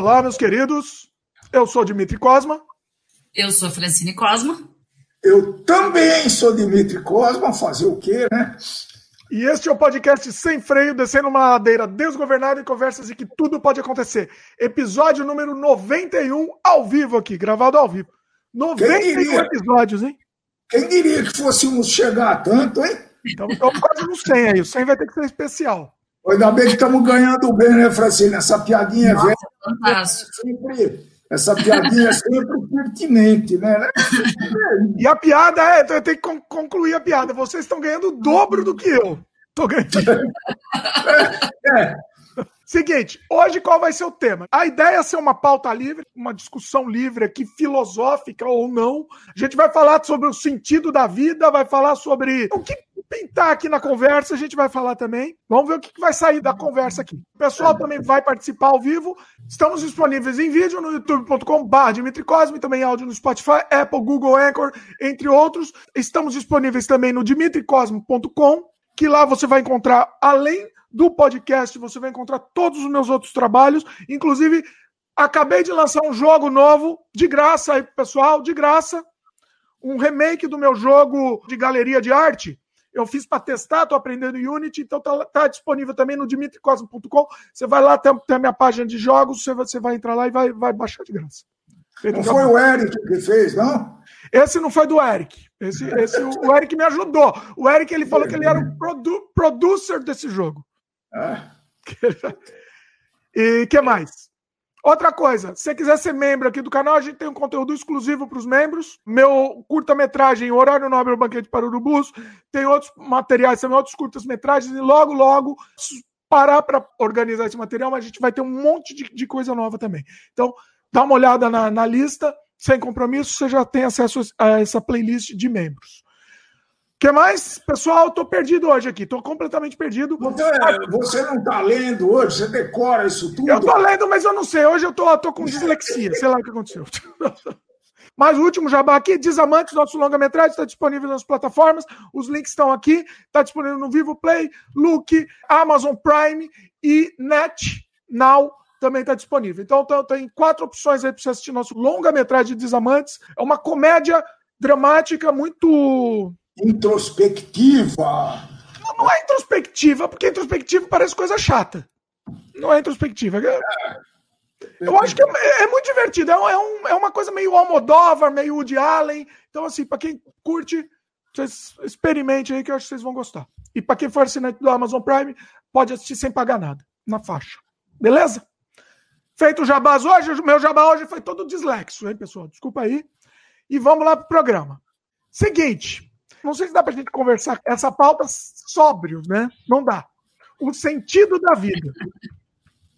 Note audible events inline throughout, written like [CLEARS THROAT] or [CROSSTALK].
Olá, meus queridos. Eu sou Dimitri Cosma. Eu sou Francine Cosma. Eu também sou Dimitri Cosma. Fazer o quê, né? E este é o podcast Sem Freio, descendo uma ladeira desgovernada e conversas em que tudo pode acontecer. Episódio número 91, ao vivo aqui, gravado ao vivo. 91 episódios, hein? Quem diria que fôssemos chegar a tanto, hein? Então, estamos quase no 100 aí. O 100 vai ter que ser especial. Ainda bem que estamos ganhando bem, né, Francine? Essa piadinha Nossa, velha. Fantástico. Sempre, essa piadinha é sempre pertinente, né? E a piada é, eu tenho que concluir a piada. Vocês estão ganhando o dobro do que eu. Tô ganhando. é, é. Seguinte, hoje qual vai ser o tema? A ideia é ser uma pauta livre, uma discussão livre aqui, filosófica ou não. A gente vai falar sobre o sentido da vida, vai falar sobre o que pintar aqui na conversa, a gente vai falar também. Vamos ver o que vai sair da conversa aqui. O pessoal também vai participar ao vivo. Estamos disponíveis em vídeo no youtube.com.br Dimitri Cosme, também áudio no Spotify, Apple, Google, Anchor, entre outros. Estamos disponíveis também no dimitricosme.com, que lá você vai encontrar, além do podcast, você vai encontrar todos os meus outros trabalhos, inclusive acabei de lançar um jogo novo, de graça aí, pessoal, de graça. Um remake do meu jogo de galeria de arte, eu fiz para testar, estou aprendendo Unity, então está tá disponível também no dimitricosmo.com. Você vai lá, tem, tem, a minha página de jogos, você vai, você vai entrar lá e vai, vai baixar de graça. Não foi o Eric que fez, não? Esse não foi do Eric. Esse, esse, o Eric me ajudou. O Eric ele falou que ele era o produ producer desse jogo. Ah. [LAUGHS] e que mais? Outra coisa, se você quiser ser membro aqui do canal, a gente tem um conteúdo exclusivo para os membros. Meu curta-metragem, Horário Nobre, o Banquete para Urubus. Tem outros materiais também, outros curtas-metragens. E logo, logo, parar para organizar esse material, mas a gente vai ter um monte de, de coisa nova também. Então, dá uma olhada na, na lista. Sem compromisso, você já tem acesso a essa playlist de membros que mais? Pessoal, tô perdido hoje aqui, tô completamente perdido. você não tá lendo hoje? Você decora isso tudo? Eu tô lendo, mas eu não sei. Hoje eu tô, tô com dislexia, sei lá o que aconteceu. [LAUGHS] Mas o último jabá aqui, Desamantes, nosso longa-metragem, está disponível nas plataformas. Os links estão aqui. Está disponível no Vivo Play, Look, Amazon Prime e Net Now também está disponível. Então tem quatro opções aí para você assistir nosso longa-metragem de Desamantes. É uma comédia dramática muito introspectiva. Não, não é introspectiva, porque introspectiva parece coisa chata. Não é introspectiva. É... Eu acho que é, é muito divertido. É, um, é, uma coisa meio Almodóvar, meio Woody Allen. Então, assim, para quem curte, vocês experimente aí que eu acho que vocês vão gostar. E para quem for assinante do Amazon Prime, pode assistir sem pagar nada, na faixa. Beleza? Feito o jabás hoje, meu jabá hoje foi todo dislexo, hein, pessoal? Desculpa aí. E vamos lá pro programa. Seguinte, não sei se dá para a gente conversar essa pauta sóbrio, né? Não dá. O sentido da vida.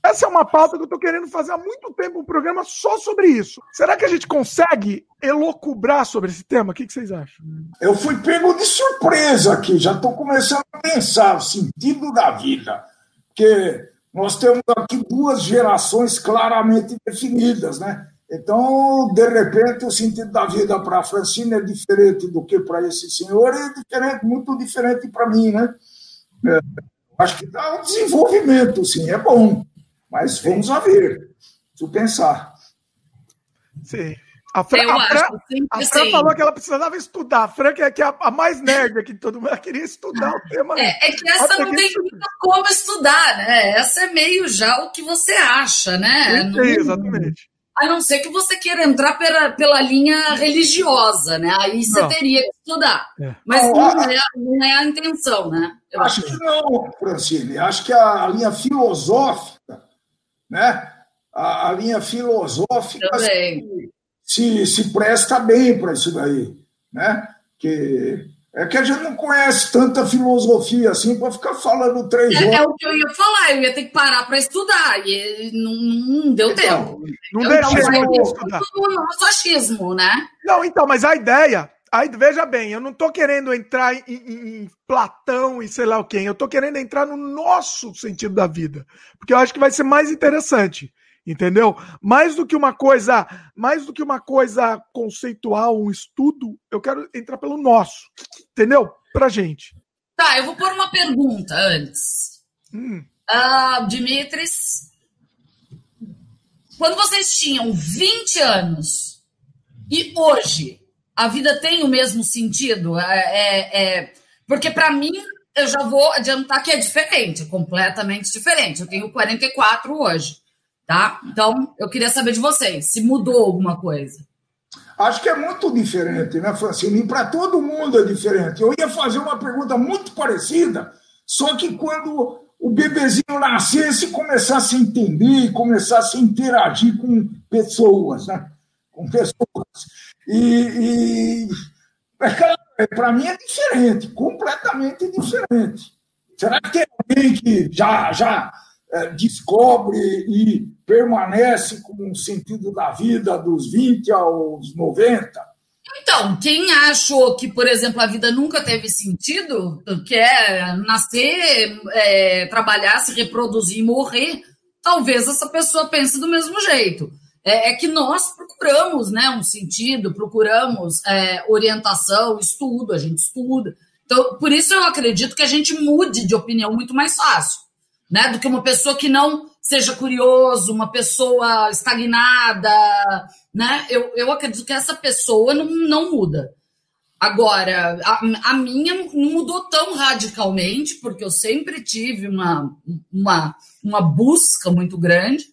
Essa é uma pauta que eu estou querendo fazer há muito tempo um programa só sobre isso. Será que a gente consegue elocubrar sobre esse tema? O que, que vocês acham? Eu fui pego de surpresa aqui, já estou começando a pensar o sentido da vida. Porque nós temos aqui duas gerações claramente definidas, né? Então, de repente, o sentido da vida para a Francine é diferente do que para esse senhor, e é diferente, muito diferente para mim, né? É, acho que dá um desenvolvimento, sim, é bom, mas vamos a ver, preciso pensar. Sim. A Fran, a Fran, a Fran falou que ela precisava estudar. A Fran, que é, que é a, mais nerd aqui de todo mundo, ela queria estudar o tema. É, é que essa não tem como estudar, né? Essa é meio já o que você acha, né? Sim, exatamente. A não ser que você queira entrar pela, pela linha religiosa, né? Aí você não. teria que estudar. É. Mas não, não, é, não, é, a intenção, né? Eu acho, acho que não, Francine. Acho que a, linha filosófica, né? A, a linha filosófica se, se, se, presta bem para isso daí, né? Que é que a gente não conhece tanta filosofia assim para ficar falando três é, horas. É o que eu ia falar, eu ia ter que parar para estudar, e não, não deu então, tempo. Não então, deixei eu estudar. No machismo, né? Não, então, mas a ideia. Aí, veja bem, eu não estou querendo entrar em, em, em, Platão e sei lá o quem, eu estou querendo entrar no nosso sentido da vida, porque eu acho que vai ser mais interessante entendeu? Mais do que uma coisa, mais do que uma coisa conceitual, um estudo, eu quero entrar pelo nosso, entendeu? Pra gente. Tá, eu vou pôr uma pergunta antes. Hum. Uh, Dimitris, quando vocês tinham 20 anos e hoje, a vida tem o mesmo sentido? É, é, é porque para mim, eu já vou adiantar que é diferente, completamente diferente. Eu tenho 44 hoje, tá? Então, eu queria saber de vocês, se mudou alguma coisa. Acho que é muito diferente, né, Francine? E para todo mundo é diferente. Eu ia fazer uma pergunta muito parecida, só que quando o bebezinho nascesse e começasse a entender, começasse a interagir com pessoas, né? Com pessoas. E, e é, para mim é diferente, completamente diferente. Será que tem alguém que já, já é, descobre e permanece com o sentido da vida dos 20 aos 90? Então, quem achou que, por exemplo, a vida nunca teve sentido, quer nascer, é, trabalhar, se reproduzir e morrer, talvez essa pessoa pense do mesmo jeito. É, é que nós procuramos né, um sentido, procuramos é, orientação, estudo, a gente estuda. Então, por isso eu acredito que a gente mude de opinião muito mais fácil né? Do que uma pessoa que não seja curioso, uma pessoa estagnada, né? Eu, eu acredito que essa pessoa não, não muda. Agora, a, a minha não mudou tão radicalmente, porque eu sempre tive uma, uma, uma busca muito grande,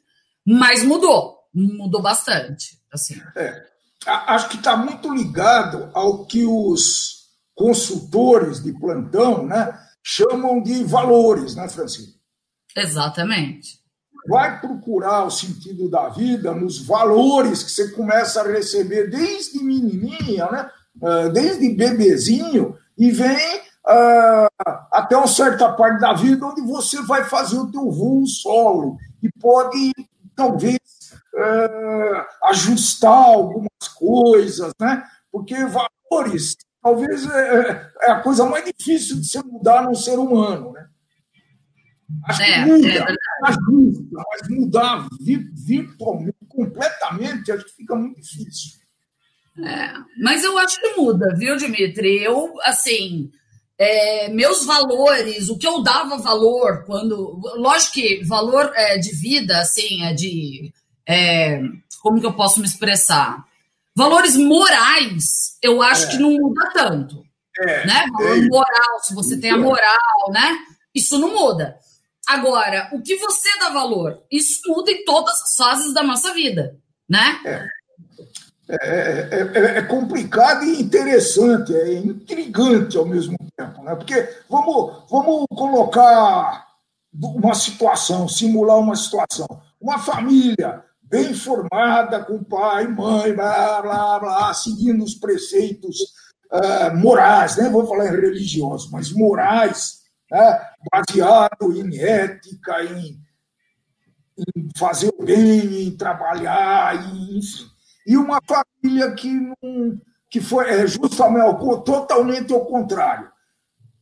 mas mudou, mudou bastante. Assim. É, acho que está muito ligado ao que os consultores de plantão né, chamam de valores, né, Francisco? Exatamente. Vai procurar o sentido da vida nos valores que você começa a receber desde menininha, né? Ah, desde bebezinho, e vem uh, até uma certa parte da vida onde você vai fazer o teu voo solo e pode, talvez, uh, ajustar algumas coisas, né? Porque valores, talvez, é, é a coisa mais difícil de se mudar no ser humano, né? Acho é, que muda, é mas mudar virtualmente, completamente, acho que fica muito difícil. É, mas eu acho que muda, viu, Dimitri? Eu, assim, é, meus valores, o que eu dava valor quando. Lógico que valor é, de vida, assim, é de. É, como que eu posso me expressar? Valores morais, eu acho é. que não muda tanto. É, né? Valor é. moral, se você tem a moral, né? Isso não muda. Agora, o que você dá valor? Isso muda em todas as fases da nossa vida, né? É. É, é, é, é, complicado e interessante, é intrigante ao mesmo tempo, né? Porque vamos, vamos colocar uma situação, simular uma situação. Uma família bem formada, com pai, mãe, blá, blá, blá, seguindo os preceitos uh, morais, né? Vou falar em religiosos, mas morais, né? baseado em ética, em, em, fazer o bem, em trabalhar, enfim. E uma família que, não, que foi é, justamente totalmente ao contrário.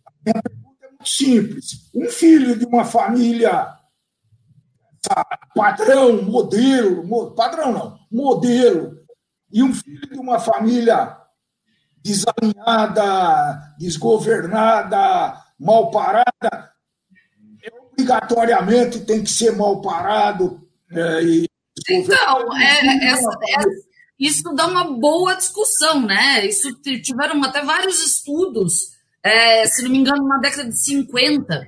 A minha pergunta é muito simples. Um filho de uma família padrão, modelo, padrão não, modelo, e um filho de uma família desalinhada, desgovernada, mal parada, obrigatoriamente tem que ser mal parado. É, e... Então, é, essa, é, isso dá uma boa discussão, né? Isso tiveram até vários estudos, é, se não me engano, na década de 50,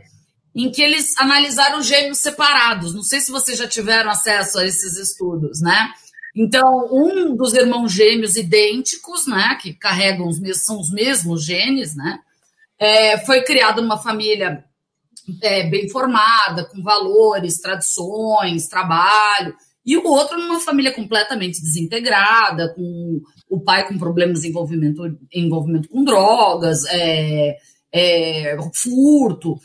em que eles analisaram gêmeos separados. Não sei se vocês já tiveram acesso a esses estudos, né? Então, um dos irmãos gêmeos idênticos, né, que carregam os mesmos, são os mesmos genes, né, é, foi criado numa família é, bem formada, com valores, tradições, trabalho, e o outro numa família completamente desintegrada, com o pai com problemas de envolvimento, envolvimento com drogas, é, é, furto.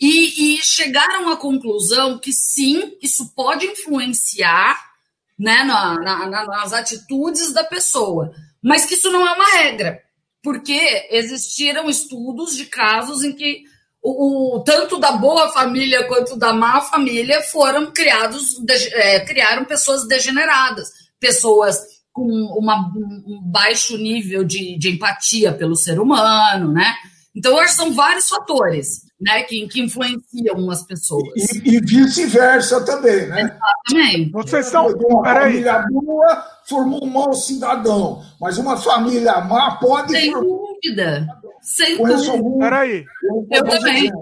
E, e, chegaram à conclusão que sim, isso pode influenciar né, na, na, nas atitudes da pessoa, mas que isso não é uma regra porque existiram estudos de casos em que o, o, tanto da boa família quanto da má família foram criados, de, é, criaram pessoas degeneradas, pessoas com uma, um baixo nível de, de empatia pelo ser humano, né? Então, acho que são vários fatores. né, que, que influenciam as pessoas. E, e vice-versa também, né? Exatamente. Vocês são. Uma Peraí. família boa formou um mau cidadão, mas uma família má pode Sem formar. dúvida. Sem Conheço dúvida. algum- Peraí. Eu também.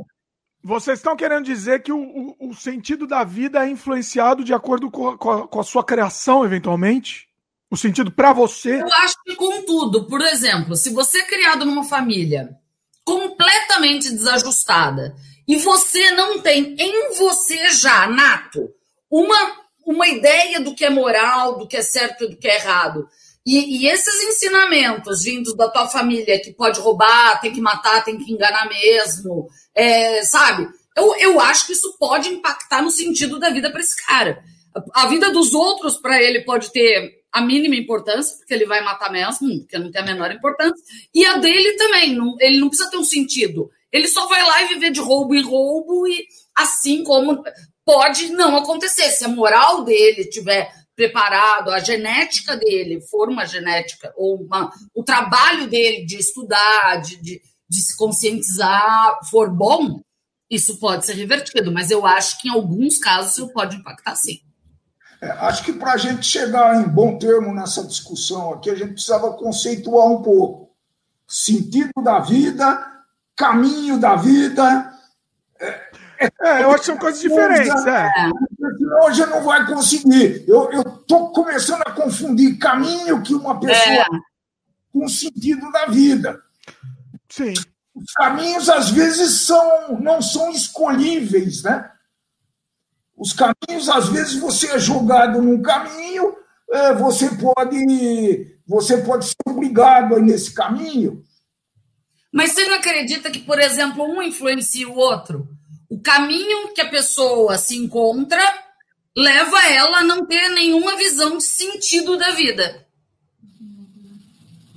Vocês estão querendo dizer que o, o- o sentido da vida é influenciado de acordo com a, com a- com a sua criação, eventualmente? O sentido pra você? Eu acho que, contudo, por exemplo, se você é criado numa família completamente desajustada e você não tem em você já, nato, uma, uma ideia do que é moral, do que é certo e do que é errado, e, e esses ensinamentos vindos da tua família que pode roubar, tem que matar, tem que enganar mesmo, é, sabe? Eu, eu acho que isso pode impactar no sentido da vida para esse cara. A a vida dos outros, para ele, pode ter a mínima importância, porque ele vai matar mesmo, porque não tem a menor importância. E a dele também, não- ele não precisa ter um sentido. Ele só vai lá e viver de roubo em roubo, e assim como pode não acontecer. Se a moral dele tiver preparado, a genética dele for uma genética, ou uma- o trabalho dele de estudar, de, de, de se conscientizar for bom, isso pode ser revertido. Mas eu acho que em alguns casos isso pode impactar sim. É, acho que para a gente chegar em bom termo nessa discussão aqui, a gente precisava conceituar um pouco. Sentido da vida, caminho da vida. É, eu acho que são coisas diferentes. É. A gente não vai conseguir. Eu estou começando a confundir caminho que uma pessoa É. com sentido da vida. Sim. Os caminhos, às vezes, são, não são escolhíveis, né? Os caminhos, às vezes, você é jogado num caminho, eh, você pode, você pode ser obrigado a ir nesse caminho. Mas você não acredita que, por exemplo, um influencia o outro? O caminho que a pessoa se encontra leva ela a não ter nenhuma visão de sentido da vida.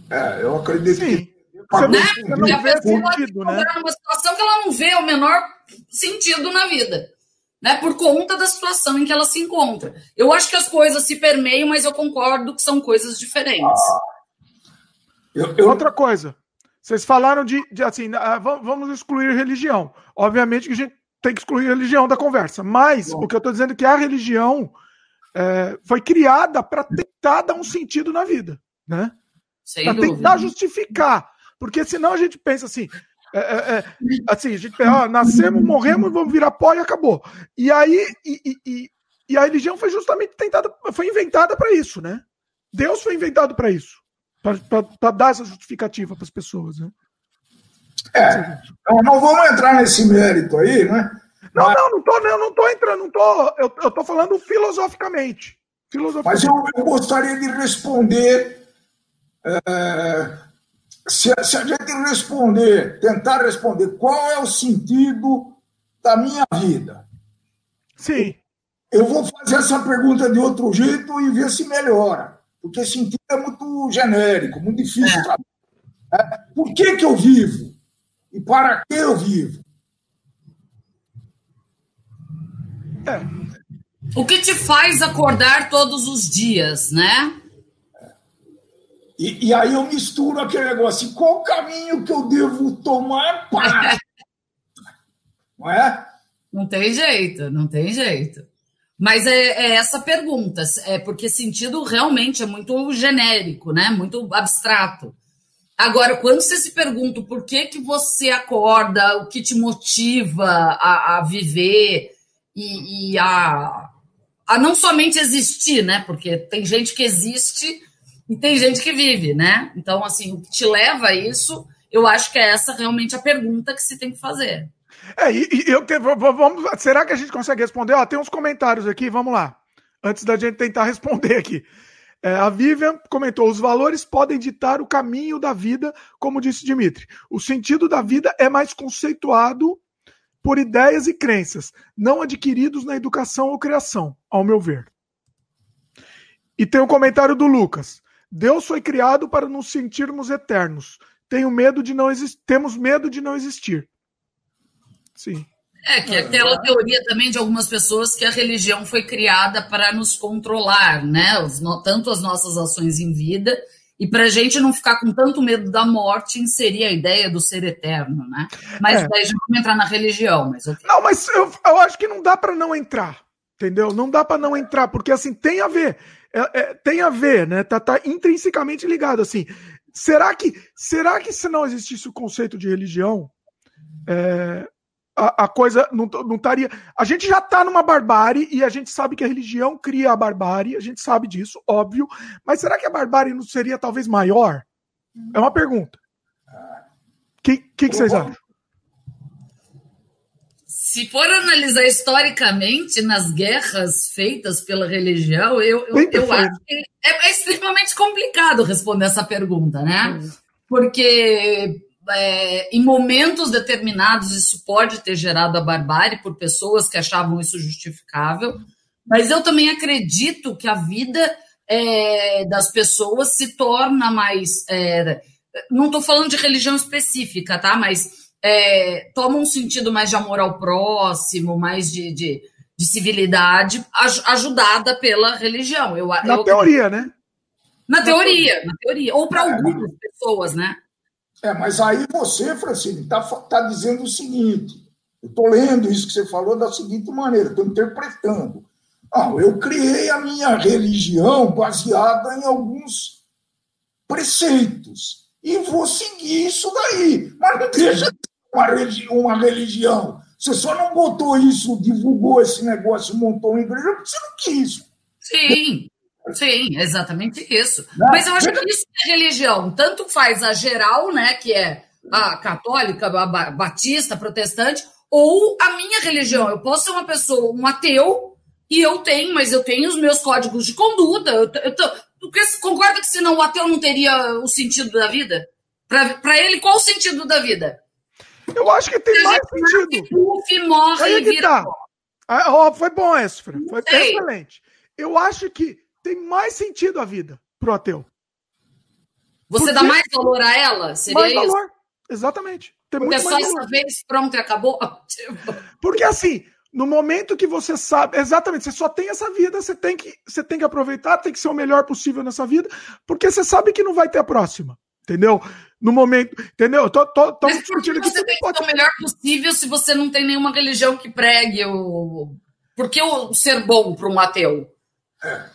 É, eu acredito Sim. que. Você Né? não Porque a pessoa se sentido, né? encontra numa situação que ela não vê o menor sentido na vida. Né, por conta da situação em que ela se encontra. Eu acho que as coisas se permeiam, mas eu concordo que são coisas diferentes. Eu, eu- Outra coisa. Vocês falaram de, de, assim, ah, va- vamos excluir religião. Obviamente que a gente tem que excluir religião da conversa. Mas o que eu estou dizendo é que a religião é, foi criada para tentar dar um sentido na vida, né? Para tentar justificar. Porque senão a gente pensa assim. É, é, é, assim, a gente pensa, ó, nascemos, morremos, vamos virar pó e acabou. E aí, e, e- e- a religião foi justamente tentada, foi inventada para isso, né? Deus foi inventado para isso. Para dar essa justificativa para as pessoas, né? é, não, não vamos entrar nesse mérito aí, né? Não, não, não tô, não, não tô entrando, não tô. Eu, eu tô falando filosoficamente. Mas Filosoficamente. eu, eu gostaria de responder. é, se, se a gente responder, tentar responder qual é o sentido da minha vida, Sim. eu vou fazer essa pergunta de outro jeito e ver se melhora. Porque sentido é muito genérico, muito difícil. saber. É, Por que, que eu vivo? E para que eu vivo? É. O que te faz acordar todos os dias, né? E, e aí eu misturo aquele negócio. Qual o caminho que eu devo tomar para. [LAUGHS] Não é? Não tem jeito, não tem jeito. Mas é, é essa pergunta, é porque sentido realmente é muito genérico, né? Muito abstrato. Agora, quando você se pergunta por que, que você acorda, o que te motiva a, a viver e, e a, a não somente existir, né? Porque tem gente que existe e tem gente que vive, né? Então, assim, o que te leva a isso, eu acho que é essa realmente a pergunta que se tem que fazer. É, e, e eu te, vamos, será que a gente consegue responder? Ó, tem uns comentários aqui, vamos lá. Antes da gente tentar [LAUGHS] responder aqui. É, a Vivian comentou: os valores podem ditar o caminho da vida, como disse Dimitri. O sentido da vida é mais conceituado por ideias e crenças, não adquiridos na educação ou criação, ao meu ver. E tem um comentário do Lucas. Deus foi criado para nos sentirmos eternos. Tenho medo de não existir. Temos medo de não existir. Sim. É, que é aquela teoria também de algumas pessoas que a religião foi criada para nos controlar, né? Os no- tanto as nossas ações em vida E para a gente não ficar com tanto medo da morte, inserir a ideia do ser eterno, né? Mas é. daí já vamos entrar na religião. Mas okay. Não, mas eu, eu acho que não dá para não entrar, entendeu? Não dá para não entrar, porque assim, tem a ver. É, é, tem a ver, né? Tá, tá intrinsecamente ligado, assim. Será que, será que se não existisse o conceito de religião, é, a, a, coisa não, não estaria. A gente já está numa barbárie e a gente sabe que a religião cria a barbárie, a gente sabe disso, óbvio. Mas será que a barbárie não seria talvez maior? É uma pergunta. O que, que, que vocês acham? Se for analisar historicamente nas guerras feitas pela religião, eu, eu, eu acho que é, é, extremamente complicado responder essa pergunta, né? Porque é, em momentos determinados isso pode ter gerado a barbárie por pessoas que achavam isso justificável, mas eu também acredito que a vida é, das pessoas se torna mais. É, não estou falando de religião específica, tá? Mas é, toma um sentido mais de amor ao próximo, mais de, de, de civilidade, ajudada pela religião. Eu, na eu, teoria, né? Na teoria, na teoria. Ou para algumas pessoas, né? É, mas aí você, Francine, está tá dizendo o seguinte: eu estou lendo isso que você falou da seguinte maneira, estou interpretando. Ah, eu criei a minha religião baseada em alguns preceitos e vou seguir isso daí. Mas não deixa de uma, uma religião. Você só não botou isso, divulgou esse negócio, montou uma igreja porque você não quis. Sim. Sim, exatamente isso. Não, Mas eu acho que isso é religião. Tanto faz a geral, né, que é a católica, a batista, protestante, ou a minha religião. Eu posso ser uma pessoa, um ateu, e eu tenho, mas eu tenho os meus códigos de conduta. Eu, concorda que senão o ateu não teria o sentido da vida? Para ele, qual o sentido da vida? Eu acho que tem mais sentido. Puff, morre Aí e vira. Tá. Ah, foi bom esse, Fran. Foi excelente. Eu acho que tem mais sentido a vida pro ateu. Você Porque... dá mais valor a ela? Seria mais isso? valor. Exatamente. Tem Porque é só essa vez, pronto e acabou? [LAUGHS] Porque assim, no momento que você sabe, exatamente, você só tem essa vida, você tem que, você tem que aproveitar, tem que ser o melhor possível nessa vida, porque você sabe que não vai ter a próxima, entendeu? No momento, entendeu? Eu tô, tô, tô Mas por que você tem que pode... ser o melhor possível se você não tem nenhuma religião que pregue o... Por que o ser bom para um ateu? É.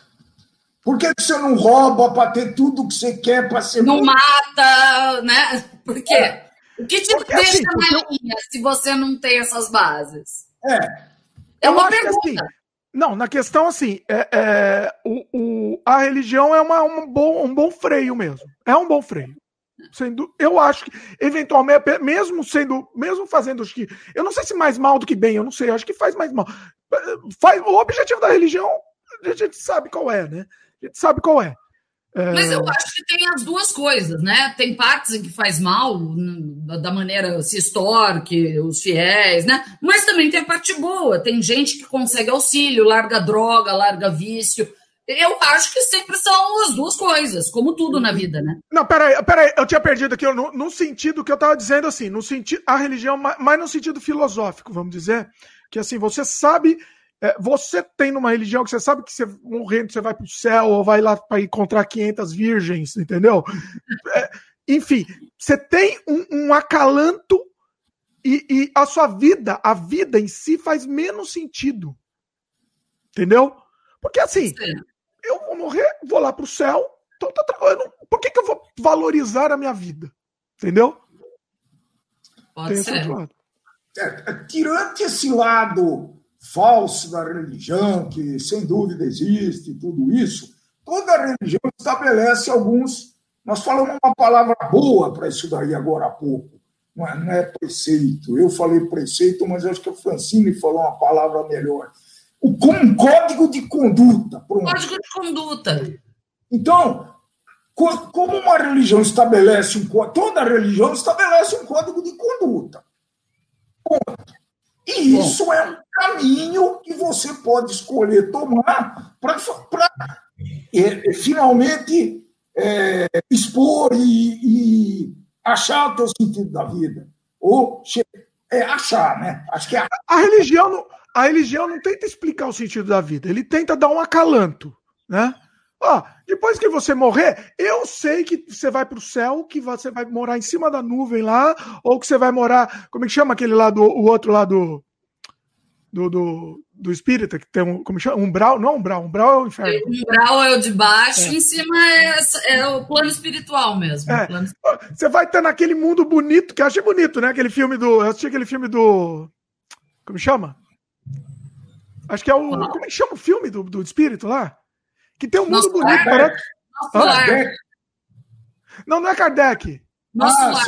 Por que você não rouba para ter tudo que você quer para ser. Não mata, né? Por quê? É. O que te porque, deixa assim, na eu... linha se você não tem essas bases? É. É uma pergunta. Assim, não, na questão assim, é, é o, o, a religião é uma, um, bom, um bom freio mesmo. É um bom freio. Sendo, eu acho que, eventualmente, mesmo sendo, mesmo fazendo, acho que, eu não sei se mais mal do que bem, eu não sei, acho que faz mais mal. Faz, o objetivo da religião, a gente sabe qual é, né? a gente sabe qual é. é. Mas eu acho que tem as duas coisas, né? Tem partes em que faz mal, da maneira se extorque os fiéis, né? Mas também tem a parte boa. Tem gente que consegue auxílio, larga droga, larga vício. Eu acho que sempre são as duas coisas, como tudo na vida, né? Não, peraí, peraí, eu tinha perdido aqui, no, no sentido que eu estava dizendo assim, no sentido, a religião, mas no sentido filosófico, vamos dizer, que assim, você sabe é, você tem numa religião que você sabe que você morrendo você vai para o céu ou vai lá para encontrar 500 virgens, entendeu? É, enfim, você tem um, um acalanto e, e, a sua vida, a vida em si faz menos sentido. Entendeu? Porque assim, Sim. Eu vou morrer, vou lá para o céu, tô, tô, tô, por que, que eu vou valorizar a minha vida? Entendeu? Pode Tem ser. É, tirando esse lado falso da religião, que sem dúvida existe, tudo isso, toda religião estabelece alguns. Nós falamos uma palavra boa para isso daí agora há pouco. Não é, não é, preceito. Eu falei preceito, mas acho que a Francine falou uma palavra melhor. O, um código de conduta. Pronto. Código de conduta. Então, como uma religião estabelece um toda religião estabelece um código de conduta. Ponto. E Bom. isso é um caminho que você pode escolher tomar para é, finalmente é, expor e, e, achar o teu sentido da vida. Ou é, achar, né? Acho que é... a religião não, a religião não tenta explicar o sentido da vida, ele tenta dar um acalanto, né? Ó, depois que você morrer, eu sei que você vai pro céu, que você vai morar em cima da nuvem lá, ou que você vai morar. Como é que chama aquele lá do o outro lá. Do, do, do espírita, que tem um. Como chama? Umbral? Não, umbral. Umbral é o inferno. Umbral é o de baixo, é. em cima é, é, o plano espiritual mesmo. É. Plano... Você vai estar naquele mundo bonito, que eu achei bonito, né? Aquele filme do. Eu assisti aquele filme do. Como chama? Acho que é o. Como é que chama o filme do, do espírito lá? Que tem um mundo Nosso bonito, parece. Nosso Não, não é Kardec. Nosso ah, lar.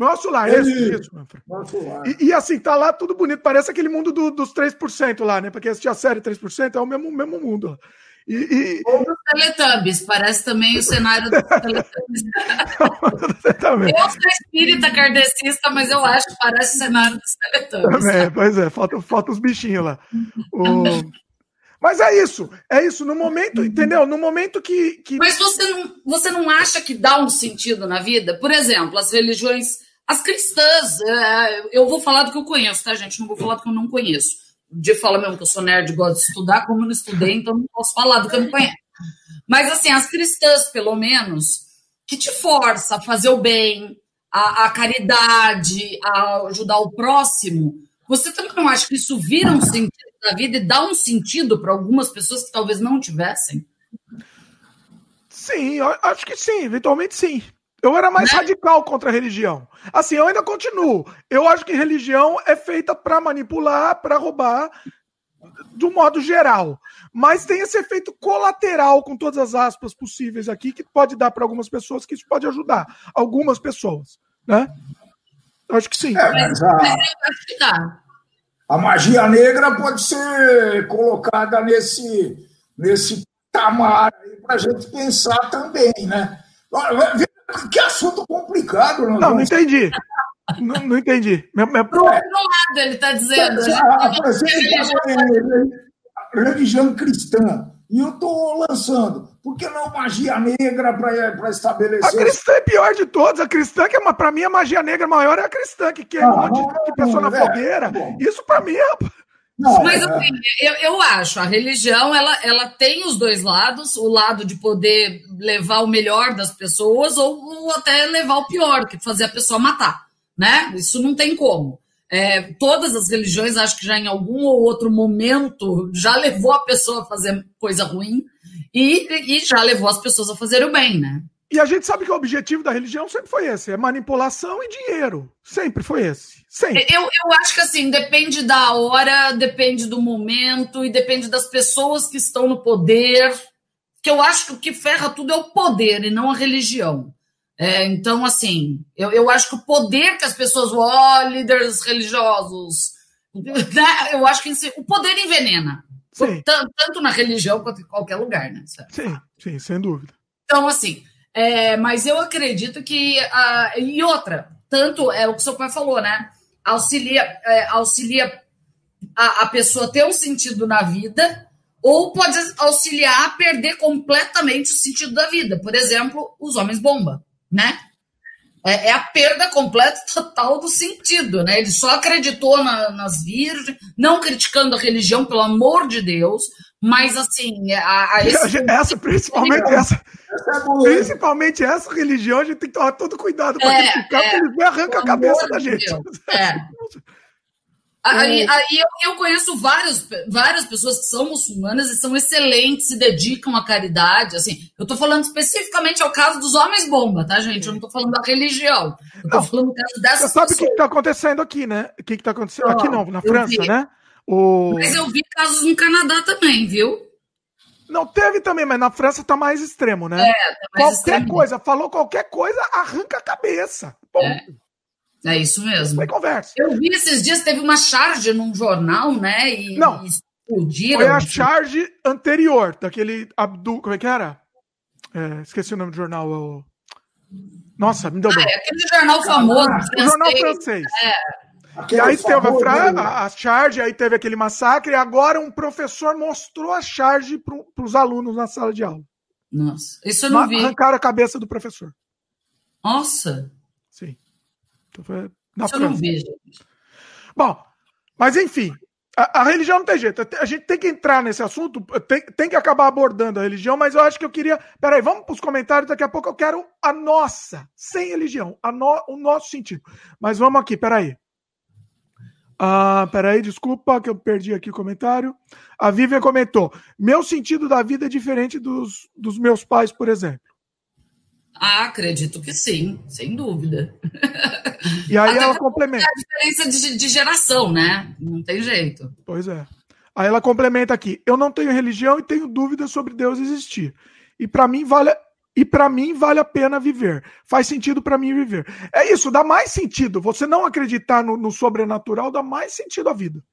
Nosso lar, Ele... isso, isso. Nosso lar. E, e, assim, tá lá tudo bonito. Parece aquele mundo do, dos 3% lá, né? Porque assistir a série 3% é o mesmo, mesmo mundo. E, e... Ou dos Teletubbies, parece também o cenário dos Teletubbies. [LAUGHS] eu sou espírita kardecista, mas eu acho que parece o cenário dos Teletubbies. Também, pois é, falta, falta os bichinhos lá. O... [LAUGHS] Mas é isso, é isso. No momento, entendeu? No momento que. que... Mas você não, você não acha que dá um sentido na vida? Por exemplo, as religiões, as cristãs, é, eu vou falar do que eu conheço, tá, gente? Não vou falar do que eu não conheço. O dia fala mesmo que eu sou nerd, gosto de estudar, como eu não estudei, então não posso falar do que eu não conheço. Mas, assim, as cristãs, pelo menos, que te força a fazer o bem, a, a caridade, a ajudar o próximo, você também não acha que isso vira um sentido da vida e dá um sentido para algumas pessoas que talvez não tivessem? Sim, acho que sim, eventualmente sim. Eu era mais né? radical contra a religião. Assim, eu ainda continuo. Eu acho que religião é feita para manipular, para roubar, do modo geral. Mas tem esse efeito colateral, com todas as aspas possíveis aqui, que pode dar para algumas pessoas, que isso pode ajudar algumas pessoas. Né? Eu acho que sim. É, mas a... a magia negra pode ser colocada nesse, nesse tamar para a gente pensar também, né? Que assunto complicado. Não, não, não entendi. não, não, entendi. Meu, meu... Pro outro lado, ele está dizendo. Ah, por exemplo, religião cristã. E eu estou lançando. Por que não magia negra para estabelecer? A cristã é pior de todas. A cristã, que é para mim, a magia negra maior é a cristã, que queima ah, um monte de pessoa na é, fogueira. Tá Isso para mim é. Não, Mas é. assim, eu, eu acho, a religião ela, ela tem os dois lados, o lado de poder levar o melhor das pessoas ou, ou até levar o pior, que é fazer a pessoa matar, né? Isso não tem como. É, todas as religiões, acho que já em algum ou outro momento, já levou a pessoa a fazer coisa ruim e, e já levou as pessoas a fazer o bem, né? E a gente sabe que o objetivo da religião sempre foi esse: é manipulação e dinheiro. Sempre foi esse. Sempre. Eu, eu acho que assim, depende da hora, depende do momento e depende das pessoas que estão no poder. Que eu acho que o que ferra tudo é o poder e não a religião. É, então, assim, eu, eu acho que o poder que as pessoas, ó, oh, líderes religiosos, [LAUGHS] né? eu acho que o poder envenena. Tanto, tanto, na religião quanto em qualquer lugar, né? Sim, sim, sem dúvida. Então, assim, é, mas eu acredito que. Uh, e outra, tanto é o que o seu pai falou, né? Auxilia, é, auxilia a, a pessoa ter um sentido na vida, ou pode auxiliar a perder completamente o sentido da vida. Por exemplo, os homens bomba né? É, é, a perda completa total do sentido, né? Ele só acreditou na, nas virgens, não criticando a religião, pelo amor de Deus, mas assim, a, a [LAUGHS] esse... essa, principalmente essa, principalmente essa religião, a gente tem que tomar todo cuidado para é, criticar, é, porque eles arrancam a cabeça da gente. Deus, [LAUGHS] é. Aí, aí eu, eu, conheço vários, várias pessoas que são muçulmanas e são excelentes, se dedicam à caridade. Assim, eu estou falando especificamente ao caso dos homens bomba, tá, gente? Eu não estou falando da religião. Eu estou falando do caso dessas Você sabe o que está acontecendo aqui, né? O que está acontecendo aqui não, na França, né? O... Mas eu vi casos no Canadá também, viu? Não, teve também, mas na França está mais extremo, né? É, tá mais qualquer extremo. coisa, falou qualquer coisa, arranca a cabeça. Ponto. É. É isso mesmo. Foi conversa. Eu vi esses dias, teve uma charge num jornal, né? E, Não. E explodiram. Foi a charge anterior, daquele Abdul. Como é que era? É, esqueci o nome do jornal. O... Nossa, me deu ah, é aquele jornal famoso. o jornal francês. É. E aí teve a, fra... a, charge, aí teve aquele massacre, e agora um professor mostrou a charge para os alunos na sala de aula. Nossa, isso eu não vi. Arrancaram a cabeça do professor. Nossa. Sim. Então foi na Isso eu não vejo. Bom, mas enfim, A, a, religião não tem jeito. A gente tem que entrar nesse assunto, tem, tem que acabar abordando a religião, mas eu acho que eu queria. Peraí, vamos para os comentários. Daqui a pouco eu quero a nossa, sem religião, a no, o nosso sentido. Mas vamos aqui, peraí. Ah, peraí, desculpa que eu perdi aqui o comentário. A Vivian comentou: meu sentido da vida é diferente dos, dos meus pais, por exemplo. Ah, acredito que sim, sem dúvida. E aí Até ela complementa. a diferença de, de geração, né? Não tem jeito. Pois é. Aí ela complementa aqui: eu não tenho religião e tenho dúvidas sobre Deus existir. E para mim vale e para mim vale a pena viver. Faz sentido para mim viver. É isso, dá mais sentido. Você não acreditar no, no, sobrenatural dá mais sentido à vida.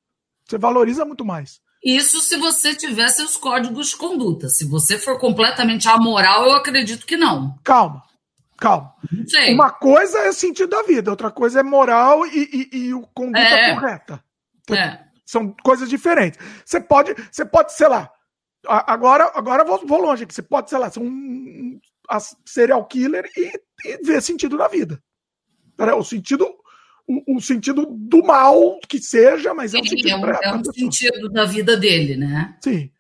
Você valoriza muito mais. Isso se você tiver seus códigos de conduta. Se você for completamente amoral, eu acredito que não. Calma, calma. Sei. Uma coisa é sentido da vida, outra coisa é moral e, e, e o conduta é. correta. É. São coisas diferentes. Você pode, você pode, sei lá, agora, agora vou, vou longe aqui. Você pode, sei lá, ser um serial killer e, e ver sentido na vida. O sentido o, o, sentido do mal que seja, mas é um sentido. É um, é um sentido da vida dele, né? Sim.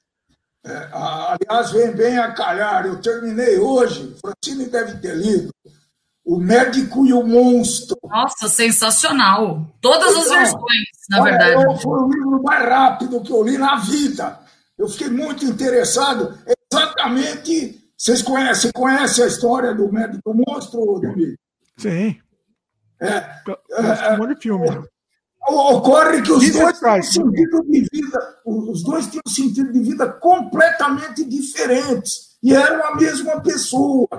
É, aliás, vem bem a calhar, eu terminei hoje, Francine deve ter lido, O Médico e o Monstro. Nossa, sensacional. Todas então, as versões, na olha, verdade. Eu, foi o livro mais rápido que eu li na vida. Eu fiquei muito interessado, exatamente. Vocês conhecem, conhecem a história do Médico e o Monstro, Domingo? Sim. É, é, é, de filme. Ocorre que os dois têm sentido de vida, os dois tinham sentido de vida completamente diferentes e eram a mesma pessoa.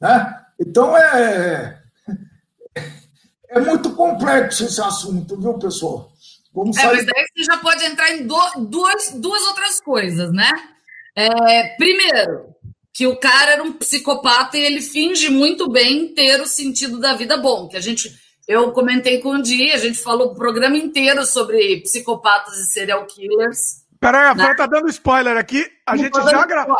Né? Então é, é muito complexo esse assunto, viu, pessoal? Vamos é, mas daí você já pode entrar em do, duas, duas outras coisas, né? É, primeiro, que o cara era um psicopata e ele finge muito bem ter o sentido da vida bom. Que a gente, eu comentei com o Di, a gente falou o programa inteiro sobre psicopatas e serial killers. Peraí, a né? tá dando spoiler aqui. A Não gente já gravou.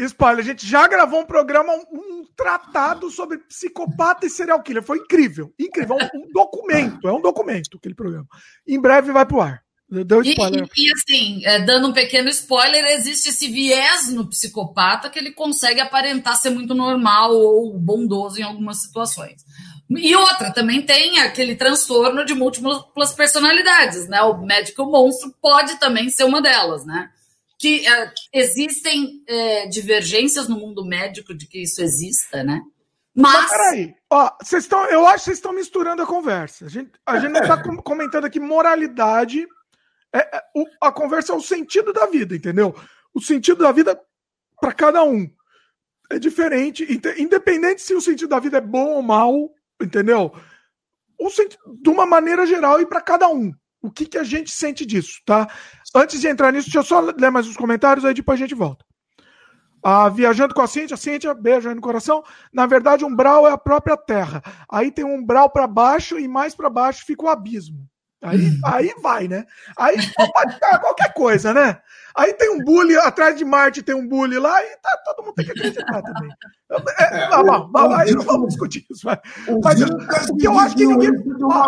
Spoiler. a gente já gravou um programa, um, um, tratado sobre psicopata e serial killer. Foi incrível. Incrível. Um, um documento. É um documento aquele programa. Em breve vai pro ar. Deu spoiler. E, e, assim, é, dando um pequeno spoiler, existe esse viés no psicopata que ele consegue aparentar ser muito normal ou bondoso em algumas situações. E outra, também tem aquele transtorno de múltiplas personalidades, né? O médico monstro pode também ser uma delas, né? Que é, existem é, divergências no mundo médico de que isso exista, né? Mas. Mas peraí, ó, vocês estão, eu acho que vocês estão misturando a conversa. A gente, a gente não está comentando aqui moralidade é, é, o, a conversa é o sentido da vida, entendeu? O sentido da vida para cada um é diferente, independente se o sentido da vida é bom ou mal, entendeu? O sentido, de uma maneira geral e para cada um. O que, que a gente sente disso, tá? Antes de entrar nisso, deixa eu só ler mais os comentários, aí depois a gente volta. Ah, viajando com a Cíntia, Cíntia, beijo aí no coração. Na verdade, um umbral é a própria terra. Aí tem um umbral para baixo e mais para baixo fica o abismo. Aí, [LAUGHS] aí vai, né? Aí pode ficar qualquer coisa, né? Aí tem um bully, atrás de Marte tem um bully lá e tá, todo mundo tem que acreditar também. É, é, não, não, não, aí não vamos discutir isso. Mas, mas o que eu acho que ninguém. Ó,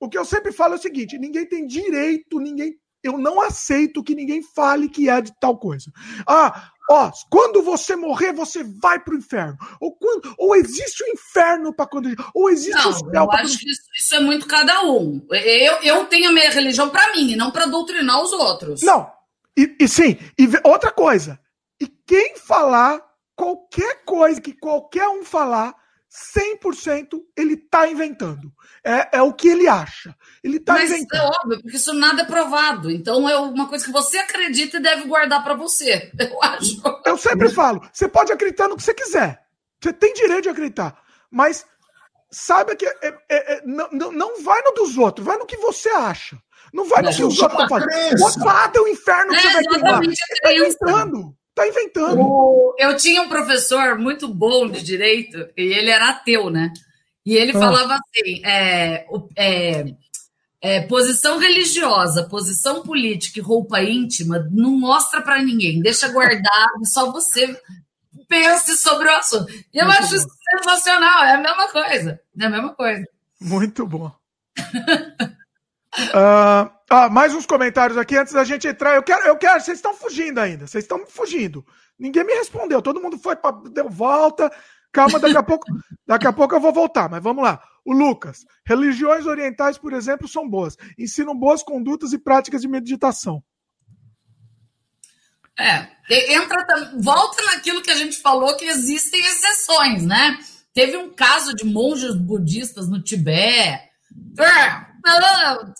o que eu sempre falo é o seguinte: ninguém tem direito, ninguém. Eu não aceito que ninguém fale que é de tal coisa. Ah, Ó, quando você morrer, você vai pro inferno. Ou, quando, ou existe o inferno para quando. Ou existe não, o céu Eu acho que isso, isso, é muito cada um. Eu, eu tenho a minha religião para mim, e não para doutrinar os outros. Não. E, e sim, e outra coisa. E quem falar qualquer coisa que qualquer um falar 100% ele está inventando. É, é o que ele acha. Ele está inventando. é óbvio, porque isso nada é provado. Então é uma coisa que você acredita e deve guardar para você, [LAUGHS] eu acho. Eu sempre falo, você pode acreditar no que você quiser. Você tem direito de acreditar. Mas saiba que é, é, é, não, não vai no dos outros, vai no que você acha. Não vai no que os outros estão fazendo. Um inferno que você vai queimar. Ele está inventando. Tá inventando. O... Eu tinha um professor muito bom de direito, e ele era ateu, né? E ele ah. falava assim: é, é, é, posição religiosa, posição política e roupa íntima não mostra para ninguém, deixa guardado, só você pense sobre o assunto. E eu muito acho bom. sensacional, é a mesma coisa. É a mesma coisa. Muito bom. [LAUGHS] Uh, ah, mais uns comentários aqui antes da gente entrar. Eu quero, eu quero. Vocês estão fugindo ainda. Vocês estão fugindo. Ninguém me respondeu. Todo mundo foi pra, deu volta. Calma, daqui a pouco, [LAUGHS] daqui a pouco eu vou voltar. Mas vamos lá. O Lucas. Religiões orientais, por exemplo, são boas. Ensinam boas condutas e práticas de meditação. É, entra, volta naquilo que a gente falou que existem exceções, né? Teve um caso de monges budistas no Tibete.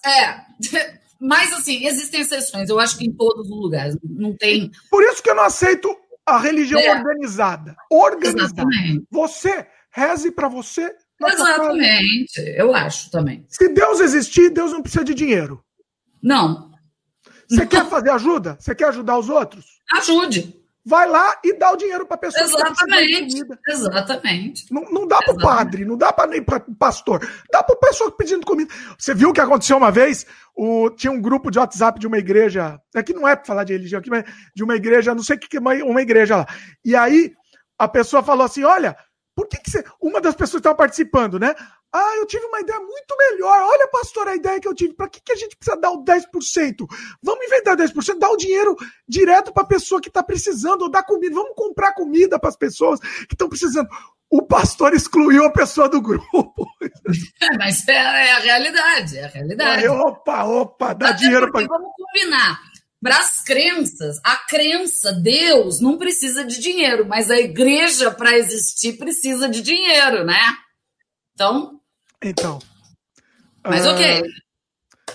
É, é, mas assim, existem exceções. Eu acho que em todos os lugares não tem. Por isso que eu não aceito a religião é. organizada. Organizada. Exatamente. Você reze para você. Exatamente. Eu acho também. Se Deus existir, Deus não precisa de dinheiro. Não. Você quer fazer ajuda? Você quer ajudar os outros? Ajude. Vai lá e dá o dinheiro para a pessoa. Exatamente. Exatamente. Não, não dá para o padre, não dá para nem para o pastor. Dá para pessoa pedindo comida. Você viu o que aconteceu uma vez? O, tinha um grupo de WhatsApp de uma igreja. Aqui não é para falar de religião, aqui, mas de uma igreja, não sei o que, uma igreja lá. E aí a pessoa falou assim: olha, por que, que você. Uma das pessoas que estavam participando, né? Ah, eu tive uma ideia muito melhor. Olha, pastor, a ideia que eu tive. Para que, que a gente precisa dar o 10%? Vamos inventar 10%, dar o dinheiro direto para a pessoa que está precisando, ou dar comida. Vamos comprar comida para as pessoas que estão precisando. O pastor excluiu a pessoa do grupo. É, [LAUGHS] mas é, é, a realidade, é a realidade. Aí, opa, opa, dá Até dinheiro para. Vamos combinar. Para as crenças, a crença, Deus, não precisa de dinheiro, mas a igreja, para existir, precisa de dinheiro, né? Então, então. Mas uh, ok.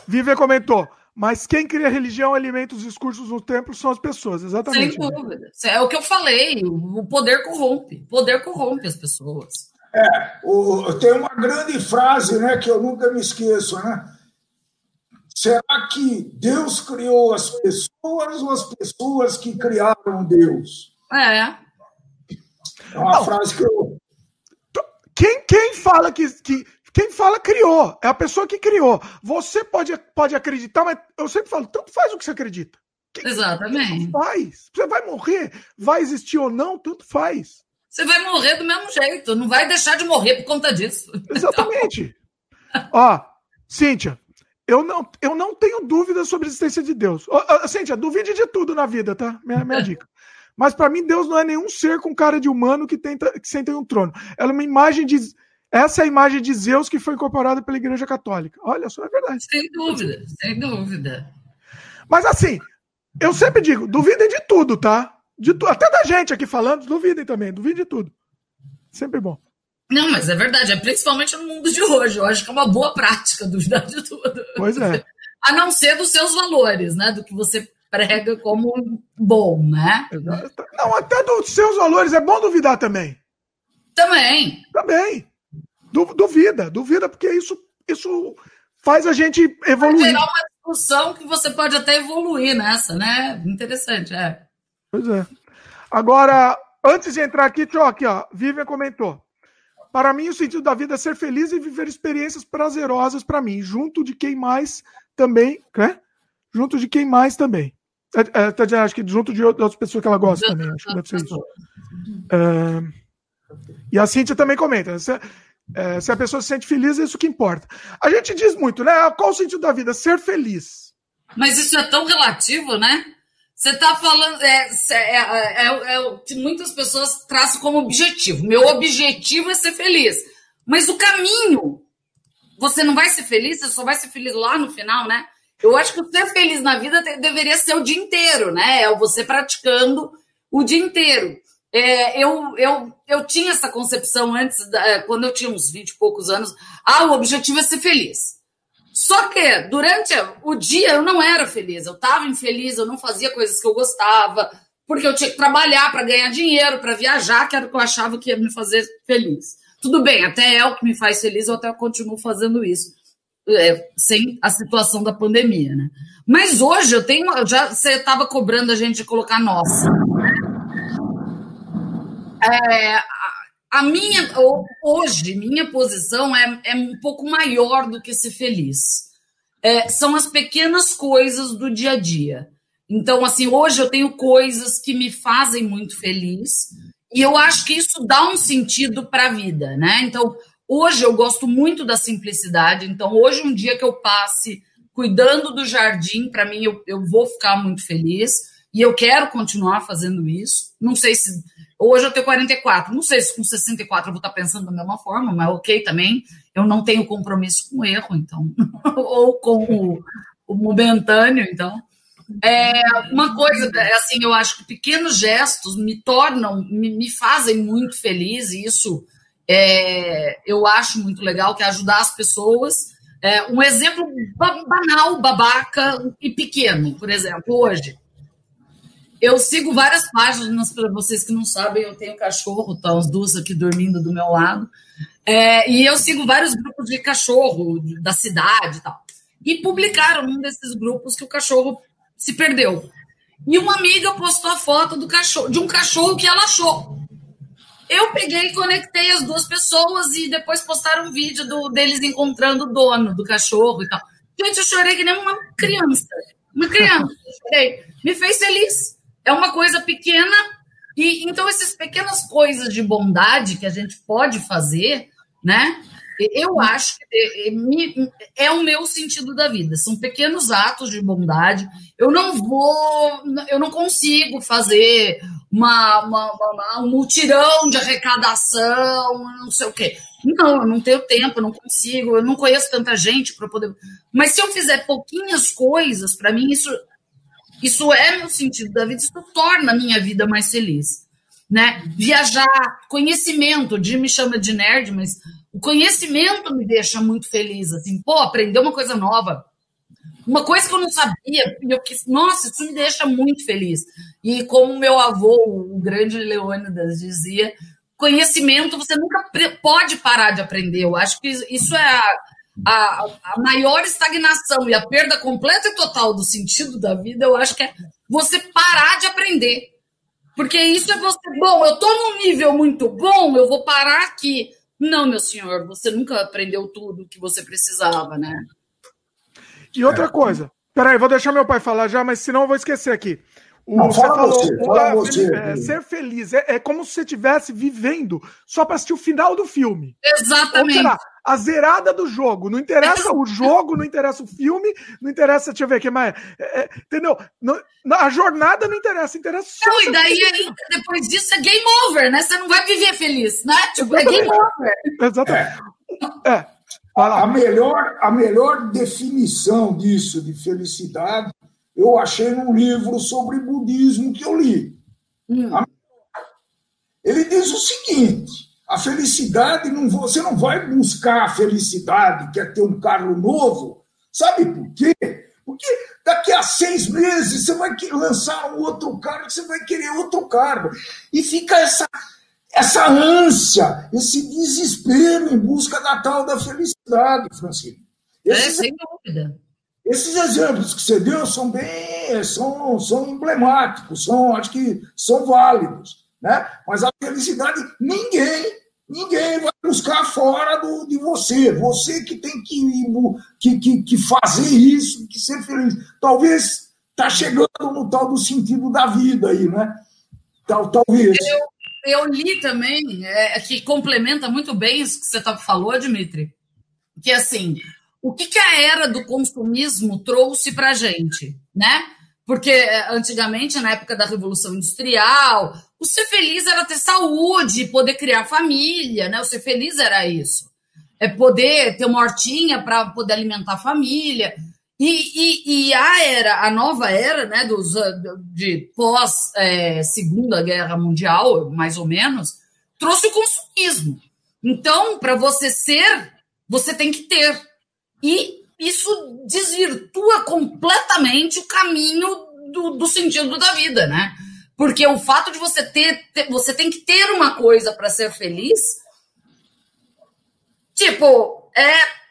Viver comentou. Mas quem cria religião, alimenta os discursos no templo são as pessoas, exatamente. Sem dúvida. É o que eu falei. O poder corrompe. O poder corrompe as pessoas. É, o, tem uma grande frase né, que eu nunca me esqueço, né? Será que Deus criou as pessoas ou as pessoas que criaram Deus? É. É uma Não. frase que eu. Quem, quem fala que, que quem fala criou, é a pessoa que criou. Você pode, pode acreditar, mas eu sempre falo, tanto faz o que você acredita. Quem, Exatamente. Tanto faz. Você vai morrer, vai existir ou não, tanto faz. Você vai morrer do mesmo jeito, não vai deixar de morrer por conta disso. [LAUGHS] Exatamente. Ó, Cíntia, eu não, eu não tenho dúvida sobre a existência de Deus. Ó, Cíntia, duvide de tudo na vida, tá? Minha, minha [LAUGHS] dica. Mas para mim, Deus não é nenhum ser com cara de humano que, tenta, que senta em um trono. Ela é uma imagem de essa é a imagem de Zeus que foi incorporada pela Igreja Católica. Olha só, é verdade. Sem dúvida, sem dúvida. Mas assim, eu sempre digo, duvidem de tudo, tá? De tu... Até da gente aqui falando, duvidem também, duvidem de tudo. Sempre bom. Não, mas é verdade, é principalmente no mundo de hoje. Eu acho que é uma boa prática duvidar de tudo. Pois é. [LAUGHS] A não ser dos seus valores, né? Do que você prega como bom, né? Não, até dos seus valores é bom duvidar também. Também. Também. Duvida, duvida, porque isso, isso faz a gente evoluir. Vai gerar uma discussão que você pode até evoluir nessa, né? Interessante, é. Pois é. Agora, antes de entrar aqui, deixa aqui, ó. Vivian comentou. Para mim, o sentido da vida é ser feliz e viver experiências prazerosas para mim, junto de quem mais também. Quer? Junto de quem mais também. É, é, tá acho que junto de outras pessoas que ela gosta também. Acho que deve ser isso. É, e a Cíntia também comenta. É, se a pessoa se sente feliz, é isso que importa. A gente diz muito, né? Qual o sentido da vida? Ser feliz. Mas isso é tão relativo, né? Você está falando. É, é, é, é, o que muitas pessoas traçam como objetivo. Meu objetivo é ser feliz. Mas o caminho, você não vai ser feliz, você só vai ser feliz lá no final, né? Eu acho que ser feliz na vida deveria ser o dia inteiro, né? É você praticando o dia inteiro. É, eu, eu, eu tinha essa concepção antes, é, quando eu tinha uns 20 e poucos anos. Ah, o objetivo é ser feliz. Só que durante o dia eu não era feliz, eu estava infeliz, eu não fazia coisas que eu gostava, porque eu tinha que trabalhar para ganhar dinheiro, para viajar, que era o que eu achava que ia me fazer feliz. Tudo bem, até é o que me faz feliz, eu até continuo fazendo isso, é, sem a situação da pandemia, né? Mas hoje eu tenho, já você estava cobrando a gente de colocar nossa. É, a minha hoje minha posição é, é um pouco maior do que ser feliz. É, são as pequenas coisas do dia a dia. Então, assim, hoje eu tenho coisas que me fazem muito feliz e eu acho que isso dá um sentido para a vida, né? Então, hoje eu gosto muito da simplicidade. Então, hoje um dia que eu passe cuidando do jardim, para mim, eu, eu vou ficar muito feliz. E eu quero continuar fazendo isso. Não sei se. Hoje eu tenho 44. Não sei se com 64 eu vou estar pensando da mesma forma, mas ok também. Eu não tenho compromisso com o erro, então. [LAUGHS] Ou com o, o momentâneo, então. É, uma coisa, é assim, eu acho que pequenos gestos me tornam, me, me fazem muito feliz, e isso é, eu acho muito legal, que é ajudar as pessoas. É, um exemplo banal, babaca e pequeno, por exemplo, hoje. Eu sigo várias páginas, para vocês que não sabem, eu tenho cachorro, tá os duas aqui dormindo do meu lado. É, e eu sigo vários grupos de cachorro da cidade e tal. E publicaram um desses grupos que o cachorro se perdeu. E uma amiga postou a foto do cachorro, de um cachorro que ela achou. Eu peguei e conectei as duas pessoas e depois postaram um vídeo do, deles encontrando o dono do cachorro e tal. Gente, eu chorei que nem uma criança. Uma criança. Me fez feliz. É uma coisa pequena. E então, essas pequenas coisas de bondade que a gente pode fazer, né? Eu acho que é o meu sentido da vida. São pequenos atos de bondade. Eu não vou, eu não consigo fazer uma, uma, uma, um mutirão de arrecadação, não sei o quê. Não, eu não tenho tempo, eu não consigo, eu não conheço tanta gente para poder. Mas se eu fizer pouquinhas coisas, para mim isso, isso é meu sentido da vida, isso torna a minha vida mais feliz. Né? Viajar, conhecimento, o Jim me chama de nerd, mas o conhecimento me deixa muito feliz, assim, pô, aprender uma coisa nova. Uma coisa que eu não sabia, eu quis, nossa, isso me deixa muito feliz. E como meu avô, o grande Leônidas, dizia, conhecimento você nunca pode parar de aprender. Eu acho que isso é a, a, a, maior estagnação e a perda completa e total do sentido da vida, eu acho que é você parar de aprender. Porque isso é você, bom, eu estou num nível muito bom, eu vou parar aqui. Não, meu senhor, você nunca aprendeu tudo que você precisava, né? E outra coisa, peraí, vou deixar meu pai falar já, mas senão eu vou esquecer aqui. O, Não, você falou, você, fala você. É, ser feliz é, é, como se você estivesse vivendo só para assistir o final do filme. Exatamente. A zerada do jogo. Não interessa o jogo, não interessa o filme, não interessa, deixa eu ver o que mais. É, é, entendeu? Não, a jornada não interessa, interessa só. Não, e daí aí, depois disso é game over, né? Você não vai viver feliz, né? Tipo, é game over. Exatamente. É. é. A, melhor, a melhor definição disso, de felicidade, eu achei num livro sobre budismo que eu li. Hum. Ele diz o seguinte: a felicidade, não, você não vai buscar a felicidade, quer ter um carro novo. Sabe por quê? Porque daqui a seis meses você vai lançar um outro carro, você vai querer outro carro. E fica essa, essa ânsia, esse desespero em busca da tal da felicidade, Francisco. É, esses, é, sem dúvida. Esses exemplos que você deu são bem, são, são emblemáticos, são, acho que são válidos, né? Mas a felicidade ninguém, ninguém vai buscar fora do, de você. Você que tem que, que, que, que fazer isso, que ser feliz. Talvez está chegando no tal do sentido da vida aí, né? Tal, talvez. Eu, eu li também, é, que complementa muito bem isso que você tá, falou, Dimitri, que assim, o que, que a era do consumismo trouxe para a gente, né? Porque é, antigamente, na época da Revolução Industrial, o ser feliz era ter saúde, poder criar família, né? O ser feliz era isso. É poder ter uma hortinha para poder alimentar a família. E, e, e, a era, a nova era, né, dos, de pós é, Segunda Guerra Mundial, mais ou menos, trouxe o consumismo. Então, para você ser, você tem que ter. E isso desvirtua completamente o caminho do, do sentido da vida, né? Porque o fato de você ter, ter você tem que ter uma coisa para ser feliz, tipo, é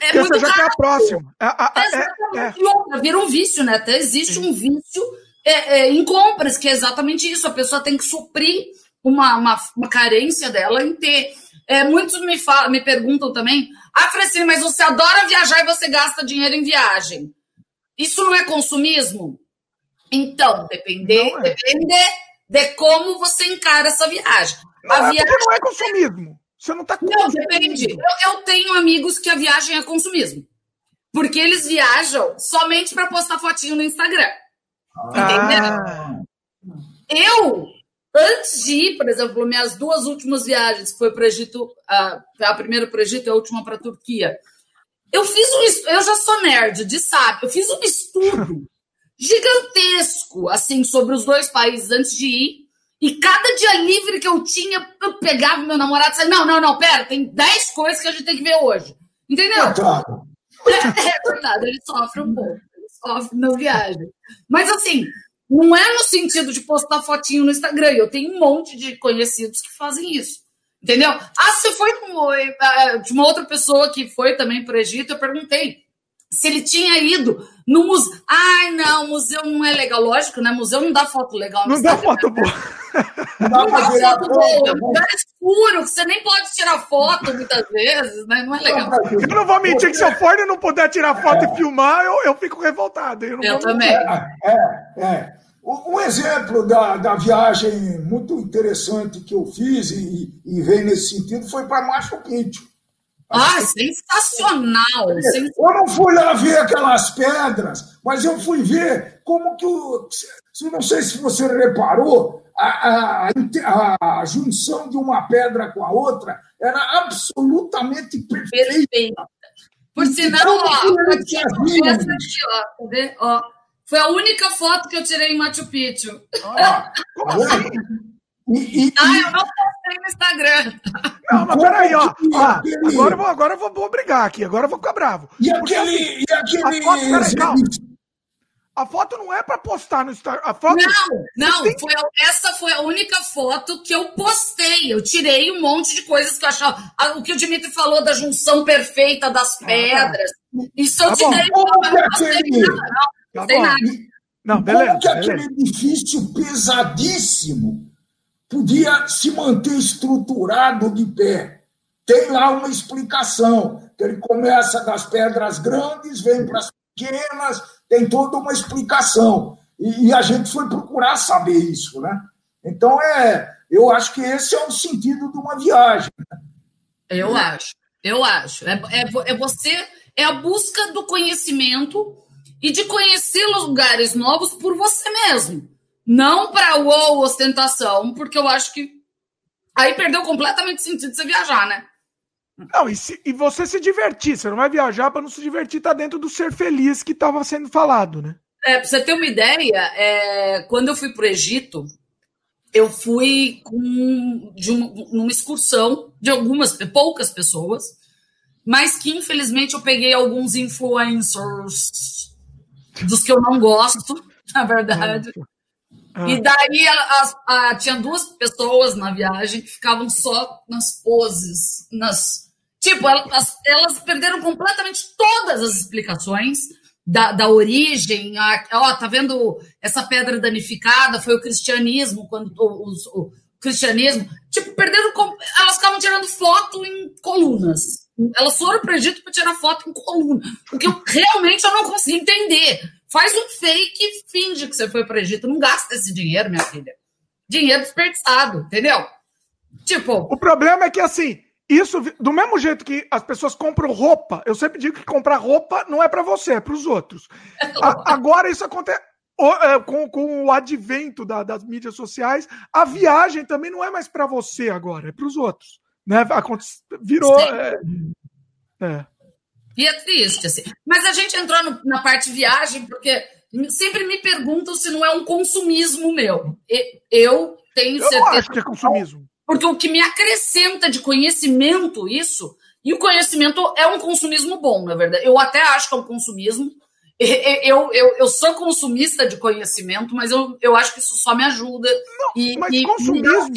é muito já é a próxima. É, é, é, outra, vira um vício, né? Até existe Sim. um vício é, é, em compras, que é exatamente isso. A pessoa tem que suprir uma, uma, uma carência dela em ter. É, muitos me, falam, me perguntam também, ah, Francine, mas você adora viajar e você gasta dinheiro em viagem. Isso não é consumismo? Então, depender, é. depende de como você encara essa viagem. Não, a viagem não é consumismo. Você não está Não, depende. Eu, eu, tenho amigos que a viagem é consumismo. Porque eles viajam somente para postar fotinho no Instagram. Ah. Eu, antes de ir, por exemplo, minhas duas últimas viagens, que foi para o Egito, a, a primeira para o Egito e a última para a Turquia, eu fiz um. Eu já sou nerd, de sabe, eu fiz um estudo [LAUGHS] gigantesco, assim, sobre os dois países antes de ir. E cada dia livre que eu tinha, eu pegava meu namorado e dizia: Não, não, não, pera, tem 10 coisas que a gente tem que ver hoje. Entendeu? É, claro. [LAUGHS] é verdade, ele sofre um pouco. Ele sofre na viagem. Mas assim, não é no sentido de postar fotinho no Instagram. Eu tenho um monte de conhecidos que fazem isso. Entendeu? Ah, você foi eh, de uma outra pessoa que foi também para o Egito, eu perguntei se ele tinha ido no museu. Ai, não, museu não é legal. Lógico, né? Museu não dá foto legal. Não dá foto boa. Não dá, foto boa. É um lugar escuro, que você nem pode tirar foto muitas vezes, né? Não é legal. Eu não vou mentir que se eu for e não puder tirar foto é. e filmar, eu, eu fico revoltado. Eu, eu também. É, é, é. Um exemplo da, da viagem muito interessante que eu fiz e, e veio nesse sentido foi para Machu Picchu. Ah, sensacional! Eu não fui lá ver aquelas pedras, mas eu fui ver como que o. Não sei se você reparou, a, a, a junção de uma pedra com a outra era absolutamente perfeita. perfeita. Por sinal, então, ó, aqui, essa aqui, ó? Ó, foi a única foto que eu tirei em Machu Picchu. Ah, assim? E, e, ah, eu não postei no Instagram. Não, mas peraí, ó. ó agora eu, vou, agora eu vou, vou brigar aqui, agora eu vou ficar bravo. E aquele. Assim, e aquele... A, foto, peraí, calma. a foto não é para postar no Instagram. A foto... Não, não. Tem... Foi, essa foi a única foto que eu postei. Eu tirei um monte de coisas que eu achava. O que o Dimitri falou da junção perfeita das pedras. Ah, tá. Isso eu tá tirei. Não, não não. Tá nada. Não, beleza. Como que beleza. aquele edifício pesadíssimo podia se manter estruturado de pé. Tem lá uma explicação, que ele começa das pedras grandes, vem para as pequenas, tem toda uma explicação. E, e, a gente foi procurar saber isso, né? Então, é, eu acho que esse é o sentido de uma viagem. Né? Eu acho, eu acho. É, é, é você, é a busca do conhecimento e de conhecer lugares novos por você mesmo. Não para o ostentação, porque eu acho que aí perdeu completamente o sentido de você viajar, né? Não, e, se, e você se divertir, você não vai viajar para não se divertir, tá dentro do ser feliz que estava sendo falado, né? É, pra você ter uma ideia, é, quando eu fui pro Egito, eu fui com, de uma, numa excursão de algumas, poucas pessoas, mas que infelizmente eu peguei alguns influencers dos que eu não gosto, [LAUGHS] na verdade. É. Ah. E daí a, tinha duas pessoas na viagem que ficavam só nas poses, nas. Tipo, elas, elas perderam completamente todas as explicações da, da origem. A, ó, tá vendo essa pedra danificada? Foi o cristianismo, quando o cristianismo. Tipo, perderam. Elas ficavam tirando foto em colunas. Elas foram para o Egito para tirar foto em coluna. O eu realmente eu não consegui entender. Faz um fake e finge que você foi para o Egito. Não gasta esse dinheiro, minha filha. Dinheiro desperdiçado, entendeu? Tipo. O problema é que, assim, isso, do mesmo jeito que as pessoas compram roupa, eu sempre digo que comprar roupa não é para você, é para os outros. A, agora isso acontece. É, com, com o advento da, das mídias sociais, a viagem também não é mais para você agora, é para os outros. Né? Virou. É, é. E é triste, assim. Mas a gente entrou no, na parte viagem, porque sempre me perguntam se não é um consumismo meu. Eu tenho eu certeza. Eu acho que é consumismo. Porque o que me acrescenta de conhecimento, isso, e o conhecimento é um consumismo bom, na verdade. Eu até acho que é um consumismo, eu, eu, eu sou consumista de conhecimento, mas eu, eu acho que isso só me ajuda. Não, e, mas e consumismo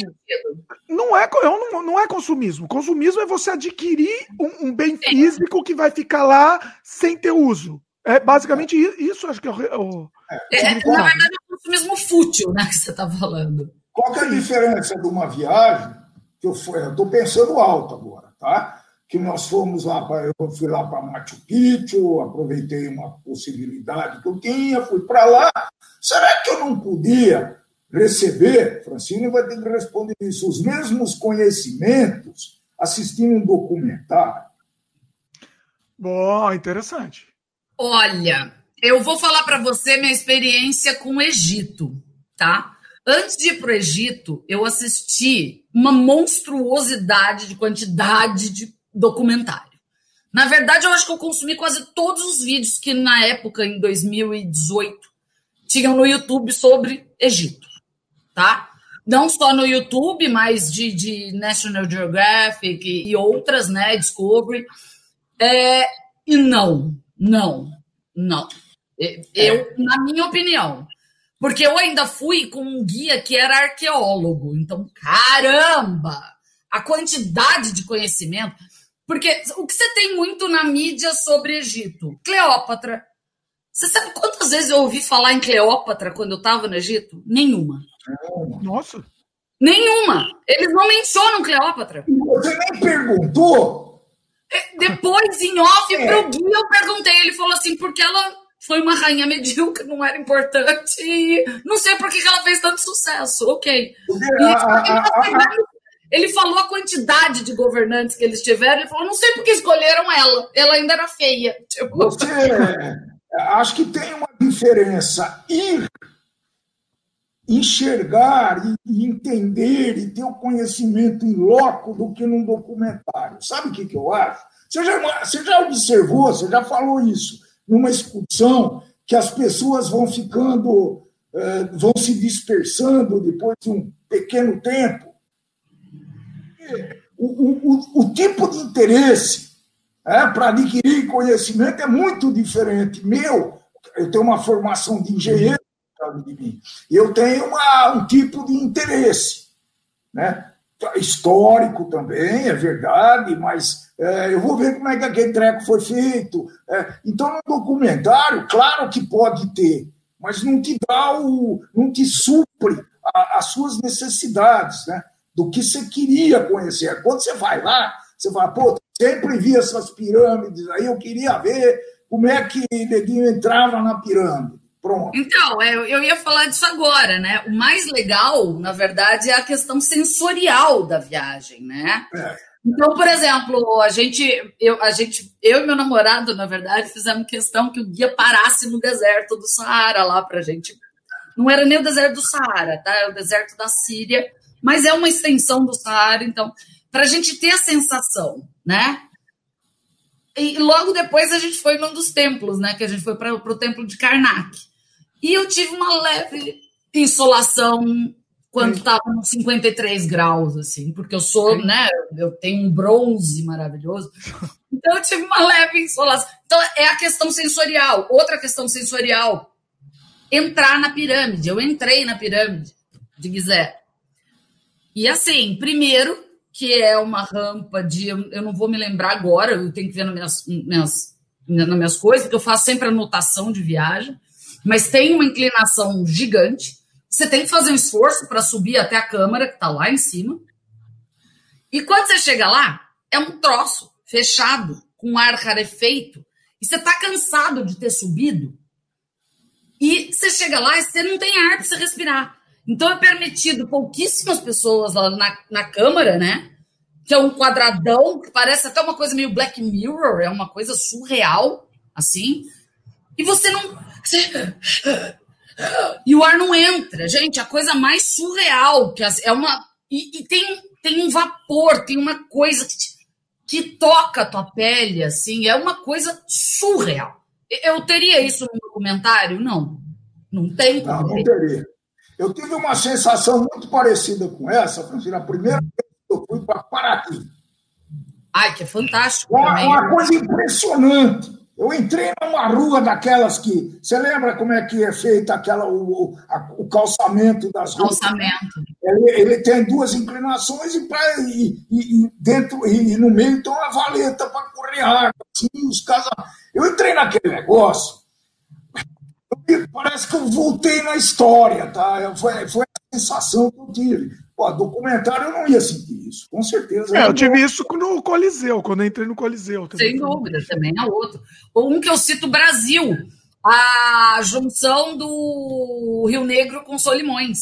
não é, não, não é consumismo. Consumismo é você adquirir um, um bem Sim. físico que vai ficar lá sem ter uso. É basicamente isso, acho que é o. É, é, na verdade, é um consumismo fútil, né, que você está falando. Qual é a diferença de uma viagem que eu estou pensando alto agora, tá? Que nós fomos lá para eu fui lá para Machu Picchu, aproveitei uma possibilidade que eu tinha, fui para lá. Será que eu não podia receber, Francine vai ter que responder isso, os mesmos conhecimentos assistindo um documentário? Bom, interessante. Olha, eu vou falar para você minha experiência com o Egito, tá? Antes de ir para o Egito, eu assisti uma monstruosidade de quantidade de documentário. Na verdade, eu acho que eu consumi quase todos os vídeos que na época, em 2018, tinham no YouTube sobre Egito, tá? Não só no YouTube, mas de, de National Geographic e, e outras, né? Discovery. É, e não, não, não. Eu, é. na minha opinião, porque eu ainda fui com um guia que era arqueólogo. Então, caramba! A quantidade de conhecimento. Porque o que você tem muito na mídia sobre Egito? Cleópatra. Você sabe quantas vezes eu ouvi falar em Cleópatra quando eu estava no Egito? Nenhuma. Nossa. Nenhuma. Eles não mencionam Cleópatra. Você nem perguntou? É, depois, em off, é. pro guia, eu perguntei. Ele falou assim, porque ela foi uma rainha medíocre, não era importante, e não sei por que ela fez tanto sucesso. Ok. Ele falou a quantidade de governantes que eles tiveram, ele falou, não sei por que escolheram ela, ela ainda era feia. Tipo... Você, acho que tem uma diferença ir enxergar e entender e ter o conhecimento em loco do que num documentário. Sabe o que, que eu acho? Você já, você já observou, você já falou isso numa excursão que as pessoas vão ficando, eh, vão se dispersando depois de um pequeno tempo. O, o, o tipo de interesse é, para adquirir conhecimento é muito diferente. Meu, eu tenho uma formação de engenheiro, de mim, eu tenho uma, um tipo de interesse. Né? histórico também, é verdade, mas é, eu vou ver como é que aquele treco foi feito. É, então, no documentário, claro que pode ter, mas não te dá o. não te supre a, as suas necessidades, né? Do que você queria conhecer. Quando você vai lá, você fala, pô, sempre vi essas pirâmides aí, eu queria ver como é que Neguinho entrava na pirâmide. Pronto. Então, eu, eu ia falar disso agora, né? O mais legal, na verdade, é a questão sensorial da viagem, né? É. Então, por exemplo, a gente, eu, a gente, eu e meu namorado, na verdade, fizemos questão que o guia parasse no deserto do Saara lá para a gente. Não era nem o deserto do Saara, tá? É o deserto da Síria, mas é uma extensão do Saara, então, para a gente ter a sensação, né? E logo depois a gente foi num dos templos, né? Que a gente foi para o templo de Karnak. E eu tive uma leve insolação quando estava nos 53 graus, assim, porque eu sou, né, eu tenho um bronze maravilhoso. Então eu tive uma leve insolação. Então é a questão sensorial. Outra questão sensorial, entrar na pirâmide. Eu entrei na pirâmide de Gizé. E assim, primeiro, que é uma rampa de. Eu não vou me lembrar agora, eu tenho que ver nas minhas, minhas, nas minhas coisas, porque eu faço sempre anotação de viagem mas tem uma inclinação gigante. Você tem que fazer um esforço para subir até a câmara, que está lá em cima. E quando você chega lá, é um troço fechado, com ar rarefeito. E você está cansado de ter subido. E você chega lá e você não tem ar para você respirar. Então é permitido pouquíssimas pessoas lá na, na câmara, né? Que é um quadradão, que parece até uma coisa meio Black Mirror, é uma coisa surreal, assim. E você não e o ar não entra. Gente, a coisa mais surreal, que é uma. E, e tem, tem um vapor, tem uma coisa que, que toca a tua pele, assim, é uma coisa surreal. Eu teria isso no documentário? Não. Não tem Não, não teria. Eu tive uma sensação muito parecida com essa, Francina. A primeira vez que eu fui para Paraty. Ai, que é fantástico. Uma, uma coisa impressionante. Eu entrei numa rua daquelas que. Você lembra como é que é feita aquela, o, a, o calçamento das ruas? Calçamento. Ele, ele tem duas inclinações e, pra, e, e dentro e, e, no meio tem uma valeta para correr água. Assim, os casas. Eu entrei naquele negócio. Parece que eu voltei na história, tá? Foi, foi a sensação que eu tive. Pô, documentário eu não ia sentir isso, com certeza. É, eu tive isso no Coliseu, quando eu entrei no Coliseu. Também. Sem dúvida, também é outro. Um que eu cito Brasil, a junção do Rio Negro com Solimões.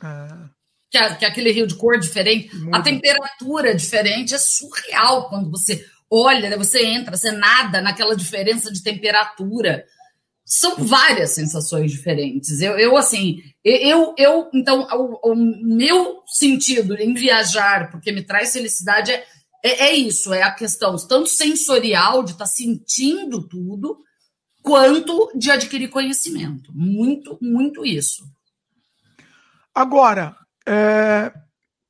Ah. Que, é, que é aquele rio de cor diferente. Muito. A temperatura diferente é surreal quando você olha, né, você entra, você nada naquela diferença de temperatura. São várias sensações diferentes. Eu, eu assim, eu, eu então, o, o meu sentido em viajar, porque me traz felicidade, é, é, é isso, é a questão tanto sensorial, de estar tá sentindo tudo, quanto de adquirir conhecimento. Muito, muito isso. Agora, é,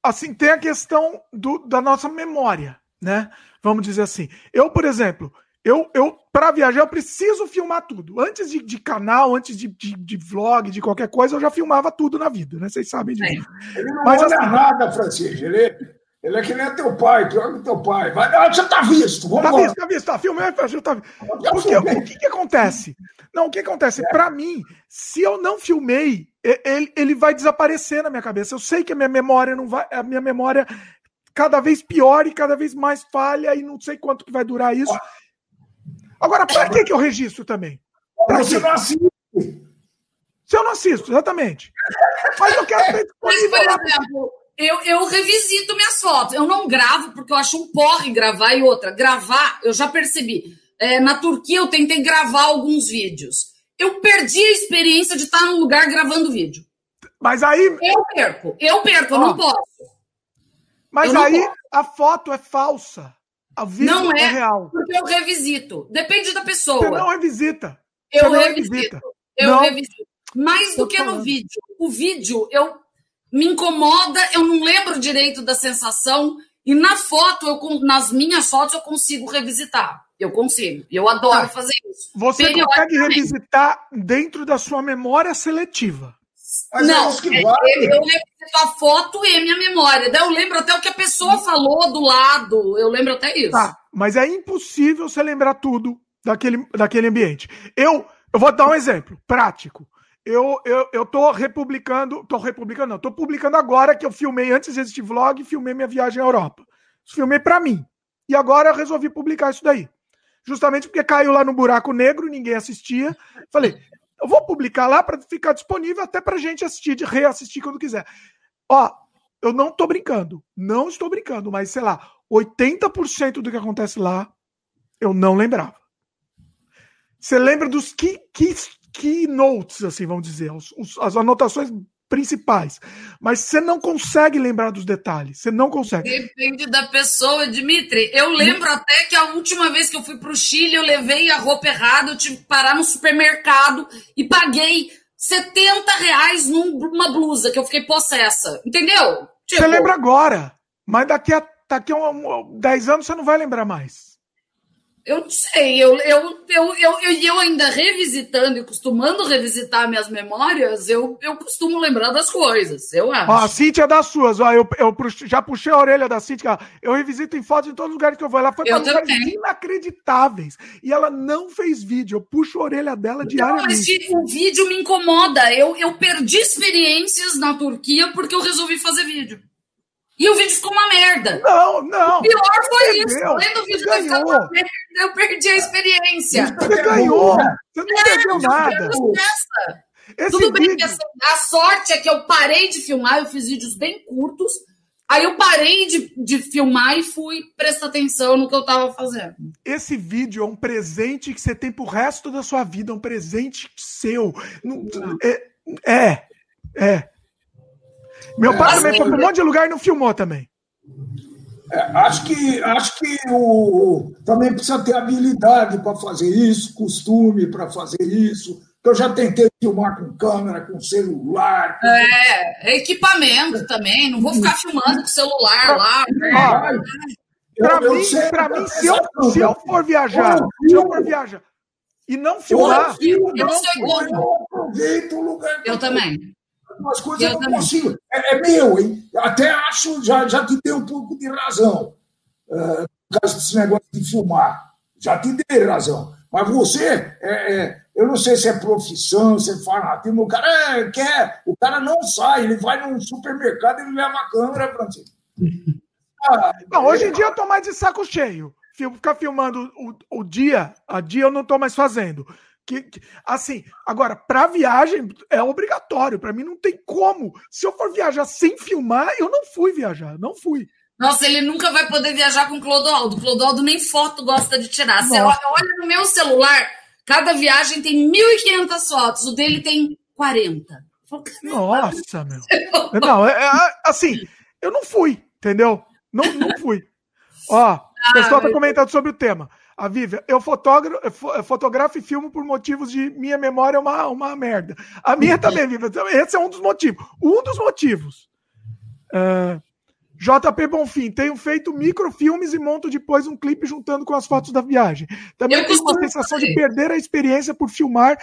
assim, tem a questão do, da nossa memória, né? Vamos dizer assim. Eu, por exemplo, eu, eu para viajar, eu preciso filmar tudo. Antes de, de canal, antes de, de, de, vlog, de qualquer coisa, eu já filmava tudo na vida, né? Vocês sabem disso. Ele não Mas, olha assim, nada, Francisco. Ele, ele é que nem teu pai, pior que teu pai. Vai, ah, já tá visto. Vamos tá visto, tá visto, tá filmando, tá, tá Porque, o que, que acontece? Não, o que acontece? É. Para mim, se eu não filmei, ele, ele vai desaparecer na minha cabeça. Eu sei que a minha memória não vai. A minha memória cada vez pior e cada vez mais falha, e não sei quanto que vai durar isso. Agora, para que, que eu registro também? Pra você não assiste. Se eu não assisto, exatamente. Mas eu quero ter. Mas, por exemplo, eu, eu revisito minhas fotos. Eu não gravo porque eu acho um porre gravar e outra. Gravar, eu já percebi. É, na Turquia eu tentei gravar alguns vídeos. Eu perdi a experiência de estar num lugar gravando vídeo. Mas aí. Eu perco, eu perco, eu não posso. Mas aí a foto é falsa. A não é, é, real. Porque eu revisito. Depende da pessoa. Você não revisita. Eu não revisito. Revisita. Eu não. revisito. Mais do que no vídeo. O vídeo, eu me incomoda, eu não lembro direito da sensação. E na foto, eu, nas minhas fotos, eu consigo revisitar. Eu consigo. Eu adoro ah, fazer isso. Você consegue revisitar dentro da sua memória seletiva. Mas não, é, é eu revisito a foto e a minha memória. Daí eu lembro até o que a pessoa falou do lado. Eu lembro até isso. Tá, mas é impossível você lembrar tudo daquele, daquele ambiente. Eu, eu vou dar um exemplo prático. Eu, eu, eu tô republicando, tô republicando, não, tô publicando agora que eu filmei antes desse vlog, filmei minha viagem à Europa. Filmei para mim. E agora eu resolvi publicar isso daí. Justamente porque caiu lá no buraco negro, ninguém assistia. Falei, eu vou publicar lá para ficar disponível até para gente assistir, de reassistir quando quiser. Ó, eu não tô brincando, não estou brincando, mas sei lá, 80% do que acontece lá eu não lembrava. Você lembra dos key, key, keynotes, assim, vamos dizer, os, os, as anotações principais. Mas você não consegue lembrar dos detalhes. Você não consegue. Depende da pessoa, Dimitri. Eu lembro hum. até que a última vez que eu fui para o Chile, eu levei a roupa errada, eu tive que parar no supermercado e paguei 70 reais numa blusa que eu fiquei possessa. Entendeu? Tipo... Você lembra agora, mas daqui a, daqui a um, 10 anos você não vai lembrar mais. Eu não sei, eu, eu, eu, eu, eu, ainda revisitando e costumando revisitar minhas memórias, eu, eu costumo lembrar das coisas, eu acho. Ó, a Cíntia é das suas, ó, eu, eu já puxei a orelha da Cíntia, eu revisito em fotos em todos os lugares que eu vou. Ela foi para lugares inacreditáveis e ela não fez vídeo, eu puxo a orelha dela diariamente. Não, mas tipo, o vídeo me incomoda, eu, eu perdi experiências na Turquia porque eu resolvi fazer vídeo. E o vídeo ficou uma merda. Não, não. O pior foi isso. Além do vídeo ter ficado uma merda, eu perdi a experiência. Você ganhou. Você não é, perdeu nada. Esse Tudo bem que a, a, sorte é que eu parei de filmar, eu fiz vídeos bem curtos. Aí eu parei de, de filmar e fui prestar atenção no que eu estava fazendo. Esse vídeo é um presente que você tem pro resto da sua vida, é um presente seu. É, é. é. Meu pai também foi para um monte de lugar e não filmou também. É, acho que, acho que o, também precisa ter habilidade para fazer isso, costume para fazer isso. Eu já tentei filmar com câmera, com celular. Com... É, equipamento também. Não vou ficar filmando com celular lá. Né? Para mim, pra mim se, eu, se eu for viajar, se eu for viajar e não filmar, eu, eu, não, eu aproveito o lugar. Eu também umas coisas eu, não consigo. É, é, meu, hein? Até acho, já, já te dei um pouco de razão. Uh, por causa desse negócio de filmar. Já te dei razão. Mas você, é, é, eu não sei se é profissão, se é fanatismo, o cara é, quer, o cara não sai, ele vai num supermercado e leva a câmera para você. [LAUGHS] Ah, não, hoje em dia eu tô mais de saco cheio. Ficar filmando o, o dia a dia eu não tô mais fazendo. Que, que, assim, agora, para viagem é obrigatório. Para mim não tem como. Se eu for viajar sem filmar, eu não fui viajar. Não fui. Nossa, ele nunca vai poder viajar com o Clodoaldo. O Clodoaldo nem foto gosta de tirar. Você olha, olha no meu celular, cada viagem tem 1.500 fotos, o dele tem 40. Nossa, meu. [LAUGHS] Não, é, é, assim, eu não fui, entendeu? Não, não fui. Ó, o pessoal tá comentando sobre o tema. A Vivian, eu fotografo e filmo por motivos de minha memória é uma, uma merda. A minha também, Vivian. Esse é um dos motivos. Um dos motivos. Uh, JP Bonfim, tenho feito microfilmes e monto depois um clipe juntando com as fotos da viagem. Também eu tenho uma sensação de perder a experiência por filmar,